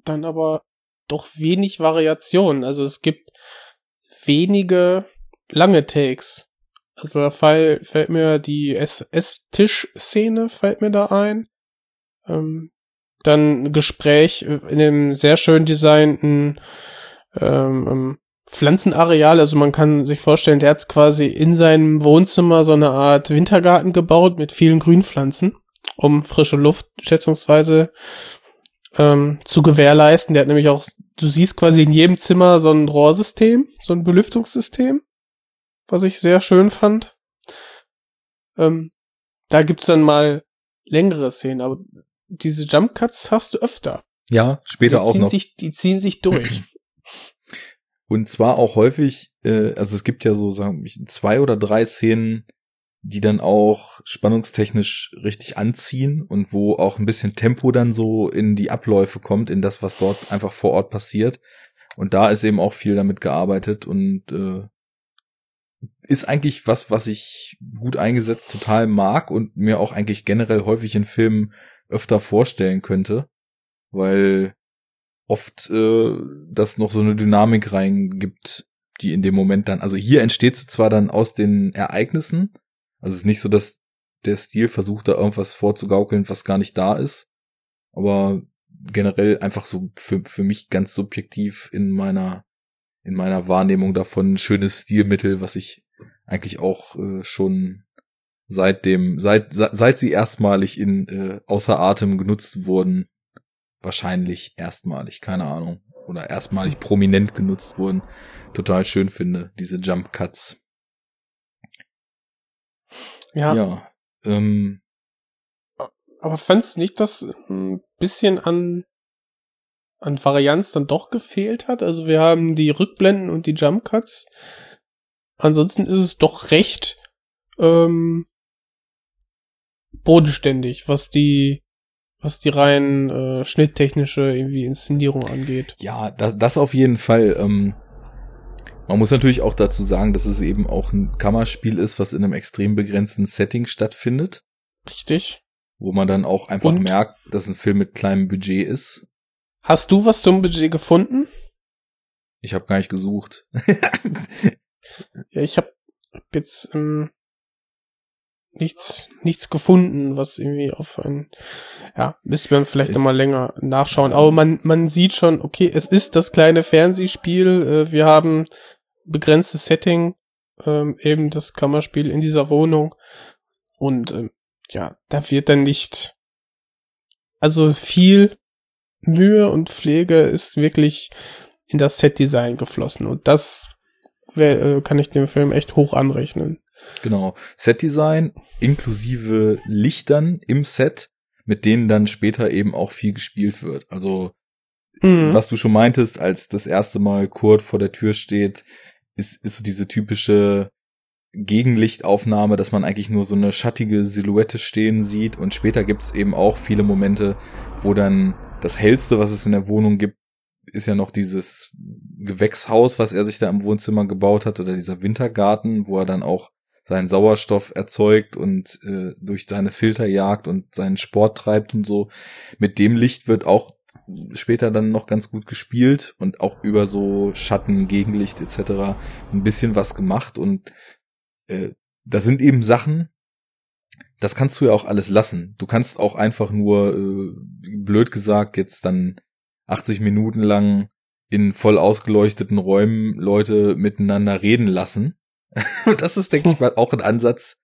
dann aber doch wenig Variation. Also es gibt wenige lange Takes. Also da fall, fällt mir die Esstisch-Szene fällt mir da ein. Ähm, dann ein Gespräch in einem sehr schön designten ähm, ähm, Pflanzenareal. Also man kann sich vorstellen, der hat quasi in seinem Wohnzimmer so eine Art Wintergarten gebaut mit vielen Grünpflanzen, um frische Luft schätzungsweise ähm, zu gewährleisten. Der hat nämlich auch, du siehst quasi in jedem Zimmer so ein Rohrsystem, so ein Belüftungssystem, was ich sehr schön fand. Ähm, da gibt's dann mal längere Szenen, aber diese Jump Cuts hast du öfter. Ja, später die auch noch. Sich, die ziehen sich durch. Und zwar auch häufig, äh, also es gibt ja so, sagen wir, zwei oder drei Szenen, die dann auch spannungstechnisch richtig anziehen und wo auch ein bisschen Tempo dann so in die Abläufe kommt, in das, was dort einfach vor Ort passiert. Und da ist eben auch viel damit gearbeitet und äh, ist eigentlich was, was ich gut eingesetzt total mag und mir auch eigentlich generell häufig in Filmen öfter vorstellen könnte, weil oft äh, das noch so eine Dynamik reingibt, die in dem Moment dann, also hier entsteht sie zwar dann aus den Ereignissen, also es ist nicht so, dass der Stil versucht da irgendwas vorzugaukeln, was gar nicht da ist, aber generell einfach so für, für mich ganz subjektiv in meiner in meiner Wahrnehmung davon ein schönes Stilmittel, was ich eigentlich auch äh, schon seit dem seit seit sie erstmalig in äh, außer Atem genutzt wurden wahrscheinlich erstmalig keine Ahnung oder erstmalig prominent genutzt wurden total schön finde diese Jump Cuts ja, ja ähm, aber fandst du nicht, dass ein bisschen an an Varianz dann doch gefehlt hat? Also wir haben die Rückblenden und die Jump Cuts. Ansonsten ist es doch recht ähm, bodenständig, was die was die rein äh, schnitttechnische irgendwie Inszenierung angeht. Ja, das, das auf jeden Fall. Ähm, man muss natürlich auch dazu sagen, dass es eben auch ein Kammerspiel ist, was in einem extrem begrenzten Setting stattfindet. Richtig. Wo man dann auch einfach Und? merkt, dass ein Film mit kleinem Budget ist. Hast du was zum Budget gefunden? Ich habe gar nicht gesucht. Ja, ich habe jetzt ähm, nichts nichts gefunden, was irgendwie auf ein ja, müsste man vielleicht nochmal länger nachschauen. Aber man man sieht schon, okay, es ist das kleine Fernsehspiel. Äh, wir haben begrenztes Setting, ähm, eben das Kammerspiel in dieser Wohnung und ähm, ja, da wird dann nicht also viel Mühe und Pflege ist wirklich in das Setdesign geflossen und das wär, äh, kann ich dem Film echt hoch anrechnen. Genau. Setdesign inklusive Lichtern im Set, mit denen dann später eben auch viel gespielt wird. Also Mhm. was du schon meintest, als das erste Mal Kurt vor der Tür steht, ist, ist so diese typische Gegenlichtaufnahme, dass man eigentlich nur so eine schattige Silhouette stehen sieht und später gibt's eben auch viele Momente, wo dann das hellste, was es in der Wohnung gibt, ist ja noch dieses Gewächshaus, was er sich da im Wohnzimmer gebaut hat oder dieser Wintergarten, wo er dann auch seinen Sauerstoff erzeugt und äh, durch seine Filter jagt und seinen Sport treibt und so. Mit dem Licht wird auch später dann noch ganz gut gespielt und auch über so Schatten, Gegenlicht etc. ein bisschen was gemacht und äh, da sind eben Sachen, das kannst du ja auch alles lassen. Du kannst auch einfach nur, äh, blöd gesagt, jetzt dann 80 Minuten lang in voll ausgeleuchteten Räumen Leute miteinander reden lassen. das ist, denke ich mal, auch ein Ansatz,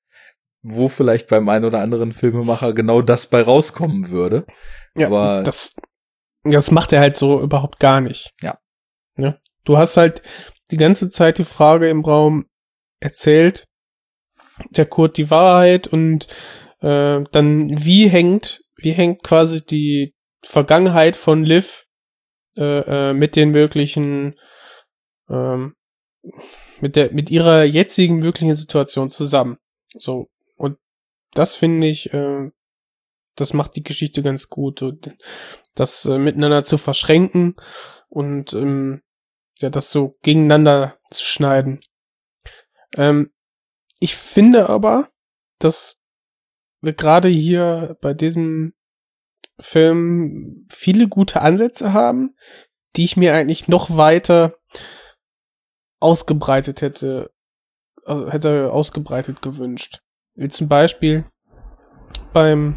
wo vielleicht beim einen oder anderen Filmemacher genau das bei rauskommen würde. Ja, aber- das, das macht er halt so überhaupt gar nicht. Ja. Ne? Du hast halt die ganze Zeit die Frage im Raum erzählt, der Kurt die Wahrheit und äh, dann wie hängt, wie hängt quasi die Vergangenheit von Liv äh, äh, mit den möglichen ähm, mit der mit ihrer jetzigen möglichen Situation zusammen. So und das finde ich äh, das macht die Geschichte ganz gut, und das äh, miteinander zu verschränken und ähm, ja, das so gegeneinander zu schneiden. Ähm, ich finde aber, dass wir gerade hier bei diesem Film viele gute Ansätze haben, die ich mir eigentlich noch weiter ausgebreitet hätte, äh, hätte ausgebreitet gewünscht. Wie zum Beispiel beim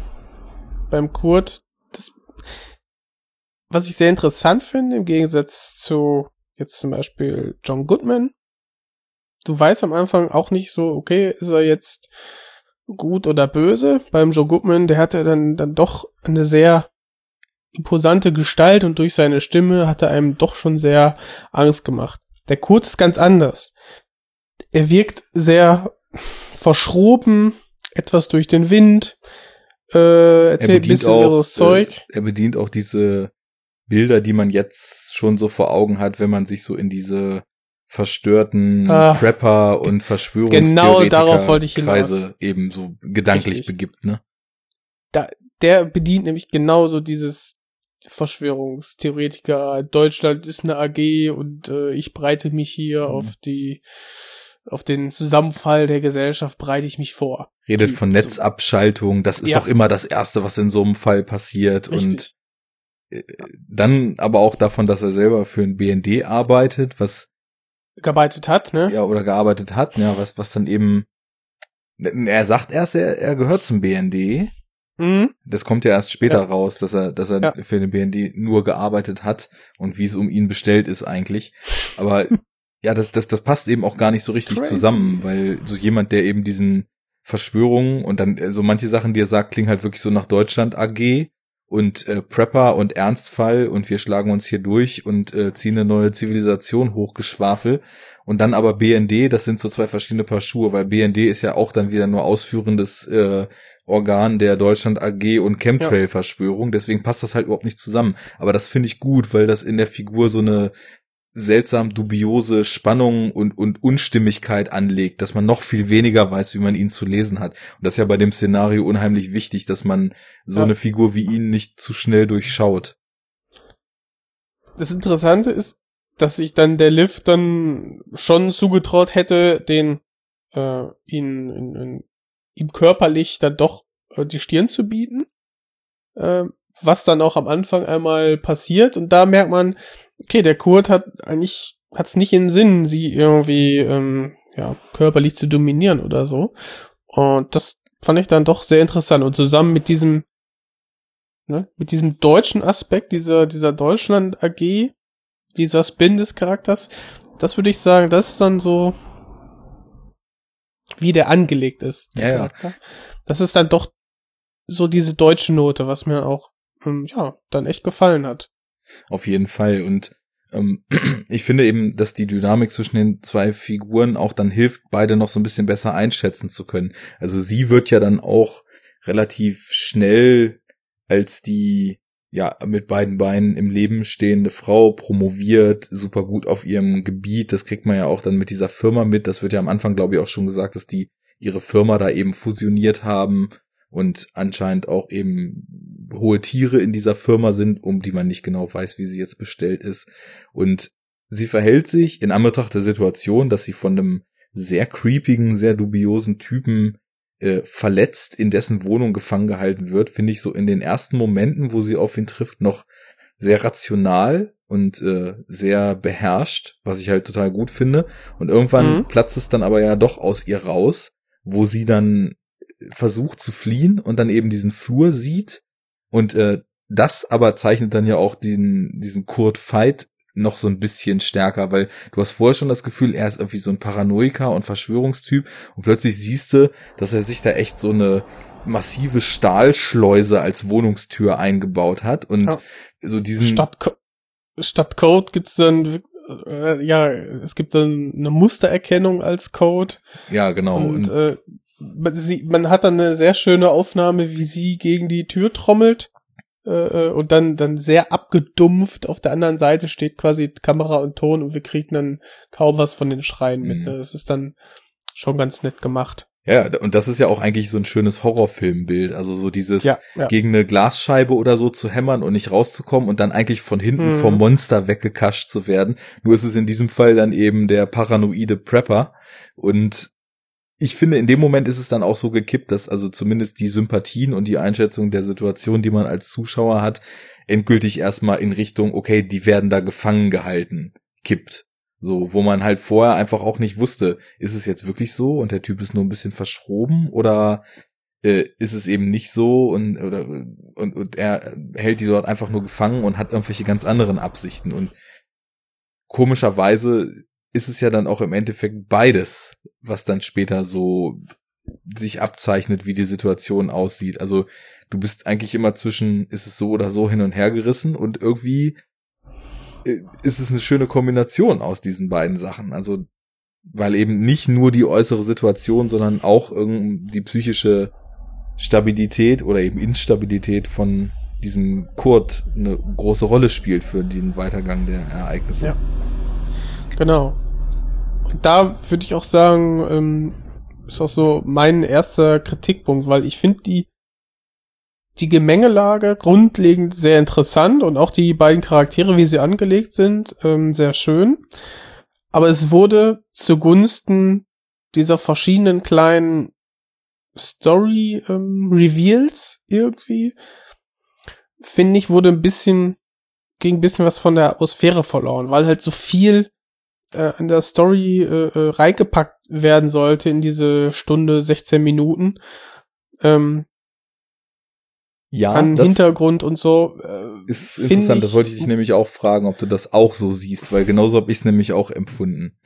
beim Kurt, das, was ich sehr interessant finde, im Gegensatz zu jetzt zum Beispiel John Goodman. Du weißt am Anfang auch nicht so, okay, ist er jetzt gut oder böse. Beim Joe Goodman, der hatte dann, dann doch eine sehr imposante Gestalt und durch seine Stimme hat er einem doch schon sehr Angst gemacht. Der Kurt ist ganz anders. Er wirkt sehr verschroben, etwas durch den Wind, äh, erzählt ein bisschen irres Zeug. Äh, er bedient auch diese Bilder, die man jetzt schon so vor Augen hat, wenn man sich so in diese verstörten Ah, Prepper und Verschwörungstheoretiker genau darauf wollte ich hinaus. Kreise eben so gedanklich Richtig. begibt, ne? der bedient nämlich genauso dieses Verschwörungstheoretiker. Deutschland ist eine AG und äh, ich breite mich hier Mhm. auf die auf den Zusammenfall der Gesellschaft breite ich mich vor. Redet Die- von Netzabschaltung, das ist Ja. doch immer das Erste, was in so einem Fall passiert und Richtig. äh, dann aber auch davon, dass er selber für ein BND arbeitet, was gearbeitet hat, ne? Ja, oder gearbeitet hat, ja, was, was dann eben, er sagt erst, er, er gehört zum BND. Mhm. Das kommt ja erst später ja. raus, dass er, dass er ja. für den BND nur gearbeitet hat und wie es um ihn bestellt ist eigentlich. Aber ja, das, das, das passt eben auch gar nicht so richtig Crazy. zusammen, weil so jemand, der eben diesen Verschwörungen und dann so manche Sachen, die er sagt, klingen halt wirklich so nach Deutschland AG und äh, Prepper und Ernstfall und wir schlagen uns hier durch und äh, ziehen eine neue Zivilisation hochgeschwafel und dann aber BND, das sind so zwei verschiedene Paar Schuhe, weil BND ist ja auch dann wieder nur ausführendes äh, Organ der Deutschland AG und Chemtrail-Verschwörung, deswegen passt das halt überhaupt nicht zusammen. Aber das finde ich gut, weil das in der Figur so eine seltsam dubiose Spannung und, und Unstimmigkeit anlegt, dass man noch viel weniger weiß, wie man ihn zu lesen hat. Und das ist ja bei dem Szenario unheimlich wichtig, dass man so ja. eine Figur wie ihn nicht zu schnell durchschaut. Das Interessante ist, dass sich dann der Liv dann schon zugetraut hätte, den äh, ihn in, in, ihm körperlich dann doch äh, die Stirn zu bieten. Äh, was dann auch am Anfang einmal passiert. Und da merkt man, okay, der Kurt hat eigentlich, hat es nicht in Sinn, sie irgendwie, ähm, ja, körperlich zu dominieren oder so. Und das fand ich dann doch sehr interessant. Und zusammen mit diesem, ne, mit diesem deutschen Aspekt, dieser, dieser Deutschland AG, dieser Spin des Charakters, das würde ich sagen, das ist dann so, wie der angelegt ist, der ja, Charakter. Ja. Das ist dann doch so diese deutsche Note, was mir auch, ähm, ja, dann echt gefallen hat. Auf jeden Fall. Und ähm, ich finde eben, dass die Dynamik zwischen den zwei Figuren auch dann hilft, beide noch so ein bisschen besser einschätzen zu können. Also sie wird ja dann auch relativ schnell als die ja mit beiden Beinen im Leben stehende Frau promoviert, super gut auf ihrem Gebiet. Das kriegt man ja auch dann mit dieser Firma mit. Das wird ja am Anfang, glaube ich, auch schon gesagt, dass die ihre Firma da eben fusioniert haben und anscheinend auch eben hohe Tiere in dieser Firma sind, um die man nicht genau weiß, wie sie jetzt bestellt ist. Und sie verhält sich in Anbetracht der Situation, dass sie von einem sehr creepigen, sehr dubiosen Typen äh, verletzt in dessen Wohnung gefangen gehalten wird, finde ich so in den ersten Momenten, wo sie auf ihn trifft, noch sehr rational und äh, sehr beherrscht, was ich halt total gut finde. Und irgendwann mhm. platzt es dann aber ja doch aus ihr raus, wo sie dann versucht zu fliehen und dann eben diesen Flur sieht und äh, das aber zeichnet dann ja auch diesen diesen Kurt Fight noch so ein bisschen stärker, weil du hast vorher schon das Gefühl, er ist irgendwie so ein Paranoiker und Verschwörungstyp und plötzlich siehst du, dass er sich da echt so eine massive Stahlschleuse als Wohnungstür eingebaut hat und ja. so diesen Statt, statt Code gibt's dann äh, ja, es gibt dann eine Mustererkennung als Code. Ja, genau. Und, und äh, man, sie, man hat dann eine sehr schöne Aufnahme, wie sie gegen die Tür trommelt äh, äh, und dann dann sehr abgedumpft auf der anderen Seite steht quasi Kamera und Ton und wir kriegen dann kaum was von den Schreien mit. Mhm. Ne? Das ist dann schon ganz nett gemacht. Ja, und das ist ja auch eigentlich so ein schönes Horrorfilmbild. Also so dieses ja, ja. gegen eine Glasscheibe oder so zu hämmern und nicht rauszukommen und dann eigentlich von hinten mhm. vom Monster weggekascht zu werden. Nur ist es in diesem Fall dann eben der paranoide Prepper. Und ich finde, in dem Moment ist es dann auch so gekippt, dass also zumindest die Sympathien und die Einschätzung der Situation, die man als Zuschauer hat, endgültig erstmal in Richtung, okay, die werden da gefangen gehalten, kippt. So, wo man halt vorher einfach auch nicht wusste, ist es jetzt wirklich so und der Typ ist nur ein bisschen verschroben oder äh, ist es eben nicht so und oder und, und er hält die dort einfach nur gefangen und hat irgendwelche ganz anderen Absichten und komischerweise ist es ja dann auch im Endeffekt beides, was dann später so sich abzeichnet, wie die Situation aussieht. Also du bist eigentlich immer zwischen, ist es so oder so hin und her gerissen und irgendwie äh, ist es eine schöne Kombination aus diesen beiden Sachen. Also weil eben nicht nur die äußere Situation, sondern auch die psychische Stabilität oder eben Instabilität von diesem Kurt eine große Rolle spielt für den Weitergang der Ereignisse. Ja. Genau. Da würde ich auch sagen, ähm, ist auch so mein erster Kritikpunkt, weil ich finde die die Gemengelage grundlegend sehr interessant und auch die beiden Charaktere, wie sie angelegt sind, ähm, sehr schön. Aber es wurde zugunsten dieser verschiedenen kleinen Story ähm, irgendwie, finde ich, wurde ein bisschen ging ein bisschen was von der Atmosphäre verloren, weil halt so viel äh, in der Story äh, äh, reingepackt werden sollte in diese Stunde 16 Minuten. Ähm, ja, an Hintergrund und so. Äh, ist interessant, das wollte ich dich nämlich auch fragen, ob du das auch so siehst, weil genauso habe ich es nämlich auch empfunden.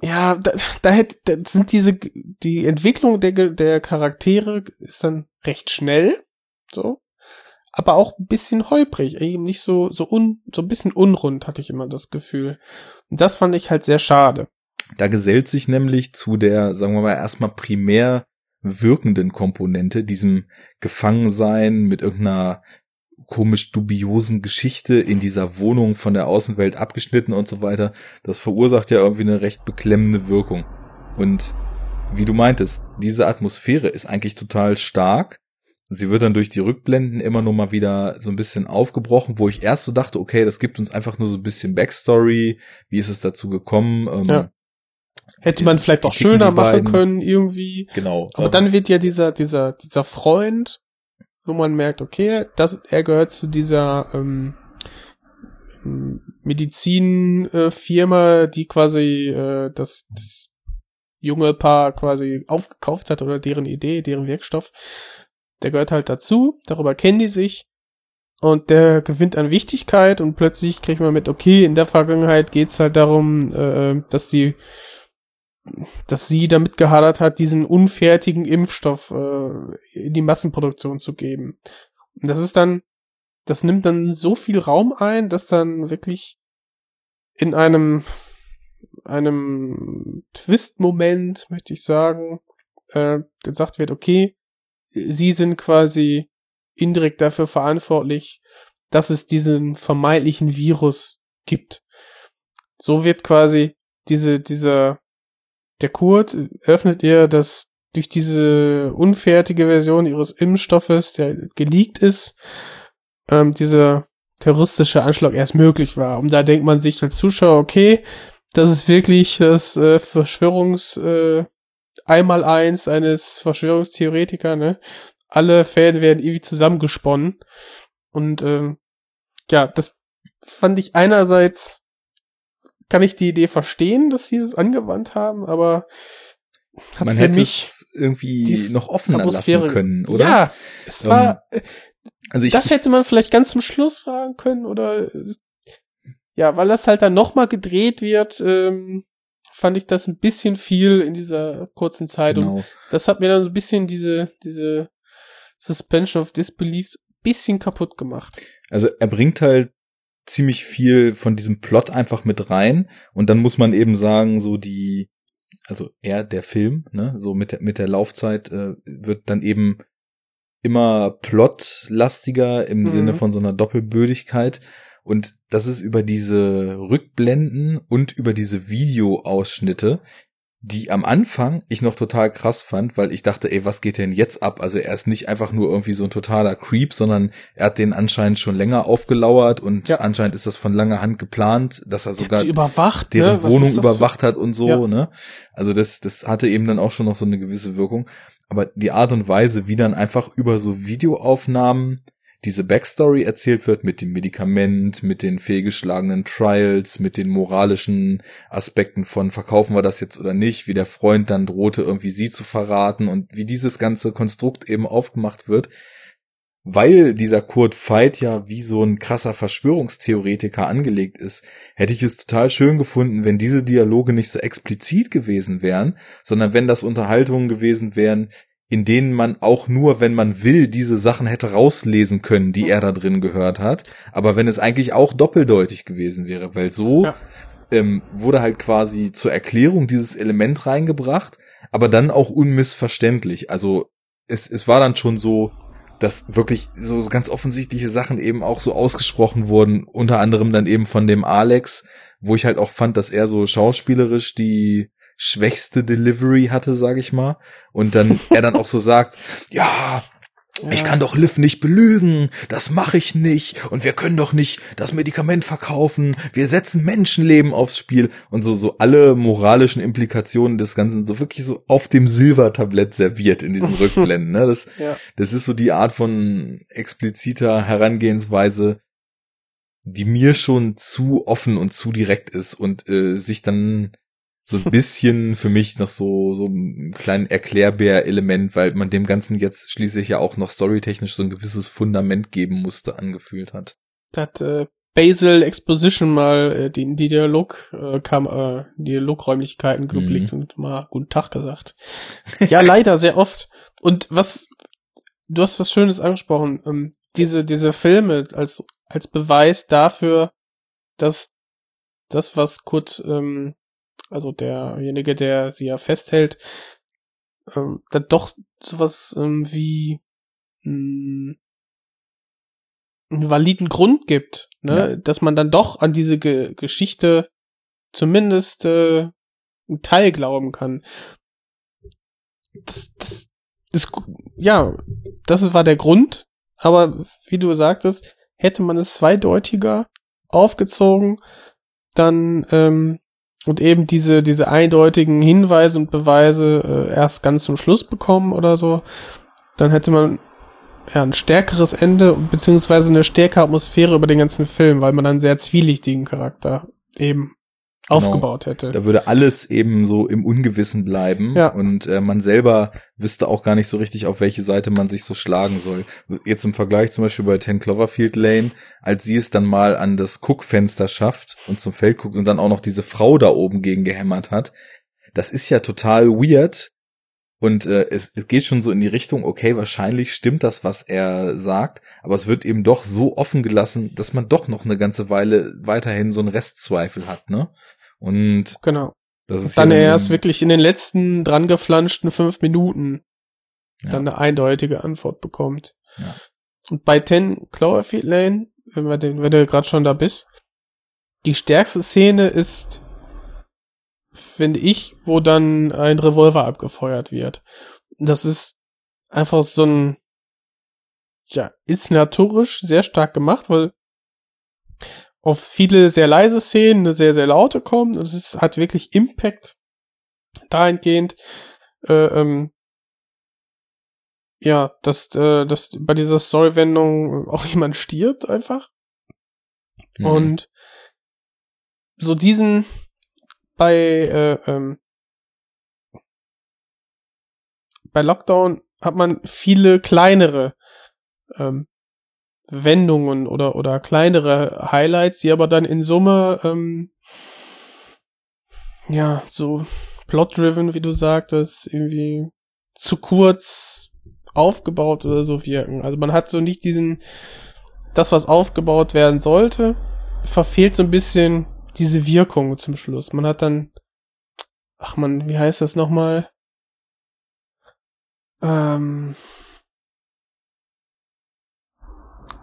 Ja, da, da hätte, da sind diese, die Entwicklung der, der Charaktere ist dann recht schnell, so aber auch ein bisschen holprig, eben nicht so, so un, so ein bisschen unrund, hatte ich immer das Gefühl. Das fand ich halt sehr schade. Da gesellt sich nämlich zu der, sagen wir mal, erstmal primär wirkenden Komponente, diesem Gefangensein mit irgendeiner komisch dubiosen Geschichte in dieser Wohnung von der Außenwelt abgeschnitten und so weiter. Das verursacht ja irgendwie eine recht beklemmende Wirkung. Und wie du meintest, diese Atmosphäre ist eigentlich total stark Sie wird dann durch die Rückblenden immer nur mal wieder so ein bisschen aufgebrochen, wo ich erst so dachte, okay, das gibt uns einfach nur so ein bisschen Backstory. Wie ist es dazu gekommen? Ähm, ja. Hätte man vielleicht auch schöner machen können irgendwie. Genau. Aber ähm, dann wird ja dieser, dieser, dieser Freund, wo man merkt, okay, das, er gehört zu dieser ähm, Medizinfirma, die quasi äh, das, das junge Paar quasi aufgekauft hat oder deren Idee, deren Wirkstoff der gehört halt dazu, darüber kennen die sich und der gewinnt an Wichtigkeit und plötzlich kriegt man mit, okay, in der Vergangenheit geht's halt darum, äh, dass die dass sie damit gehadert hat, diesen unfertigen Impfstoff äh, in die Massenproduktion zu geben. Und das ist dann, das nimmt dann so viel Raum ein, dass dann wirklich in einem einem Twist-Moment, möchte ich sagen, äh, gesagt wird, okay, sie sind quasi indirekt dafür verantwortlich, dass es diesen vermeintlichen Virus gibt. So wird quasi diese, dieser, der Kurt öffnet ihr, dass durch diese unfertige Version ihres Impfstoffes, der geleakt ist, ähm, dieser terroristische Anschlag erst möglich war. Und da denkt man sich als Zuschauer, okay, das ist wirklich das äh, Verschwörungs, äh, einmal eins eines Verschwörungstheoretiker, ne? Alle Fäden werden irgendwie zusammengesponnen. Und ähm, ja, das fand ich einerseits, kann ich die Idee verstehen, dass sie es angewandt haben, aber hat Man hätte mich es irgendwie noch offener Atmosphäre, lassen können, oder? Ja, es war. Um, ähm, also ich, das hätte man vielleicht ganz zum Schluss fragen können, oder ja, weil das halt dann nochmal gedreht wird, ähm, fand ich das ein bisschen viel in dieser kurzen Zeit. Genau. Und das hat mir dann so ein bisschen diese, diese Suspension of Disbelief ein bisschen kaputt gemacht. Also er bringt halt ziemlich viel von diesem Plot einfach mit rein und dann muss man eben sagen, so die, also er, der Film, ne, so mit der, mit der Laufzeit äh, wird dann eben immer plotlastiger im mhm. Sinne von so einer Doppelbödigkeit und das ist über diese Rückblenden und über diese Videoausschnitte, die am Anfang ich noch total krass fand, weil ich dachte, ey, was geht denn jetzt ab? Also er ist nicht einfach nur irgendwie so ein totaler Creep, sondern er hat den anscheinend schon länger aufgelauert und ja. anscheinend ist das von langer Hand geplant, dass er sogar überwacht, deren ne? Wohnung überwacht hat und so, ja. ne? Also das, das hatte eben dann auch schon noch so eine gewisse Wirkung. Aber die Art und Weise, wie dann einfach über so Videoaufnahmen diese Backstory erzählt wird mit dem Medikament, mit den fehlgeschlagenen Trials, mit den moralischen Aspekten von verkaufen wir das jetzt oder nicht, wie der Freund dann drohte, irgendwie sie zu verraten und wie dieses ganze Konstrukt eben aufgemacht wird, weil dieser Kurt Veit ja wie so ein krasser Verschwörungstheoretiker angelegt ist, hätte ich es total schön gefunden, wenn diese Dialoge nicht so explizit gewesen wären, sondern wenn das Unterhaltungen gewesen wären, in denen man auch nur, wenn man will, diese Sachen hätte rauslesen können, die er da drin gehört hat. Aber wenn es eigentlich auch doppeldeutig gewesen wäre, weil so ja. ähm, wurde halt quasi zur Erklärung dieses Element reingebracht, aber dann auch unmissverständlich. Also es, es war dann schon so, dass wirklich so ganz offensichtliche Sachen eben auch so ausgesprochen wurden, unter anderem dann eben von dem Alex, wo ich halt auch fand, dass er so schauspielerisch die schwächste Delivery hatte, sage ich mal. Und dann er dann auch so sagt, ja, ja. Ich kann doch Liv nicht belügen, das mache ich nicht und wir können doch nicht das Medikament verkaufen, wir setzen Menschenleben aufs Spiel und so so alle moralischen Implikationen des Ganzen so wirklich so auf dem Silbertablett serviert in diesen Rückblenden. Ne? Das, ja. das ist so die Art von expliziter Herangehensweise, die mir schon zu offen und zu direkt ist und äh, sich dann so ein bisschen für mich noch so so ein kleinen Erklärbär-Element, weil man dem Ganzen jetzt schließlich ja auch noch storytechnisch so ein gewisses Fundament geben musste, angefühlt hat. Da hat äh, Basil Exposition mal äh, die, die Dialog äh, kam äh, Dialogräumlichkeiten geblickt mhm. und mal guten Tag gesagt. Ja, leider sehr oft. Und was du hast was Schönes angesprochen. Ähm, diese diese Filme als als Beweis dafür, dass das was Kurt ähm, also derjenige, der sie ja festhält, ähm, dann doch sowas ähm, wie mh, hm, einen validen Grund gibt, ne, ja. dass man dann doch an diese Ge Geschichte zumindest äh, einen Teil glauben kann. Das, das ist ja, das war der Grund, aber wie du sagtest, hätte man es zweideutiger aufgezogen, dann ähm, und eben diese diese eindeutigen Hinweise und Beweise äh, erst ganz zum Schluss bekommen oder so, dann hätte man ja, ein stärkeres Ende beziehungsweise eine stärkere Atmosphäre über den ganzen Film, weil man einen sehr zwielichtigen Charakter eben genau. aufgebaut hätte. Da würde alles eben so im Ungewissen bleiben ja. und äh, man selber wüsste auch gar nicht so richtig, auf welche Seite man sich so schlagen soll. Jetzt im Vergleich zum Beispiel bei Ten Cloverfield Lane, als sie es dann mal an das Guckfenster schafft und zum Feld guckt und dann auch noch diese Frau da oben gegen gehämmert hat. Das ist ja total weird, und äh, es, es geht schon so in die Richtung, okay, wahrscheinlich stimmt das, was er sagt, aber es wird eben doch so offen gelassen, dass man doch noch eine ganze Weile weiterhin so einen Restzweifel hat, ne? Und genau. Das ist dann erst wirklich in den letzten dran geflanschten fünf Minuten ja. dann eine eindeutige Antwort bekommt. Ja. Und bei Ten Cloverfield Lane, wenn, wir den, wenn du gerade schon da bist, die stärkste Szene ist finde ich, wo dann ein Revolver abgefeuert wird. Das ist einfach so ein, ja, ist naturisch sehr stark gemacht, weil auf viele sehr leise Szenen eine sehr, sehr laute kommen. Und es hat wirklich Impact dahingehend, äh, ähm, ja, dass, äh, dass bei dieser Storywendung auch jemand stirbt einfach. Mhm. Und so diesen, bei, äh, ähm, bei Lockdown hat man viele kleinere ähm, Wendungen oder, oder kleinere Highlights, die aber dann in Summe, ähm, ja, so plot-driven, wie du sagtest, irgendwie zu kurz aufgebaut oder so wirken. Also man hat so nicht diesen, das, was aufgebaut werden sollte, verfehlt so ein bisschen diese Wirkung zum Schluss. Man hat dann, ach man, wie heißt das nochmal? Ähm,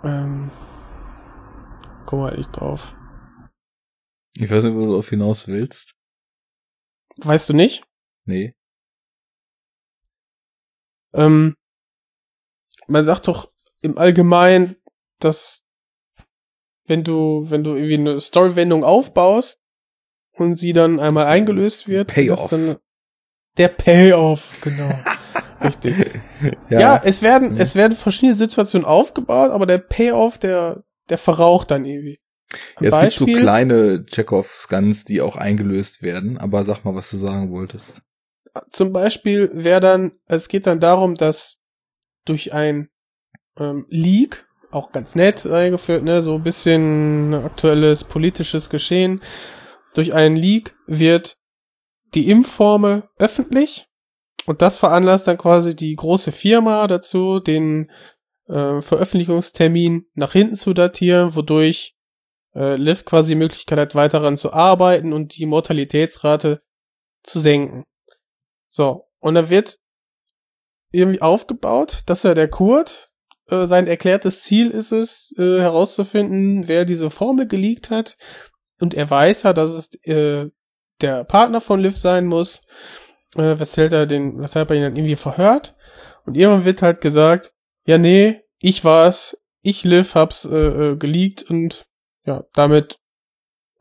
ähm, komm mal nicht drauf. Ich weiß nicht, wo du auf hinaus willst. Weißt du nicht? Nee. Ähm, man sagt doch im Allgemeinen, dass wenn du, wenn du irgendwie eine Storywendung aufbaust und sie dann einmal so eingelöst wird, Payoff. Dann der Payoff, genau. Richtig. Ja. ja, es werden, mhm. es werden verschiedene Situationen aufgebaut, aber der Payoff, der, der verraucht dann irgendwie. Ja, es Beispiel, gibt so kleine Chekhov-Scans, die auch eingelöst werden, aber sag mal, was du sagen wolltest. Zum Beispiel wäre dann, es geht dann darum, dass durch ein ähm, Leak auch ganz nett eingeführt, ne, so ein bisschen aktuelles politisches Geschehen. Durch einen Leak wird die Impfformel öffentlich und das veranlasst dann quasi die große Firma dazu, den äh, Veröffentlichungstermin nach hinten zu datieren, wodurch äh, Liv quasi die Möglichkeit hat, weiter daran zu arbeiten und die Mortalitätsrate zu senken. So, und dann wird irgendwie aufgebaut, dass er der Kurt, äh, sein erklärtes Ziel ist es, äh, herauszufinden, wer diese Formel geleakt hat. Und er weiß ja, dass es äh, der Partner von Liv sein muss, äh, weshalb er den, weshalb er ihn dann irgendwie verhört. Und irgendwann wird halt gesagt, ja nee, ich war's, ich Liv hab's äh, äh, geleakt und ja, damit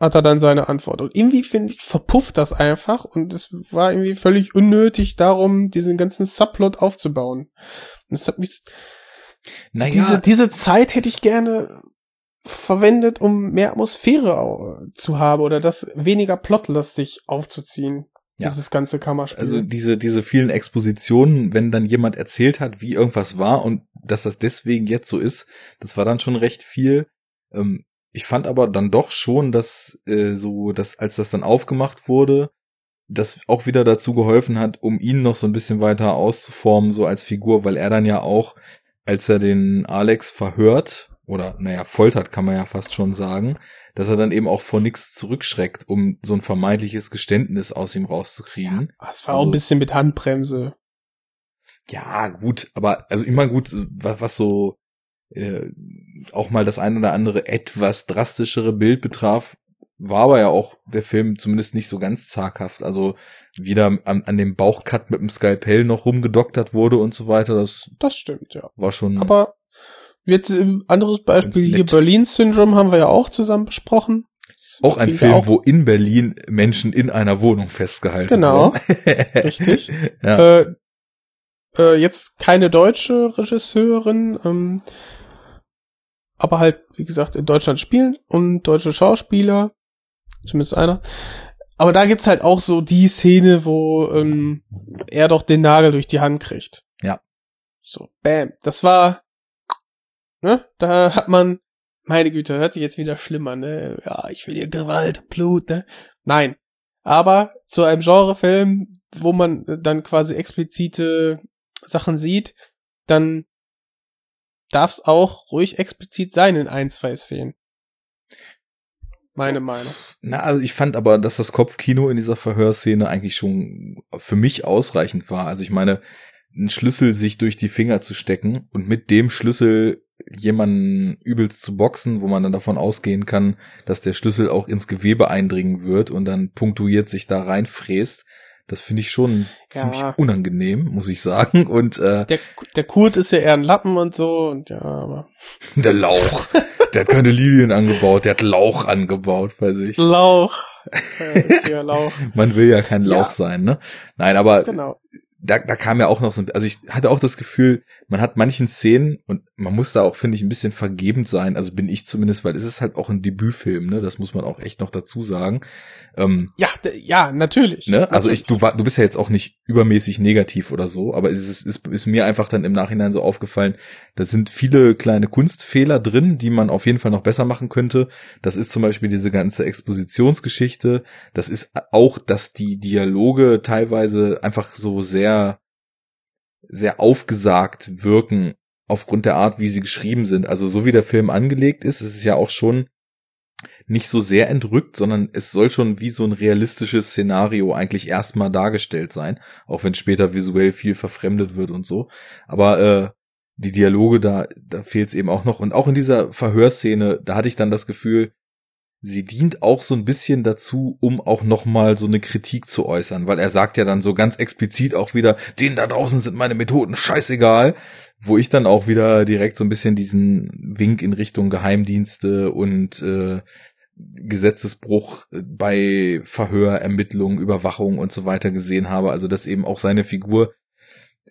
hat er dann seine Antwort. Und irgendwie finde ich, verpufft das einfach und es war irgendwie völlig unnötig darum, diesen ganzen Subplot aufzubauen. Und das hat mich, naja. Diese, diese Zeit hätte ich gerne verwendet, um mehr Atmosphäre zu haben oder das weniger plotlastig aufzuziehen. Ja. Dieses ganze Kammerspiel. Also diese, diese vielen Expositionen, wenn dann jemand erzählt hat, wie irgendwas war und dass das deswegen jetzt so ist, das war dann schon recht viel. Ähm, ich fand aber dann doch schon, dass äh, so, dass als das dann aufgemacht wurde, das auch wieder dazu geholfen hat, um ihn noch so ein bisschen weiter auszuformen, so als Figur, weil er dann ja auch, als er den Alex verhört, oder naja, foltert, kann man ja fast schon sagen, dass er dann eben auch vor nichts zurückschreckt, um so ein vermeintliches Geständnis aus ihm rauszukriegen. Ja, das war also, auch ein bisschen mit Handbremse. Ja, gut, aber also immer gut, was, was so äh, auch mal das ein oder andere etwas drastischere Bild betraf, war aber ja auch der Film zumindest nicht so ganz zaghaft. Also wieder an, an dem Bauchcut mit dem Skalpell noch rumgedoktert wurde und so weiter. Das, das stimmt, ja. War schon. Aber jetzt ein anderes Beispiel hier Berlin Syndrome haben wir ja auch zusammen besprochen. Auch ein Film, auch wo in Berlin Menschen in einer Wohnung festgehalten genau, wurden. Genau. richtig. Ja. Äh, äh, jetzt keine deutsche Regisseurin, ähm, aber halt, wie gesagt, in Deutschland spielen und deutsche Schauspieler, zumindest einer. Aber da gibt's halt auch so die Szene, wo ähm, er doch den Nagel durch die Hand kriegt. Ja. So, bam. Das war, ne, da hat man, meine Güte, hört sich jetzt wieder schlimmer, ne? Ja, ich will hier Gewalt, Blut, ne? Nein. Aber zu einem Genrefilm, wo man dann quasi explizite Sachen sieht, dann darf es auch ruhig explizit sein in ein, zwei Szenen. Meine Meinung. Na, also ich fand aber, dass das Kopfkino in dieser Verhörszene eigentlich schon für mich ausreichend war. Also ich meine, einen Schlüssel sich durch die Finger zu stecken und mit dem Schlüssel jemanden übelst zu boxen, wo man dann davon ausgehen kann, dass der Schlüssel auch ins Gewebe eindringen wird und dann punktuiert sich da reinfräst. Das finde ich schon ja. ziemlich unangenehm, muss ich sagen. Und äh, der, der Kurt ist ja eher ein Lappen und so und ja, aber. Der Lauch. der hat keine Lilien angebaut, der hat Lauch angebaut bei sich. Lauch. Ja, Lauch. Man will ja kein Lauch ja. sein, ne? Nein, aber genau da, da kam ja auch noch so, also ich hatte auch das Gefühl, man hat manchen Szenen und man muss da auch, finde ich, ein bisschen vergebend sein, also bin ich zumindest, weil es ist halt auch ein Debütfilm, ne, das muss man auch echt noch dazu sagen. Ähm, ja, ja, natürlich. Ne? Also ich, du, war, du bist ja jetzt auch nicht übermäßig negativ oder so, aber es ist, ist, ist mir einfach dann im Nachhinein so aufgefallen, da sind viele kleine Kunstfehler drin, die man auf jeden Fall noch besser machen könnte. Das ist zum Beispiel diese ganze Expositionsgeschichte, das ist auch, dass die Dialoge teilweise einfach so sehr sehr, aufgesagt wirken aufgrund der Art, wie sie geschrieben sind. Also so wie der Film angelegt ist, ist es ja auch schon nicht so sehr entrückt, sondern es soll schon wie so ein realistisches Szenario eigentlich erstmal dargestellt sein, auch wenn später visuell viel verfremdet wird und so. Aber äh, die Dialoge, da, da fehlt es eben auch noch. Und auch in dieser Verhörszene, da hatte ich dann das Gefühl, sie dient auch so ein bisschen dazu, um auch nochmal so eine Kritik zu äußern, weil er sagt ja dann so ganz explizit auch wieder, denen da draußen sind meine Methoden scheißegal, wo ich dann auch wieder direkt so ein bisschen diesen Wink in Richtung Geheimdienste und äh, Gesetzesbruch bei Verhör, Ermittlung, Überwachung und so weiter gesehen habe. Also dass eben auch seine Figur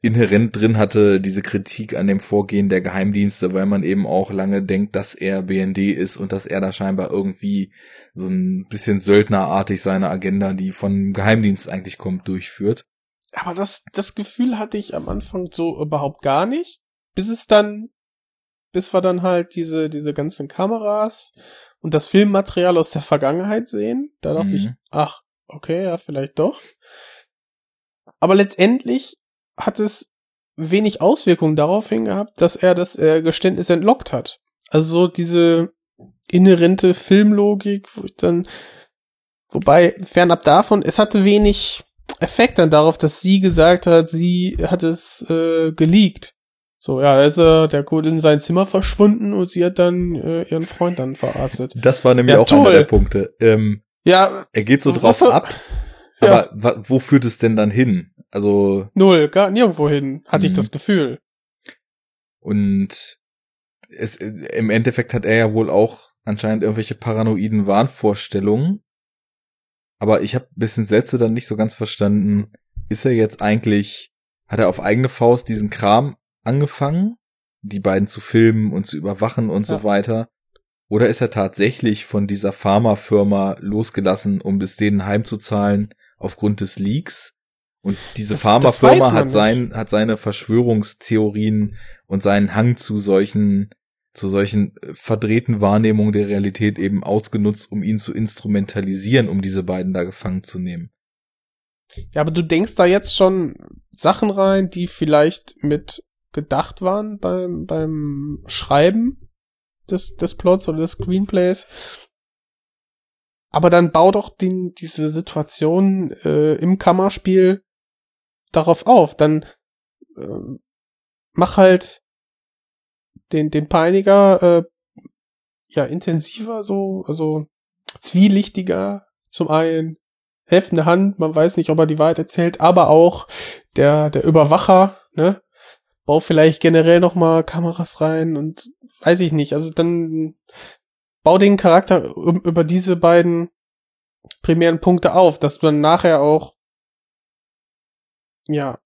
inhärent drin hatte, diese Kritik an dem Vorgehen der Geheimdienste, weil man eben auch lange denkt, dass er BND ist und dass er da scheinbar irgendwie so ein bisschen söldnerartig seine Agenda, die von Geheimdienst eigentlich kommt, durchführt. Aber das, das Gefühl hatte ich am Anfang so überhaupt gar nicht, bis es dann, bis wir dann halt diese, diese ganzen Kameras und das Filmmaterial aus der Vergangenheit sehen. Da dachte mhm. ich, ach, okay, ja, vielleicht doch. Aber letztendlich hat es wenig Auswirkungen darauf gehabt, dass er das äh, Geständnis entlockt hat. Also so diese inhärente Filmlogik, wo ich dann, wobei fernab davon, es hatte wenig Effekt dann darauf, dass sie gesagt hat, sie hat es äh, geleakt. So, ja, da ist er, der Code in sein Zimmer verschwunden und sie hat dann äh, ihren Freund dann verarztet. Das war nämlich ja, auch toll. einer der Punkte. Ähm, ja. Er geht so drauf ab. Aber ja. wo führt es denn dann hin? Also. Null, gar nirgendwo hin, hatte ich mhm. das Gefühl. Und es, im Endeffekt hat er ja wohl auch anscheinend irgendwelche paranoiden Wahnvorstellungen. Aber ich habe bis ins Letzte dann nicht so ganz verstanden, ist er jetzt eigentlich, hat er auf eigene Faust diesen Kram angefangen, die beiden zu filmen und zu überwachen und ja. so weiter? Oder ist er tatsächlich von dieser Pharmafirma losgelassen, um bis denen heimzuzahlen aufgrund des Leaks? Und diese das, Pharmafirma das hat sein, hat seine Verschwörungstheorien und seinen Hang zu solchen, zu solchen verdrehten Wahrnehmungen der Realität eben ausgenutzt, um ihn zu instrumentalisieren, um diese beiden da gefangen zu nehmen. Ja, aber du denkst da jetzt schon Sachen rein, die vielleicht mit gedacht waren beim, beim Schreiben des, des Plots oder des Screenplays. Aber dann bau doch den, diese Situation äh, im Kammerspiel darauf auf. Dann äh, mach halt den, den Peiniger äh, ja intensiver so, also zwielichtiger zum einen, helfende Hand, man weiß nicht, ob er die Wahrheit erzählt, aber auch der, der Überwacher, ne, bau vielleicht generell noch mal Kameras rein und weiß ich nicht, also dann bau den Charakter über diese beiden primären Punkte auf, dass du dann nachher auch ja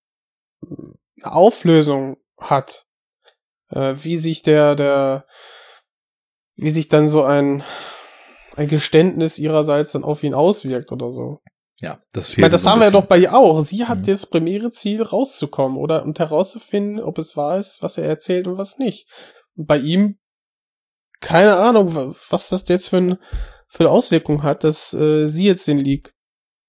eine Auflösung hat, äh, wie sich der der wie sich dann so ein ein Geständnis ihrerseits dann auf ihn auswirkt oder so. Ja, das fehlt. Ich meine, das haben wir ja doch bei ihr auch. Sie hat mhm. das primäre Ziel, rauszukommen oder und herauszufinden, ob es wahr ist, was er erzählt und was nicht. Und bei ihm, keine Ahnung, was das jetzt für, ein, für eine Auswirkung hat, dass äh, sie jetzt den Leak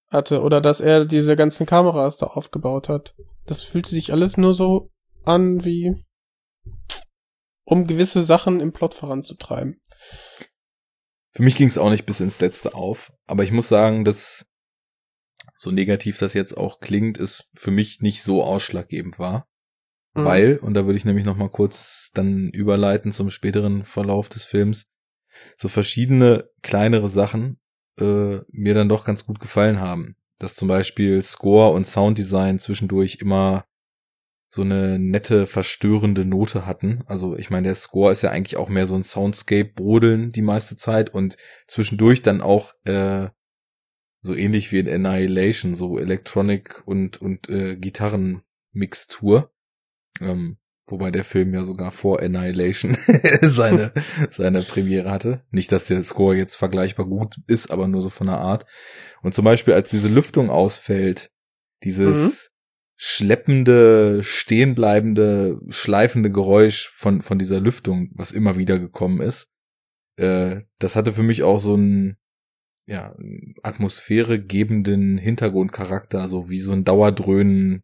hatte oder dass er diese ganzen Kameras da aufgebaut hat. Das fühlt sich alles nur so an, wie um gewisse Sachen im Plot voranzutreiben. Für mich ging es auch nicht bis ins Letzte auf, aber ich muss sagen, dass so negativ das jetzt auch klingt, ist für mich nicht so ausschlaggebend war. Mhm. Weil, und da würde ich nämlich noch mal kurz dann überleiten zum späteren Verlauf des Films, so verschiedene kleinere Sachen äh, mir dann doch ganz gut gefallen haben. Dass zum Beispiel Score und Sounddesign zwischendurch immer so eine nette, verstörende Note hatten. Also ich meine, der Score ist ja eigentlich auch mehr so ein Soundscape-Brodeln die meiste Zeit und zwischendurch dann auch äh, so ähnlich wie in Annihilation, so Electronic und, und äh, Gitarrenmixtur. Ähm, wobei der Film ja sogar vor Annihilation seine, seine Premiere hatte. Nicht, dass der Score jetzt vergleichbar gut ist, aber nur so von der Art. Und zum Beispiel, als diese Lüftung ausfällt, dieses mhm. schleppende, stehenbleibende, schleifende Geräusch von, von dieser Lüftung, was immer wieder gekommen ist, äh, das hatte für mich auch so ein, ja, Atmosphäre gebenden Hintergrundcharakter, so wie so ein Dauerdröhnen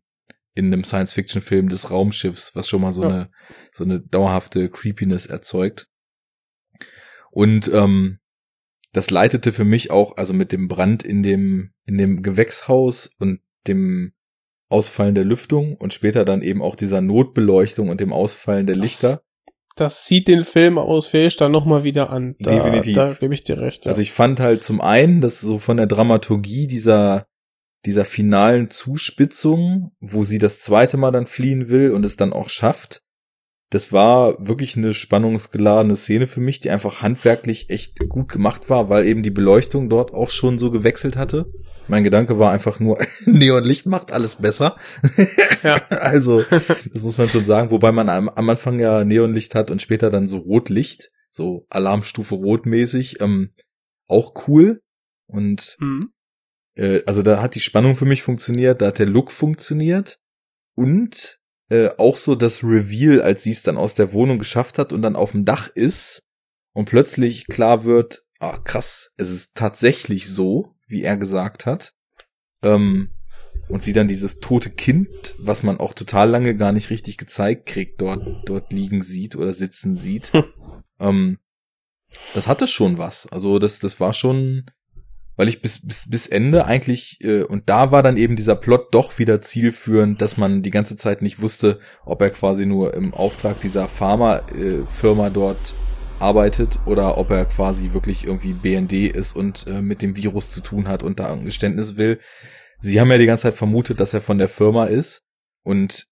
in einem Science-Fiction-Film des Raumschiffs, was schon mal so ja. eine so eine dauerhafte Creepiness erzeugt. Und ähm, das leitete für mich auch, also mit dem Brand in dem in dem Gewächshaus und dem Ausfallen der Lüftung und später dann eben auch dieser Notbeleuchtung und dem Ausfallen der Lichter das sieht den Film aus Fähig dann nochmal wieder an. Da, Definitiv. Da gebe ich dir recht. Ja. Also ich fand halt zum einen, dass so von der Dramaturgie dieser, dieser finalen Zuspitzung, wo sie das zweite Mal dann fliehen will und es dann auch schafft, das war wirklich eine spannungsgeladene Szene für mich, die einfach handwerklich echt gut gemacht war, weil eben die Beleuchtung dort auch schon so gewechselt hatte. Mein Gedanke war einfach nur, Neonlicht macht alles besser. Ja. also, das muss man schon sagen, wobei man am, am, Anfang ja Neonlicht hat und später dann so Rotlicht, so Alarmstufe rotmäßig, ähm, auch cool. Und mhm. Äh, also da hat die Spannung für mich funktioniert, da hat der Look funktioniert und äh, auch so das Reveal, als sie es dann aus der Wohnung geschafft hat und dann auf dem Dach ist und plötzlich klar wird, ah krass, es ist tatsächlich so, wie er gesagt hat. Ähm, und sie dann dieses tote Kind, was man auch total lange gar nicht richtig gezeigt kriegt, dort, dort liegen sieht oder sitzen sieht. Hm. ähm, das hatte schon was. Also das, das war schon, weil ich bis, bis, bis Ende eigentlich, äh, und da war dann eben dieser Plot doch wieder zielführend, dass man die ganze Zeit nicht wusste, ob er quasi nur im Auftrag dieser Pharma-Firma äh, dort arbeitet oder ob er quasi wirklich irgendwie BND ist und äh, mit dem Virus zu tun hat und da ein Geständnis will. Sie haben ja die ganze Zeit vermutet, dass er von der Firma ist und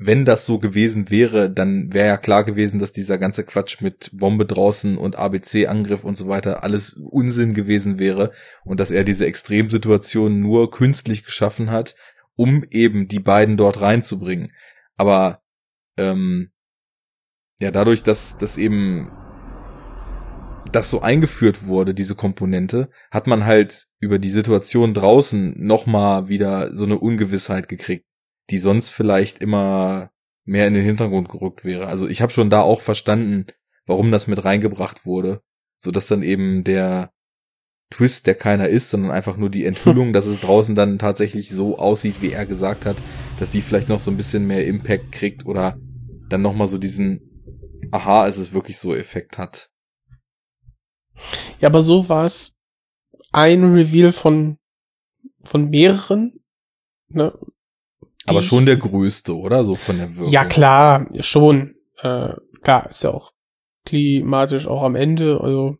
wenn das so gewesen wäre, dann wäre ja klar gewesen, dass dieser ganze Quatsch mit Bombe draußen und ABC-Angriff und so weiter alles Unsinn gewesen wäre und dass er diese Extremsituation nur künstlich geschaffen hat, um eben die beiden dort reinzubringen. Aber ähm, ja, dadurch, dass, dass eben das so eingeführt wurde, diese Komponente, hat man halt über die Situation draußen nochmal wieder so eine Ungewissheit gekriegt, die sonst vielleicht immer mehr in den Hintergrund gerückt wäre. Also ich habe schon da auch verstanden, warum das mit reingebracht wurde, so dass dann eben der Twist, der keiner ist, sondern einfach nur die Enthüllung, dass es draußen dann tatsächlich so aussieht, wie er gesagt hat, dass die vielleicht noch so ein bisschen mehr Impact kriegt oder dann noch mal so diesen Aha, es ist wirklich so Effekt hat. Ja, aber so war es ein Reveal von von mehreren, ne? Aber schon der größte, oder? So von der Wirkung. Ja, klar, schon. Äh, klar, ist ja auch klimatisch auch am Ende, also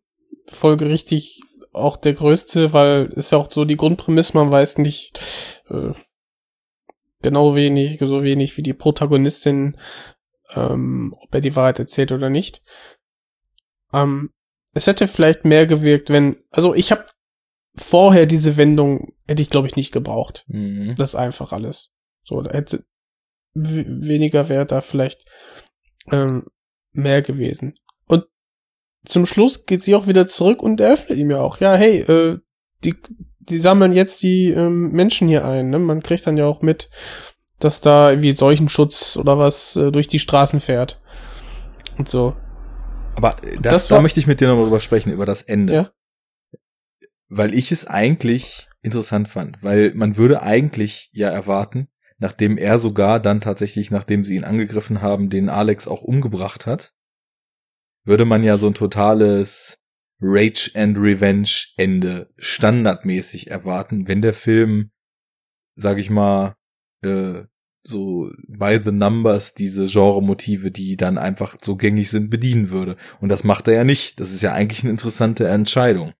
folgerichtig auch der größte, weil ist ja auch so die Grundprämisse, man weiß nicht äh, genau wenig, so wenig wie die Protagonistin, ähm, ob er die Wahrheit erzählt oder nicht. Ähm, es hätte vielleicht mehr gewirkt, wenn, also ich habe vorher diese Wendung hätte ich glaube ich nicht gebraucht. Mhm. Das ist einfach alles. So, da hätte weniger wäre da vielleicht ähm, mehr gewesen. Und zum Schluss geht sie auch wieder zurück und eröffnet ihm ja auch, ja, hey, äh, die, die sammeln jetzt die ähm, Menschen hier ein. Ne? Man kriegt dann ja auch mit, dass da irgendwie Seuchenschutz oder was äh, durch die Straßen fährt. Und so. Aber das, das da möchte ich mit dir noch drüber sprechen, über das Ende. Ja. Weil ich es eigentlich interessant fand, weil man würde eigentlich ja erwarten, nachdem er sogar dann tatsächlich, nachdem sie ihn angegriffen haben, den Alex auch umgebracht hat, würde man ja so ein totales Rage and Revenge Ende standardmäßig erwarten, wenn der Film, sag ich mal, äh, so by the numbers diese Genre-Motive, die dann einfach so gängig sind, bedienen würde. Und das macht er ja nicht. Das ist ja eigentlich eine interessante Entscheidung.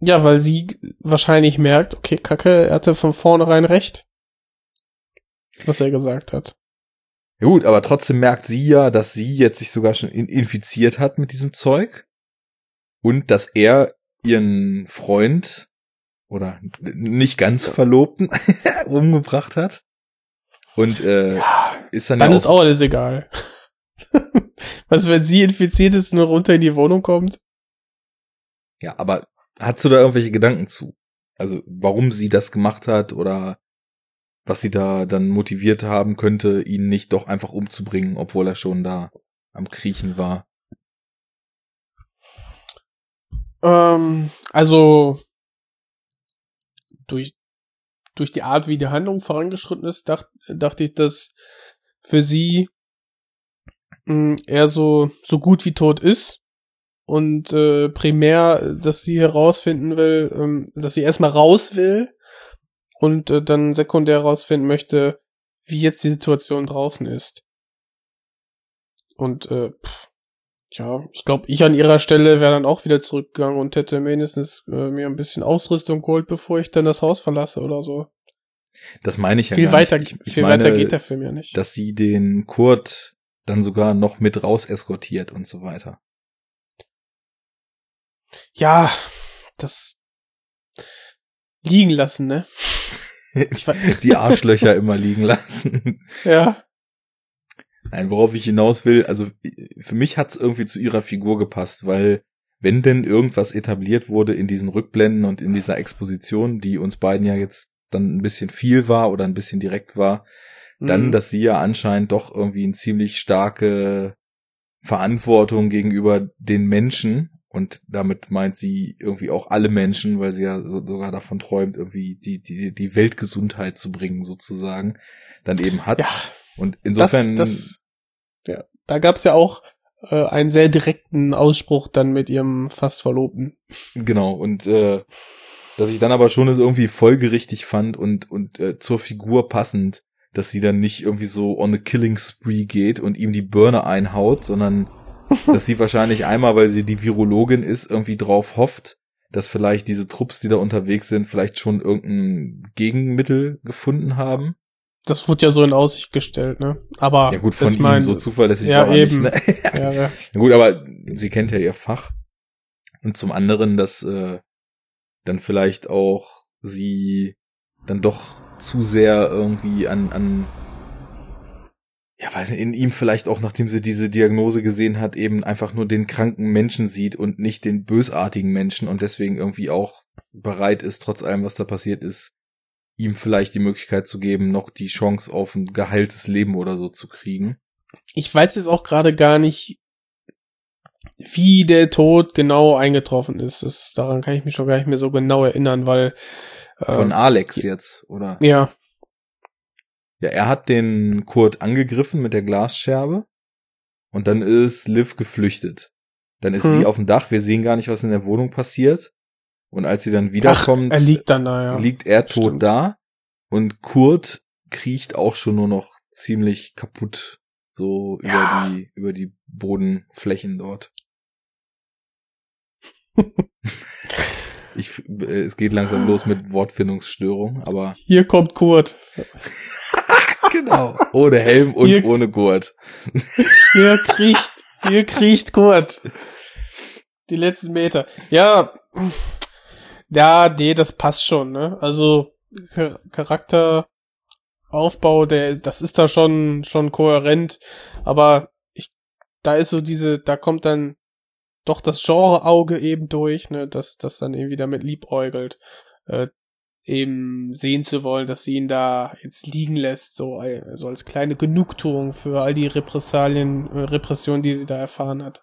Ja, weil sie wahrscheinlich merkt, okay, Kacke, er hatte von vornherein recht. Was er gesagt hat. Ja gut, aber trotzdem merkt sie ja, dass sie jetzt sich sogar schon infiziert hat mit diesem Zeug und dass er ihren Freund oder nicht ganz Verlobten umgebracht hat. Und äh, ja, ist dann dann ja ist auch alles egal. Was, wenn sie infiziert ist und nur runter in die Wohnung kommt? Ja, aber hast du da irgendwelche Gedanken zu? Also, warum sie das gemacht hat oder was sie da dann motiviert haben könnte, ihn nicht doch einfach umzubringen, obwohl er schon da am Kriechen war? Ähm, also durch durch die Art, wie die Handlung vorangeschritten ist, dacht, dachte ich, dass für sie mh, hm, er so so gut wie tot ist und äh, primär, dass sie herausfinden will, ähm, dass sie erstmal raus will und äh, dann sekundär herausfinden möchte, wie jetzt die Situation draußen ist. Und äh, pff, ja, ich glaube, ich an ihrer Stelle wäre dann auch wieder zurückgegangen und hätte mindestens äh, mir ein bisschen Ausrüstung geholt, bevor ich dann das Haus verlasse oder so. Das meine ich ja viel gar weiter, nicht. Ich, viel meine, weiter geht der Film ja nicht. Dass sie den Kurt dann sogar noch mit raus eskortiert und so weiter. Ja, das liegen lassen, ne? die Arschlöcher immer liegen lassen. Ja. Nein, worauf ich hinaus will, also für mich hat's irgendwie zu ihrer Figur gepasst, weil wenn denn irgendwas etabliert wurde in diesen Rückblenden und in dieser Exposition, die uns beiden ja jetzt dann ein bisschen viel war oder ein bisschen direkt war, dann, mhm. dass sie ja anscheinend doch irgendwie eine ziemlich starke Verantwortung gegenüber den Menschen und damit meint sie irgendwie auch alle Menschen, weil sie ja so, sogar davon träumt, irgendwie die, die, die Weltgesundheit zu bringen, sozusagen, dann eben hat. Ja, und insofern. Das, das, ja, da gab's ja auch äh, einen sehr direkten Ausspruch dann mit ihrem fast Verlobten. Genau, und äh, dass ich dann aber schon es irgendwie folgerichtig fand und, und äh, zur Figur passend, dass sie dann nicht irgendwie so on a killing spree geht und ihm die Birne einhaut, sondern dass sie wahrscheinlich einmal, weil sie die Virologin ist, irgendwie drauf hofft, dass vielleicht diese Trupps, die da unterwegs sind, vielleicht schon irgendein Gegenmittel gefunden haben. Das wurde ja so in Aussicht gestellt, ne? Aber ja gut, von ihm mein, so zuverlässig ja, war eben. nicht. Ne? ja, ja. ja, gut, aber sie kennt ja ihr Fach. Und zum anderen, dass äh, dann vielleicht auch sie dann doch zu sehr irgendwie an an ja, weiß nicht, in ihm vielleicht auch, nachdem sie diese Diagnose gesehen hat, eben einfach nur den kranken Menschen sieht und nicht den bösartigen Menschen und deswegen irgendwie auch bereit ist, trotz allem, was da passiert ist, ihm vielleicht die Möglichkeit zu geben, noch die Chance auf ein geheiltes Leben oder so zu kriegen. Ich weiß jetzt auch gerade gar nicht, wie der Tod genau eingetroffen ist. Das, daran kann ich mich schon gar nicht mehr so genau erinnern, weil. Äh, Von Alex jetzt, oder? Ja. Ja, er hat den Kurt angegriffen mit der Glasscherbe und dann ist Liv geflüchtet. Dann ist hm. sie auf dem Dach, wir sehen gar nicht, was in der Wohnung passiert. Und als sie dann wiederkommt, Ach, er liegt dann da, ja. liegt er tot Stimmt. da und Kurt kriecht auch schon nur noch ziemlich kaputt so ja. über die über die Bodenflächen dort. ich, äh, es geht langsam los mit Wortfindungsstörung, aber hier kommt Kurt. genau, ohne Helm und hier, ohne Gurt. hier kriecht, hier kriecht Kurt. Die letzten Meter. Ja, ja, nee, das passt schon, ne? Also Charakteraufbau, der, das ist da schon, schon kohärent, aber ich, da ist so diese, da kommt dann doch das Genreauge eben durch, ne, dass das dann irgendwie damit liebäugelt, äh, eben sehen zu wollen, dass sie ihn da jetzt liegen lässt, so also als kleine Genugtuung für all die Repressalien, äh, Repressionen, die sie da erfahren hat.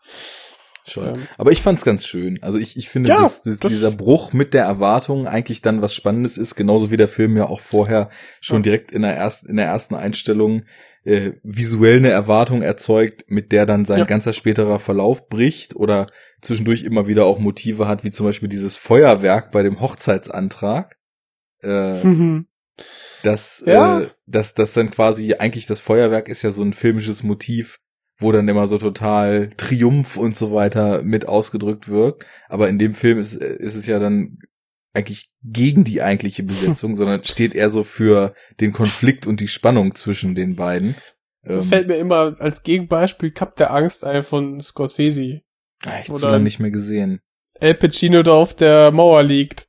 Schon. Ähm, Aber ich fand's ganz schön. Also ich, ich finde, ja, dass, dass das dieser Bruch mit der Erwartung eigentlich dann was Spannendes ist, genauso wie der Film ja auch vorher schon ja. direkt in der ersten, in der ersten Einstellung äh, visuell eine Erwartung erzeugt, mit der dann sein ja. ganzer späterer Verlauf bricht oder zwischendurch immer wieder auch Motive hat, wie zum Beispiel dieses Feuerwerk bei dem Hochzeitsantrag. Äh, mhm. Das, ja. äh, das, das dann quasi, eigentlich das Feuerwerk ist ja so ein filmisches Motiv, wo dann immer so total Triumph und so weiter mit ausgedrückt wird. Aber in dem Film ist, ist es ja dann eigentlich gegen die eigentliche Besetzung, sondern steht eher so für den Konflikt und die Spannung zwischen den beiden. Ähm, Fällt mir immer als Gegenbeispiel Cup der Angst ein von Scorsese. Ah, ich lange nicht mehr gesehen. El Pacino da auf der Mauer liegt.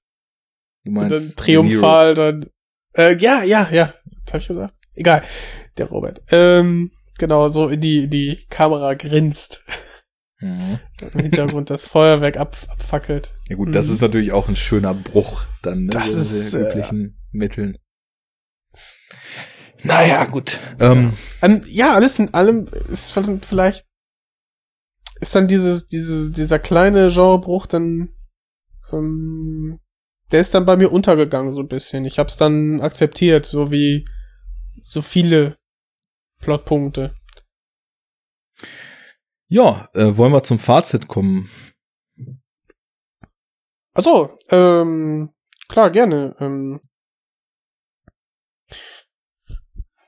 Du meinst und dann triumphal dann. Äh, ja, ja, ja. Was hab ich gesagt? Egal. Der Robert. Ähm, genau, so in die, in die Kamera grinst. Mhm. Im Hintergrund das Feuerwerk ab, abfackelt. Ja gut, mhm. das ist natürlich auch ein schöner Bruch dann, ne? Das ist äh, üblichen äh, Mitteln. Naja, gut. Ähm, um, ja, alles in allem ist vielleicht ist dann dieses, diese, dieser kleine Genrebruch dann, ähm, der ist dann bei mir untergegangen so ein bisschen. Ich hab's dann akzeptiert, so wie so viele Plotpunkte. Ja, äh, wollen wir zum Fazit kommen? Achso, ähm, klar, gerne. Ähm,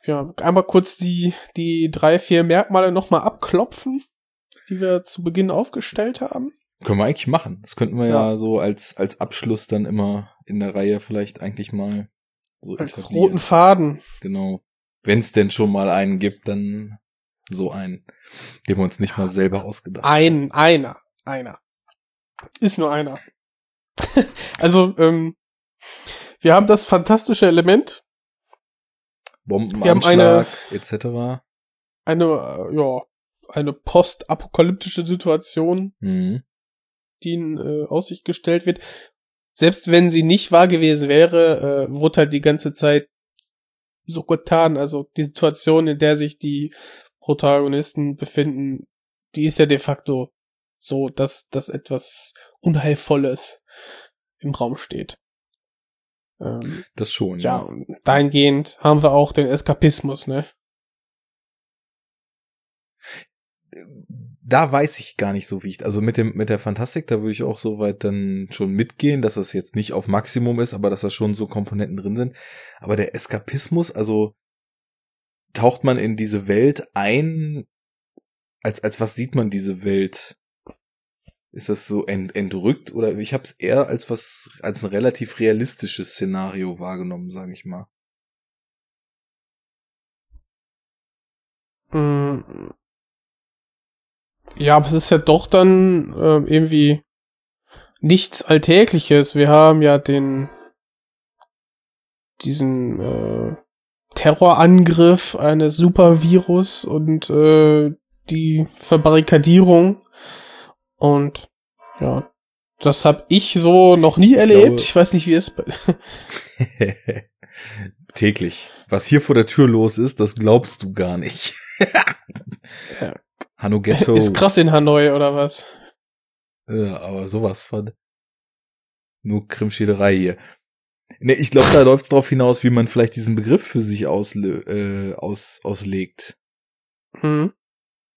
ja, einmal kurz die, die drei, vier Merkmale nochmal abklopfen, die wir zu Beginn aufgestellt haben. Können wir eigentlich machen. Das könnten wir ja, ja so als, als Abschluss dann immer in der Reihe vielleicht eigentlich mal so Als roten Faden. Genau. Wenn es denn schon mal einen gibt, dann so einen, den wir uns nicht mal selber ausgedacht haben. Ein, einer, einer. Ist nur einer. also, ähm, wir haben das fantastische Element. Bombenanschlag, etc. Eine, äh, ja, eine postapokalyptische Situation, mhm. die in äh, Aussicht gestellt wird. Selbst wenn sie nicht wahr gewesen wäre, äh, wurde halt die ganze Zeit so getan. Also die Situation, in der sich die Protagonisten befinden, die ist ja de facto so, dass, dass etwas Unheilvolles im Raum steht. Ähm, das schon, ja. Ja, dahingehend haben wir auch den Eskapismus, ne? Da weiß ich gar nicht so wie ich, also mit dem, mit der Fantastik, da würde ich auch so weit dann schon mitgehen, dass das jetzt nicht auf Maximum ist, aber dass da schon so Komponenten drin sind. Aber der Eskapismus, also taucht man in diese Welt ein? Als, als was sieht man diese Welt? Ist das so ent, entrückt oder ich habe es eher als was als ein relativ realistisches Szenario wahrgenommen, sage ich mal. Mm. Ja, aber es ist ja doch dann äh, irgendwie nichts Alltägliches. Wir haben ja den diesen äh, Terrorangriff eines Supervirus und äh, die Verbarrikadierung. Und ja, das habe ich so noch nie ich erlebt. Glaube, ich weiß nicht, wie es täglich. Was hier vor der Tür los ist, das glaubst du gar nicht. ja. Hanno Ghetto. Ist krass in Hanoi oder was? Ja, aber sowas von. Nur Krimschiederei hier. Ne, ich glaube, da läuft es darauf hinaus, wie man vielleicht diesen Begriff für sich ausle äh, aus auslegt. Hm.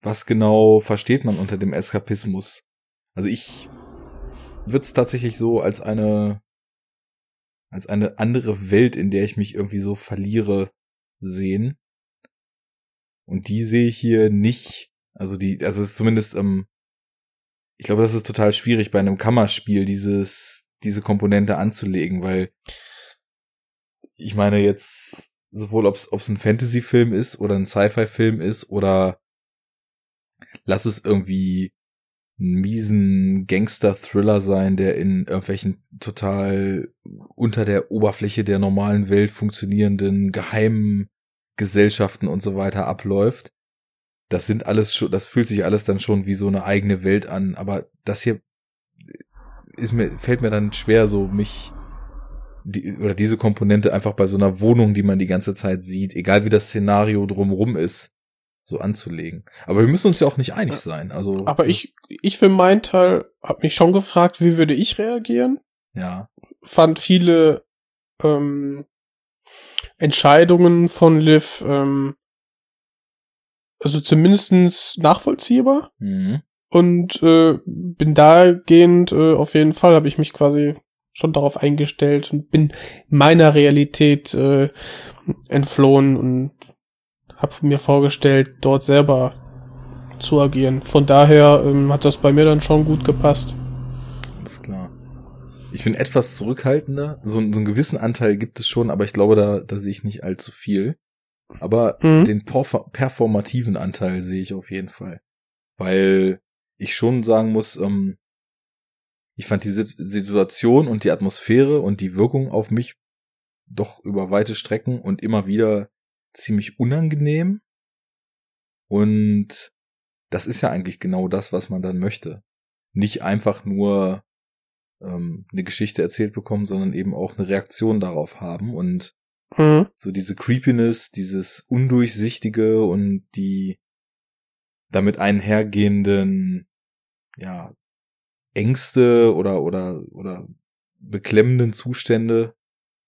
Was genau versteht man unter dem Eskapismus? Also ich würde es tatsächlich so als eine als eine andere Welt, in der ich mich irgendwie so verliere, sehen. Und die sehe ich hier nicht. Also die, also es ist zumindest, ähm, ich glaube, das ist total schwierig bei einem Kammerspiel, dieses, diese Komponente anzulegen, weil ich meine jetzt sowohl ob es ein Fantasy-Film ist oder ein Sci-Fi-Film ist oder lass es irgendwie einen miesen Gangster-Thriller sein, der in irgendwelchen total unter der Oberfläche der normalen Welt funktionierenden geheimen Gesellschaften und so weiter abläuft. Das sind alles schon, das fühlt sich alles dann schon wie so eine eigene Welt an, aber das hier ist mir, fällt mir dann schwer, so mich die, oder diese Komponente einfach bei so einer Wohnung, die man die ganze Zeit sieht, egal wie das Szenario drumrum ist, so anzulegen. Aber wir müssen uns ja auch nicht einig sein. Also. Aber ich, ich für meinen Teil habe mich schon gefragt, wie würde ich reagieren? Ja. Fand viele ähm, Entscheidungen von Liv ähm, also zumindestens nachvollziehbar. Mhm. Und äh, bin dahingehend äh, auf jeden Fall habe ich mich quasi schon darauf eingestellt und bin meiner Realität äh, entflohen und habe mir vorgestellt, dort selber zu agieren. Von daher ähm, hat das bei mir dann schon gut gepasst. Alles klar. Ich bin etwas zurückhaltender. So, so einen gewissen Anteil gibt es schon, aber ich glaube, da, da sehe ich nicht allzu viel. Aber mhm. den performativen Anteil sehe ich auf jeden Fall. Weil ich schon sagen muss, ähm, ich fand die Situation und die Atmosphäre und die Wirkung auf mich doch über weite Strecken und immer wieder ziemlich unangenehm. Und das ist ja eigentlich genau das, was man dann möchte. Nicht einfach nur ähm, eine Geschichte erzählt bekommen, sondern eben auch eine Reaktion darauf haben und mhm. so diese Creepiness, dieses Undurchsichtige und die damit einhergehenden, ja, Ängste oder, oder, oder beklemmenden Zustände.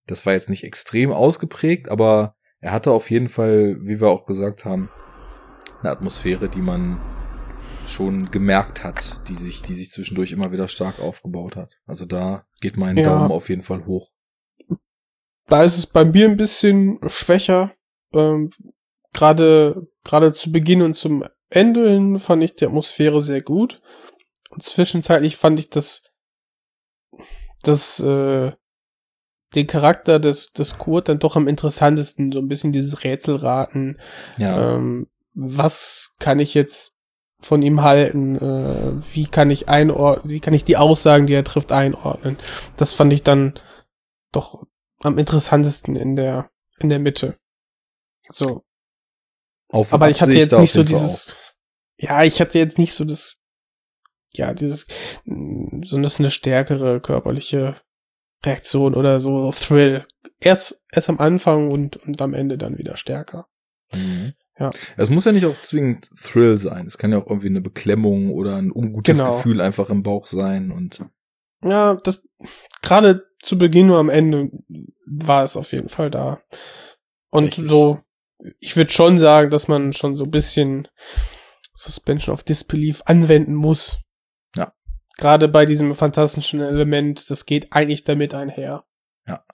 Das war jetzt nicht extrem ausgeprägt, aber er hatte auf jeden Fall, wie wir auch gesagt haben, eine Atmosphäre, die man schon gemerkt hat, die sich, die sich zwischendurch immer wieder stark aufgebaut hat. Also da geht mein ja. Daumen auf jeden Fall hoch. Da ist es bei mir ein bisschen schwächer. Ähm, gerade, gerade zu Beginn und zum Ende hin fand ich die Atmosphäre sehr gut. Und zwischenzeitlich fand ich das, das, äh, den Charakter des, des Kurt dann doch am interessantesten. So ein bisschen dieses Rätselraten. Ja. Ähm, was kann ich jetzt von ihm halten? Äh, wie kann ich einordnen, wie kann ich die Aussagen, die er trifft, einordnen? Das fand ich dann doch am interessantesten in der, in der Mitte. So. Auf Aber ich hatte jetzt nicht so dieses, ja, ich hatte jetzt nicht so das, ja, dieses, so eine stärkere körperliche Reaktion oder so Thrill. Erst, erst am Anfang und, und am Ende dann wieder stärker. Mhm. Ja. Es muss ja nicht auch zwingend Thrill sein. Es kann ja auch irgendwie eine Beklemmung oder ein ungutes genau. Gefühl einfach im Bauch sein und. Ja, das, gerade zu Beginn oder am Ende war es auf jeden Fall da. Und Richtig. so, ich würde schon sagen, dass man schon so ein bisschen Suspension of Disbelief anwenden muss. Ja. Gerade bei diesem fantastischen Element, das geht eigentlich damit einher. Ja.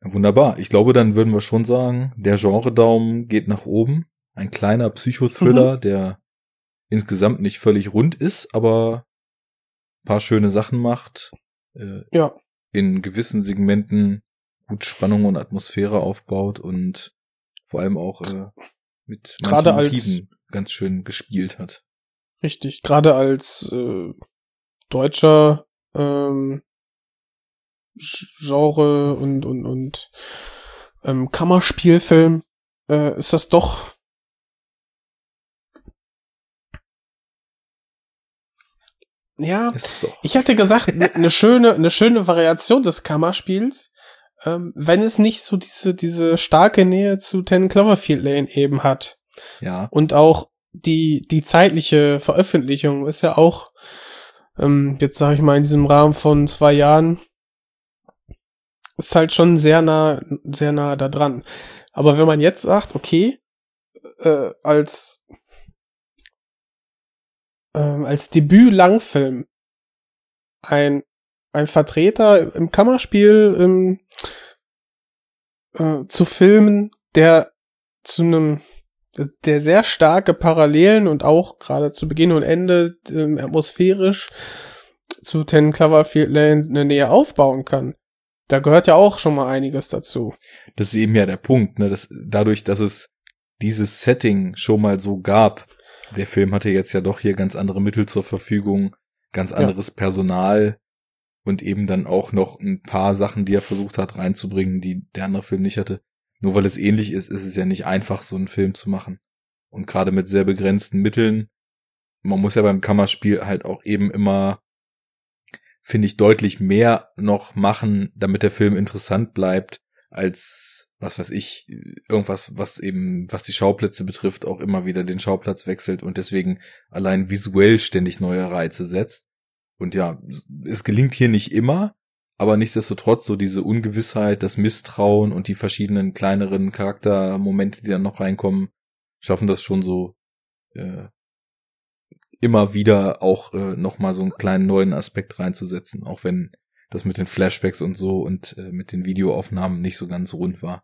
Wunderbar. Ich glaube, dann würden wir schon sagen, der Genre-Daumen geht nach oben. Ein kleiner Psychothriller, mhm. der insgesamt nicht völlig rund ist, aber paar schöne Sachen macht. Äh, ja. In gewissen Segmenten gut Spannung und Atmosphäre aufbaut und vor allem auch äh, mit gerade Motiven als, ganz schön gespielt hat. Richtig, gerade als äh, deutscher ähm, Genre und und und ähm, Kammerspielfilm äh, ist das doch Ja, ich hatte gesagt, eine schöne, eine schöne Variation des Kammerspiels, ähm, wenn es nicht so diese, diese starke Nähe zu Ten Cloverfield Lane eben hat. Ja. Und auch die, die zeitliche Veröffentlichung ist ja auch, ähm, jetzt sage ich mal, in diesem Rahmen von zwei Jahren, ist halt schon sehr nah, sehr nah da dran. Aber wenn man jetzt sagt, okay, äh, als ähm, als Debüt-Langfilm ein, ein Vertreter im Kammerspiel ähm, äh, zu filmen, der zu einem der sehr starke Parallelen und auch gerade zu Beginn und Ende ähm, atmosphärisch zu Ten Cloverfield Lane eine Nähe aufbauen kann. Da gehört ja auch schon mal einiges dazu. Das ist eben ja der Punkt, ne? Das, dadurch, dass es dieses Setting schon mal so gab, der Film hatte jetzt ja doch hier ganz andere Mittel zur Verfügung, ganz anderes ja. Personal und eben dann auch noch ein paar Sachen, die er versucht hat reinzubringen, die der andere Film nicht hatte. Nur weil es ähnlich ist, ist es ja nicht einfach, so einen Film zu machen. Und gerade mit sehr begrenzten Mitteln, man muss ja beim Kammerspiel halt auch eben immer, finde ich, deutlich mehr noch machen, damit der Film interessant bleibt, als was weiß ich, irgendwas, was eben, was die Schauplätze betrifft, auch immer wieder den Schauplatz wechselt und deswegen allein visuell ständig neue Reize setzt. Und ja, es gelingt hier nicht immer, aber nichtsdestotrotz so diese Ungewissheit, das Misstrauen und die verschiedenen kleineren Charaktermomente, die dann noch reinkommen, schaffen das schon so äh, immer wieder auch äh, noch mal so einen kleinen neuen Aspekt reinzusetzen, auch wenn das mit den Flashbacks und so und äh, mit den Videoaufnahmen nicht so ganz rund war.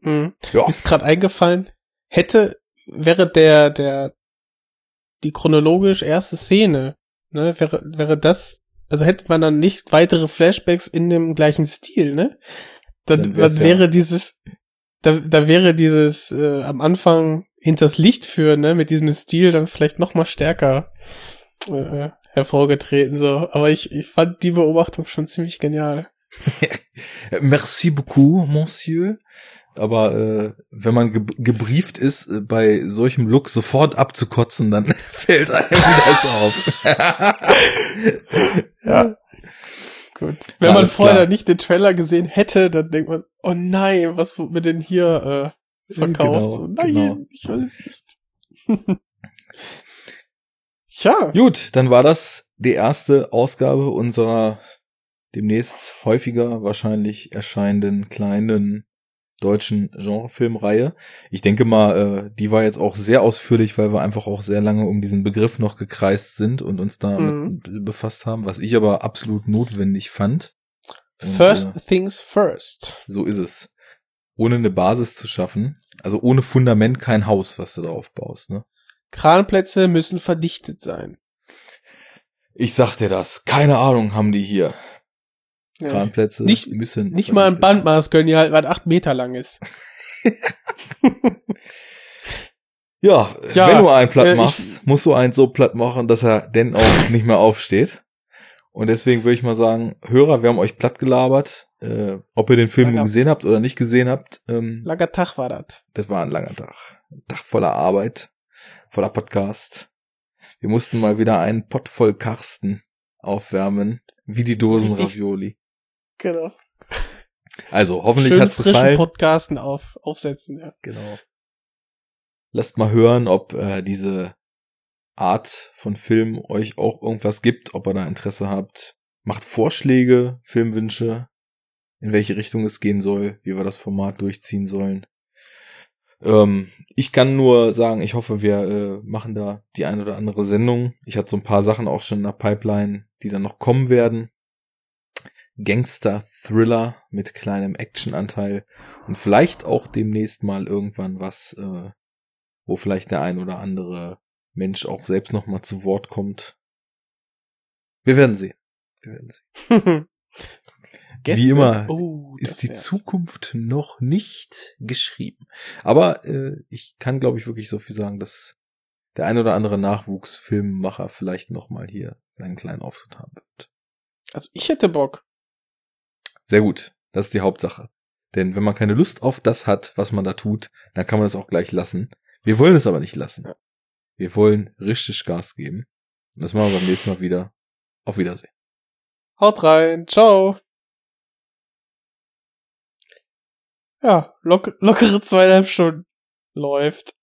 Mhm. Ja. Ist gerade eingefallen, hätte, wäre der, der, die chronologisch erste Szene, ne, wäre, wäre das, also hätte man dann nicht weitere Flashbacks in dem gleichen Stil, ne? Dann, dann, wäre ja. dieses, da, da wäre dieses äh, am Anfang hinters Licht führen, ne, mit diesem Stil dann vielleicht noch mal stärker äh, äh hervorgetreten, so. Aber ich, ich fand die Beobachtung schon ziemlich genial. Merci beaucoup, Monsieur. Aber äh, wenn man ge gebrieft ist, äh, bei solchem Look sofort abzukotzen, dann fällt einem das auf. ja. Gut. Wenn ja, man vorher klar. nicht den Trailer gesehen hätte, dann denkt man, oh nein, was wird mir denn hier äh, verkauft? Genau, so, nein, genau. ich weiß nicht. Tja. Gut, dann war das die erste Ausgabe unserer demnächst häufiger wahrscheinlich erscheinenden kleinen deutschen Genrefilmreihe. Ich denke mal, äh, die war jetzt auch sehr ausführlich, weil wir einfach auch sehr lange um diesen Begriff noch gekreist sind und uns damit mhm. befasst haben, was ich aber absolut notwendig fand. Und, first äh, things first. So ist es. Ohne eine Basis zu schaffen, also ohne Fundament kein Haus, was du da aufbaust, ne? Kranplätze müssen verdichtet sein. Ich sag dir das. Keine Ahnung haben die hier. Ja. Kranplätze nicht, müssen. Nicht mal ein Bandmaß können die halt, was acht Meter lang ist. ja, ja, wenn du einen platt äh, machst, musst du einen so platt machen, dass er denn auch nicht mehr aufsteht. Und deswegen würde ich mal sagen, Hörer, wir haben euch platt gelabert. Äh, ob ihr den Film langer, gesehen habt oder nicht gesehen habt. Ähm, langer Tag war das. Das war ein langer Tag. Ein Tag voller Arbeit voller Podcast. Wir mussten mal wieder einen Pott voll Karsten aufwärmen, wie die Dosen Ravioli. Genau. Also, hoffentlich Schön hat's gefallen. Podcasten auf, aufsetzen, ja. Genau. Lasst mal hören, ob äh, diese Art von Film euch auch irgendwas gibt, ob ihr da Interesse habt. Macht Vorschläge, Filmwünsche, in welche Richtung es gehen soll, wie wir das Format durchziehen sollen. Ähm, ich kann nur sagen, ich hoffe, wir äh, machen da die ein oder andere Sendung. Ich hatte so ein paar Sachen auch schon in der Pipeline, die dann noch kommen werden. Gangster-Thriller mit kleinem Actionanteil und vielleicht auch demnächst mal irgendwann was, äh, wo vielleicht der ein oder andere Mensch auch selbst noch mal zu Wort kommt. Wir werden sehen. Wir werden sehen. Wie immer oh, ist die wär's. Zukunft noch nicht geschrieben. Aber äh, ich kann, glaube ich, wirklich so viel sagen, dass der ein oder andere Nachwuchsfilmmacher vielleicht noch mal hier seinen kleinen Auftritt haben wird. Also ich hätte Bock. Sehr gut. Das ist die Hauptsache. Denn wenn man keine Lust auf das hat, was man da tut, dann kann man es auch gleich lassen. Wir wollen es aber nicht lassen. Wir wollen richtig Gas geben. Das machen wir beim nächsten Mal wieder. Auf Wiedersehen. Haut rein. Ciao. Ja, lock, lockere zweieinhalb Stunden. Läuft.